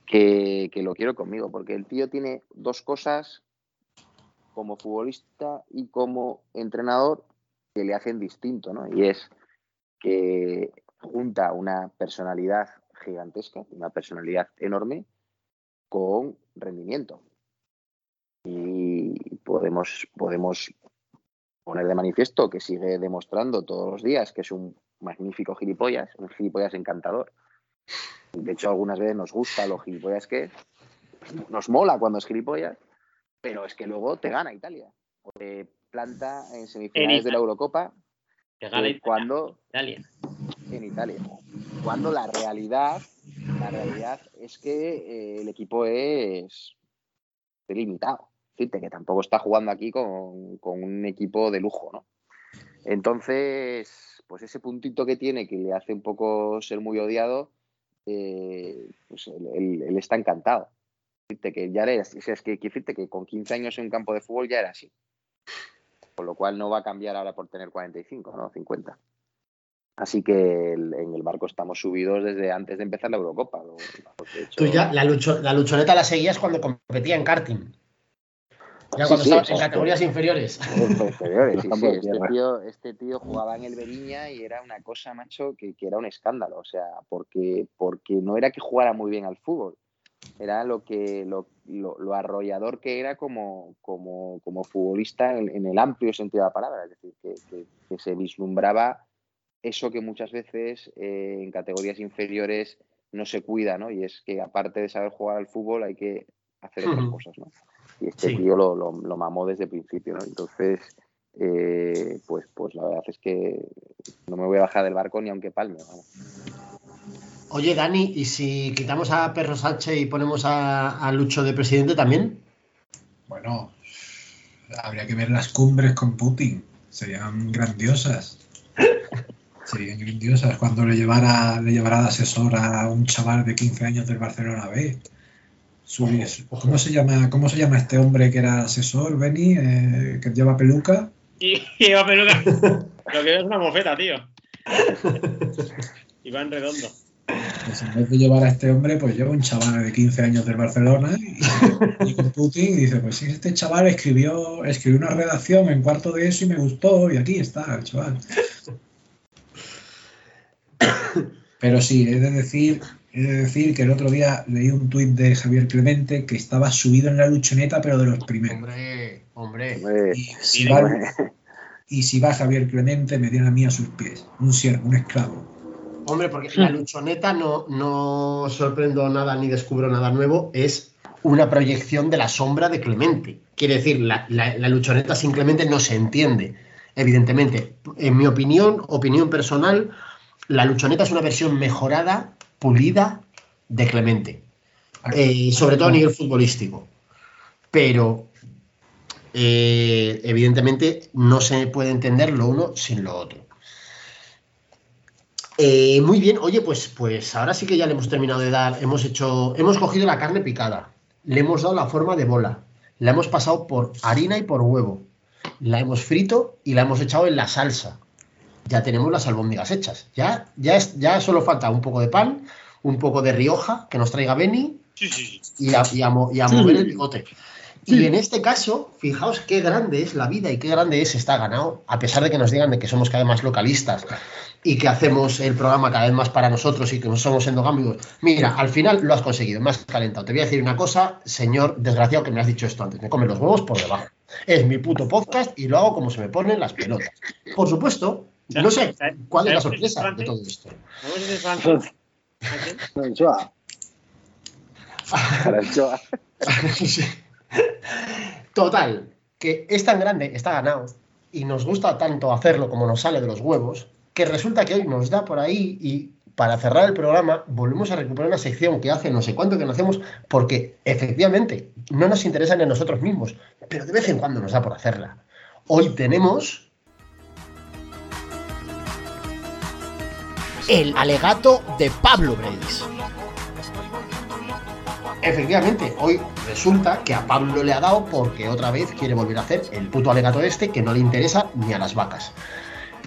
que, que lo quiero conmigo, porque el tío tiene dos cosas como futbolista y como entrenador que le hacen distinto, ¿no? Y es que junta una personalidad gigantesca, una personalidad enorme, con rendimiento. Y podemos, podemos poner de manifiesto que sigue demostrando todos los días que es un magnífico gilipollas, un gilipollas encantador. De hecho, algunas veces nos gusta lo gilipollas que es, nos mola cuando es gilipollas, pero es que luego te gana Italia. O te planta en semifinales de la Eurocopa Que gana Italia. cuando Italia. en Italia. Cuando la realidad, la realidad es que eh, el equipo es limitado. Decirte que tampoco está jugando aquí con, con un equipo de lujo, ¿no? Entonces, pues ese puntito que tiene que le hace un poco ser muy odiado, eh, pues él, él- él está encantado. Decirte que ya era, o sea, es que decirte que con 15 años en un campo de fútbol ya era así. Con lo cual no va a cambiar ahora por tener 45, ¿no? 50. Así que el- en el barco estamos subidos desde antes de empezar la Eurocopa. Lo- hecho- Tú ya, la, lucho- la luchoneta la seguías cuando competía en karting. Ya Sí, cuando sí, estabas en sí. categorías inferiores. [LAUGHS] Inferiores, sí, Este tío, este tío jugaba en el Beriña y era una cosa, macho, que, que era un escándalo. O sea, porque, porque no era que jugara muy bien al fútbol, era lo que lo, lo- lo arrollador que era como, como, como futbolista en, en el amplio sentido de la palabra, es decir, que, que- que se vislumbraba eso que muchas veces eh, en categorías inferiores no se cuida, ¿no? Y es que aparte de saber jugar al fútbol hay que hacer otras cosas, ¿no? Y este Sí. tío lo, lo, lo mamó desde el principio, ¿no? Entonces, eh, pues, pues la verdad es que no me voy a bajar del barco ni aunque palme, vamos. Oye, Dani, ¿y si quitamos a Perro Sánchez y ponemos a, a Lucho de presidente también? Bueno, habría que ver las cumbres con Putin. Serían grandiosas. [LAUGHS] Serían grandiosas cuando le llevara, le llevara de asesor a un chaval de 15 años del Barcelona B. Su- ¿Cómo se llama, cómo se llama este hombre que era asesor, Benny, eh, que lleva peluca? Y, lleva peluca. [LAUGHS] Lo que es una mofeta, tío. Iván Redondo. Pues en vez de llevar a este hombre, pues lleva un chaval de 15 años del Barcelona y, y con Putin y dice, pues sí, este chaval escribió, escribió una redacción en cuarto de eso y me gustó y aquí está el chaval. [LAUGHS] Pero sí, he de decir, he de decir que el otro día leí un tuit de Javier Clemente que estaba subido en la luchoneta, pero de los primeros. Hombre, hombre. Hombre, Y si, va, hombre, y si va Javier Clemente, me dieron a mí a sus pies. Un siervo, un esclavo. Hombre, porque la luchoneta no, no sorprendo nada ni descubro nada nuevo, es una proyección de la sombra de Clemente. Quiere decir, la, la- la luchoneta sin Clemente no se entiende, evidentemente. En mi opinión, opinión personal, la luchoneta es una versión mejorada, pulida de Clemente. Eh, sobre todo a nivel futbolístico. Pero eh, evidentemente no se puede entender lo uno sin lo otro. Eh, muy bien, oye, pues, pues ahora sí que ya le hemos terminado de dar, hemos hecho, hemos cogido la carne picada, le hemos dado la forma de bola, la hemos pasado por harina y por huevo, la hemos frito y la hemos echado en la salsa. Ya tenemos las albóndigas hechas. Ya, ya, es, ya solo falta un poco de pan, un poco de Rioja que nos traiga Beni Sí, sí, sí. y a, y a y a mover el bigote. Y en este caso, fijaos qué grande es la vida y qué grande es está ganado, a pesar de que nos digan de que somos cada vez más localistas y que hacemos el programa cada vez más para nosotros y que no somos endogámicos. Mira, al final lo has conseguido, me has calentado. Te voy a decir una cosa, señor desgraciado, que me has dicho esto antes, me come los huevos por debajo. Es mi puto podcast y lo hago como se me ponen las pelotas. Por supuesto, no sé cuál es la sorpresa de todo esto. [LAUGHS] [LAUGHS] Total, que es tan grande, está ganado, y nos gusta tanto hacerlo como nos sale de los huevos, que resulta que hoy nos da por ahí y para cerrar el programa volvemos a recuperar una sección que hace no sé cuánto que no hacemos porque efectivamente no nos interesa ni a nosotros mismos, pero de vez en cuando nos da por hacerla. Hoy tenemos El alegato de Pablo Breis. Efectivamente, hoy resulta que a Pablo le ha dado porque otra vez quiere volver a hacer el puto alegato este que no le interesa ni a las vacas.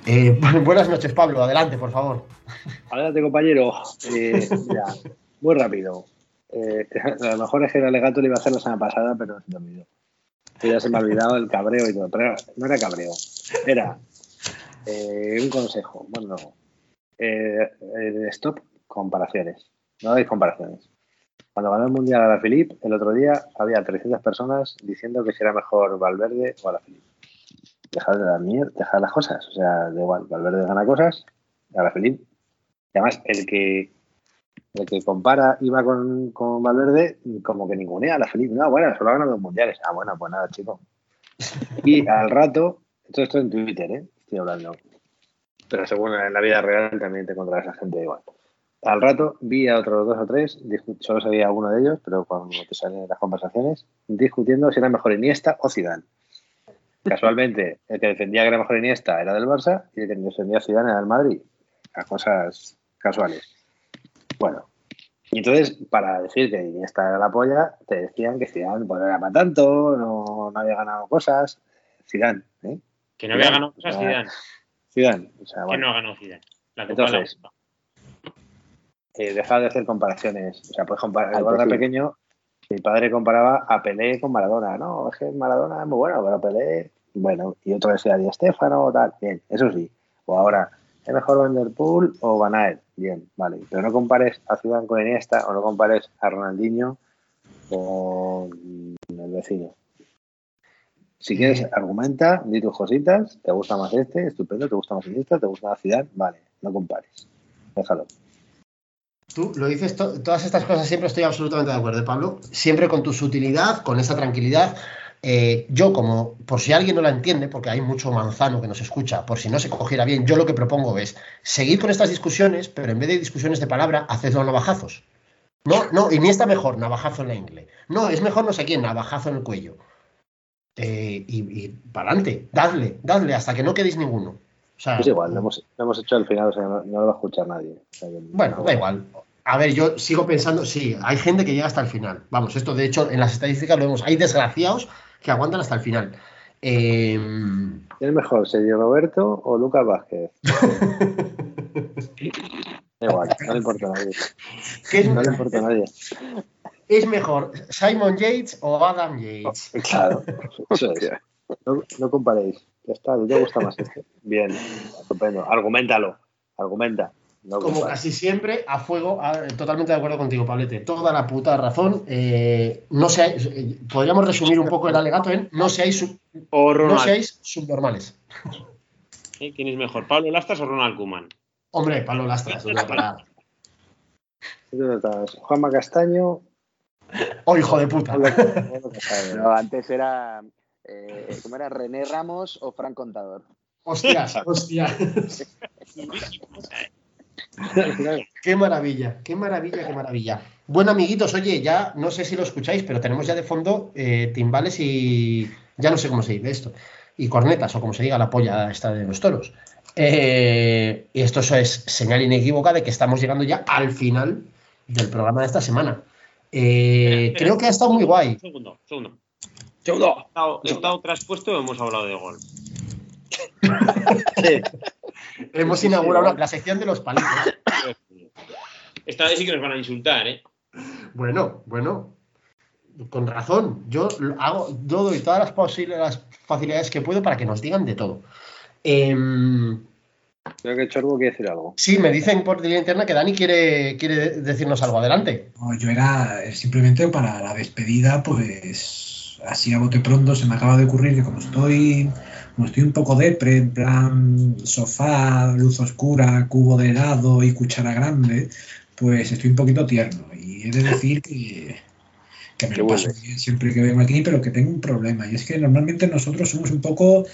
Eh, [LAUGHS] buenas noches, Pablo. Adelante, por favor. Adelante, compañero. Eh, mira, muy rápido. Eh, [LAUGHS] a lo mejor es que el alegato lo iba a hacer la semana pasada, pero se me olvidó. Ya se me ha olvidado el cabreo y todo. Pero no era cabreo. Era eh, un consejo. Bueno, no. Eh, eh, stop comparaciones. No hay comparaciones. Cuando ganó el Mundial a la Philippe, el otro día había 300 personas diciendo que si era mejor Valverde o a la Philippe. Dejar de dar mierda, dejar las cosas. O sea, da igual, Valverde gana cosas, a la Philippe. Y además, el que, el que compara iba con, Valverde, como que ningunea a la Philippe. No, bueno, solo ha ganado dos mundiales. Ah, bueno, pues nada, chico. Y al rato, todo esto en Twitter, ¿eh? Estoy hablando. Pero según en la vida real también te encontrarás a gente igual. Al rato vi a otros dos o tres, solo sabía uno de ellos, pero cuando te salen las conversaciones, discutiendo si era mejor Iniesta o Zidane. Casualmente, el que defendía que era mejor Iniesta era del Barça y el que defendía a Zidane era del Madrid. Las cosas casuales. Bueno, y entonces, para decir que Iniesta era la polla, te decían que Zidane pues, no era para tanto, no, no había ganado cosas. Zidane, ¿eh? Que no había ganado cosas Zidane. Zidane. O sea, Que no ha ganado Zidane. La Entonces, la- eh, dejar de hacer comparaciones. O sea, puedes comparar. Al Cuando era pequeño. mi padre comparaba a Pelé con Maradona. No, es que Maradona es muy bueno, pero Pelé, bueno, y otro decía Di Stefano, tal, bien, eso sí. O ahora, ¿es mejor Van der Poel o Van Aert? Bien, vale. Pero no compares a Zidane con Iniesta o no compares a Ronaldinho con el vecino. Si quieres, argumenta, di tus cositas, te gusta más este, estupendo, te gusta más este, te gusta más ciudad, vale, no compares. Déjalo. Tú lo dices, to- todas estas cosas siempre estoy absolutamente de acuerdo, Pablo. Siempre con tu sutilidad, con esa tranquilidad. Eh, yo, como, por si alguien no la entiende, porque hay mucho manzano que nos escucha, por si no se cogiera bien, yo lo que propongo es seguir con estas discusiones, pero en vez de discusiones de palabra, hacedlo a navajazos. No, no, y ni está mejor, navajazo en la ingle. No, es mejor no sé quién, navajazo en el cuello. Eh, y y para adelante, dadle, dadle, hasta que no quedéis ninguno. O sea, Es igual, lo hemos, lo hemos hecho al final, o sea, no, no lo va a escuchar nadie. O sea, que- bueno, da igual. A ver, yo sigo pensando, sí, hay gente que llega hasta el final. Vamos, esto de hecho en las estadísticas lo vemos. Hay desgraciados que aguantan hasta el final. Eh, ¿Quién es mejor, Sergio Roberto o Lucas Vázquez? [LAUGHS] Da igual, no le importa a nadie. ¿qué es, No le importa a nadie. Es mejor, Simon Yates o Adam Yates? [LAUGHS] Claro, eso es. No, no comparéis. Ya está, a ti te gusta más este. Bien, estupendo. Argumentalo, argumenta. No Como compares. casi siempre, a fuego, a- totalmente de acuerdo contigo, Pablete. Toda la puta razón. eh, no seáis, eh, podríamos resumir un poco el alegato en no seáis, sub- O no Ronald. seáis subnormales. ¿eh? ¿Quién es mejor, Pablo Lastas o Ronald Koeman? Hombre, Pablo Lastras, ¿dónde va a parar? ¿Dónde estás? Juanma Castaño. Oh, hijo de puta. No, [LAUGHS] antes era. Eh, ¿Cómo era? ¿René Ramos o Fran Contador? Hostias, [LAUGHS] hostia. Qué maravilla, qué maravilla, qué maravilla. Bueno, amiguitos, oye, ya no sé si lo escucháis, pero tenemos ya de fondo eh, timbales y ya no sé cómo se dice esto. Y cornetas, o como se diga la polla esta de los toros. Eh, y esto es señal inequívoca de que estamos llegando ya al final del programa de esta semana. Eh, Espera, creo que ha estado muy guay. Un segundo, un segundo. ¿He estado, he estado traspuesto o hemos hablado de gol? Sí, Hemos inaugurado la sección de los palitos. Esta vez sí que nos van a insultar, ¿eh? Bueno, bueno, con razón. Yo hago, yo doy todas las, posibles, las facilidades que puedo para que nos digan de todo. Em, creo que Chorbo quiere decir algo. sí, me dicen por línea interna que Dani quiere, quiere decirnos algo. Adelante. No, yo era eh, simplemente para la despedida, pues así a bote pronto se me acaba de ocurrir que como estoy, como estoy un poco depre, en plan sofá, luz oscura, cubo de helado y cuchara grande, pues estoy un poquito tierno. Y he de decir que, que me lo paso bien siempre que vengo aquí, pero que tengo un problema. Y es que normalmente nosotros somos un poco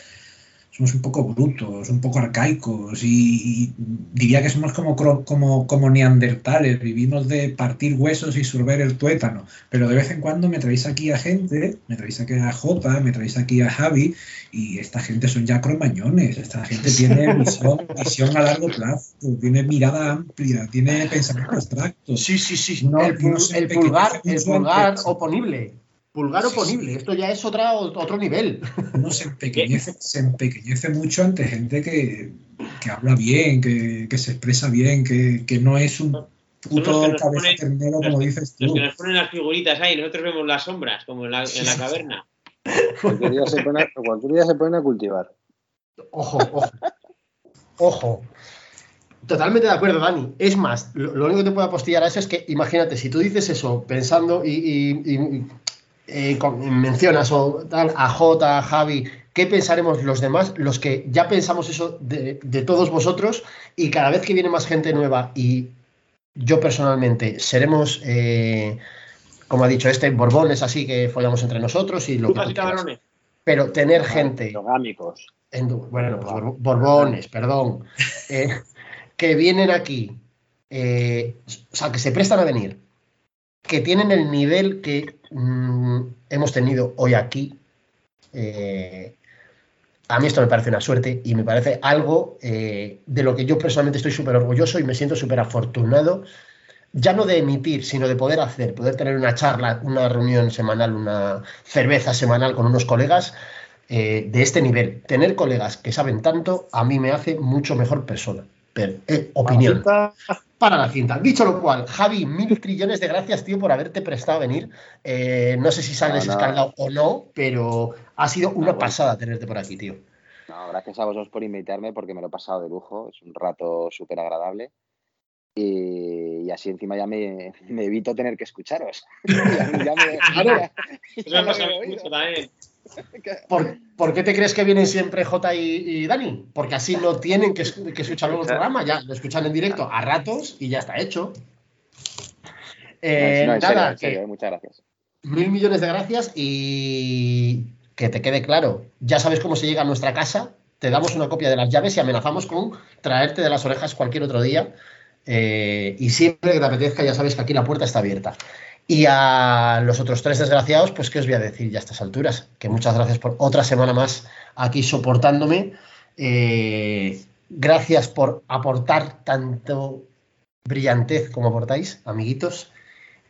somos un poco brutos, un poco arcaicos y, y diría que somos como, como, como neandertales, vivimos de partir huesos y sorber el tuétano, pero de vez en cuando me traéis aquí a gente, me traéis aquí a Jota, me traéis aquí a Javi y esta gente son ya cromañones, esta gente [LAUGHS] tiene visión, visión a largo plazo, tiene mirada amplia, tiene pensamiento abstracto. Sí, sí, sí. No, el, no pulgar, el pulgar oponible. Pulgar Sí, sí. oponible. Esto ya es otra, otro nivel. uno se empequeñece, se empequeñece mucho ante gente que, que habla bien, que, que se expresa bien, que, que no es un puto los cabeza ponen- ternero como dices Los tú. que nos ponen las figuritas ahí, nosotros vemos las sombras, como en la, en la caverna. Cualquier día se pone, cualquier día se ponen a cultivar. Ojo, ojo. Ojo. Totalmente de acuerdo, Dani. Es más, lo, lo único que te puedo apostillar a eso es que, imagínate, si tú dices eso pensando y, y- y, eh, con- mencionas o tal, a Jota, a Javi, ¿qué pensaremos los demás? Los que ya pensamos eso de, de todos vosotros y cada vez que viene más gente nueva y yo personalmente seremos, eh, como ha dicho este, borbones así que follamos entre nosotros y lo que quieras. Pero tener gente Endogámicos. en bueno, pues Bor- Borbones, perdón, eh, que vienen aquí, eh, o sea, que se prestan a venir, que tienen el nivel que mm, hemos tenido hoy aquí. eh, a mí esto me parece una suerte y me parece algo eh, de lo que yo personalmente estoy súper orgulloso y me siento súper afortunado, ya no de emitir, sino de poder hacer, poder tener una charla, una reunión semanal, una cerveza semanal con unos colegas eh, de este nivel. Tener colegas que saben tanto a mí me hace mucho mejor persona. Pero, eh, opinión. Para la cinta. Dicho lo cual, Javi, mil trillones de gracias, tío, por haberte prestado a venir. Eh, no sé si sales No, o no, pero ha sido una bueno. pasada tenerte por aquí, tío. No, gracias a vosotros por invitarme porque me lo he pasado de lujo. Es un rato súper agradable. Y, y así encima ya me, me evito tener que escucharos. ya, [LAUGHS] ya me, ya- ya me me pasa he oído. ¿Por, por qué te crees que vienen siempre J y, y Dani? Porque así no tienen que, que escuchar luego el programa, ya lo escuchan en directo a ratos y ya está hecho. Eh, No, en serio, nada, en serio, que eh, muchas gracias. mil millones de gracias y que te quede claro, ya sabes cómo se llega a nuestra casa, te damos una copia de las llaves y amenazamos con traerte de las orejas cualquier otro día. eh, y siempre que te apetezca, ya sabes que aquí la puerta está abierta. Y a los otros tres desgraciados, pues qué os voy a decir ya a estas alturas, que muchas gracias por otra semana más aquí soportándome. Eh, gracias por aportar tanto brillantez como aportáis, amiguitos,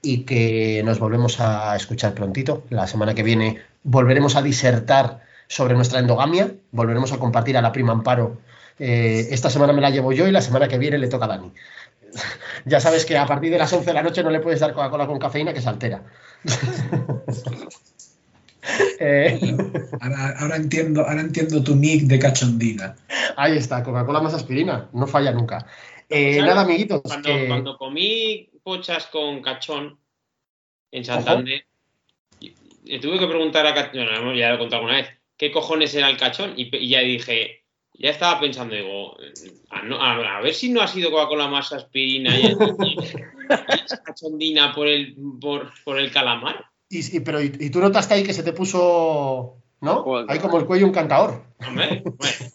y que nos volvemos a escuchar prontito. La semana que viene volveremos a disertar sobre nuestra endogamia, volveremos a compartir a la prima Amparo. Eh, esta semana me la llevo yo y la semana que viene le toca a Dani. [LAUGHS] ya sabes que a partir de las 11 de la noche no le puedes dar Coca-Cola con cafeína que se altera. [LAUGHS] Eh, Ahora, ahora entiendo, ahora entiendo tu nick de cachondina. ahí está, Coca-Cola más aspirina, no falla nunca. Eh, ¿Sabes? nada, amiguitos. Cuando, que- cuando comí pochas con cachón en Santander, le tuve que preguntar a Cachón, bueno, ya lo he contado alguna vez, ¿qué cojones era el cachón? Y ya dije, ya estaba pensando, digo, a, no- a- a ver si no ha sido Coca-Cola más aspirina y, cachondina por el, por, por el calamar. y, y- pero, y, y tú notaste ahí que se te puso, ¿no? Joder. Ahí como el cuello un cantador. Hombre, bueno,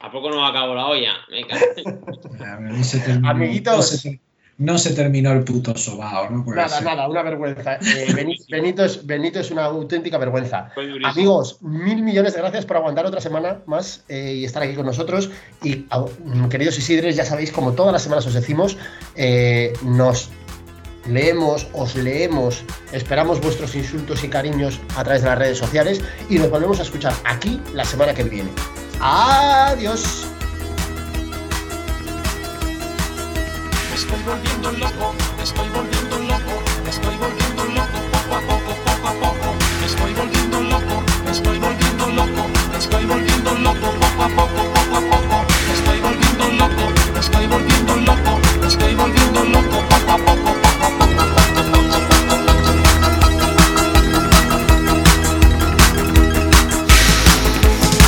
¿a poco no acabó la olla? [LAUGHS] Amiguitos. No se, terminó el puto sobao, ¿no? Puede Nada, ser. nada, una vergüenza. Eh, [LAUGHS] Beni- Benito, es, Benito es una auténtica vergüenza. Amigos, mil millones de gracias por aguantar otra semana más eh, y estar aquí con nosotros. Y a- queridos Isidres, ya sabéis, como todas las semanas os decimos, eh, nos leemos, os leemos, esperamos vuestros insultos y cariños a través de las redes sociales y nos volvemos a escuchar aquí la semana que viene. Adiós. estoy volviendo loco, estoy volviendo loco, estoy volviendo loco, poco a poco, poco a poco, estoy volviendo loco, estoy volviendo loco, estoy volviendo loco, poco a poco, poco a poco, me estoy volviendo loco, estoy volviendo loco, estoy volviendo loco, poco a poco.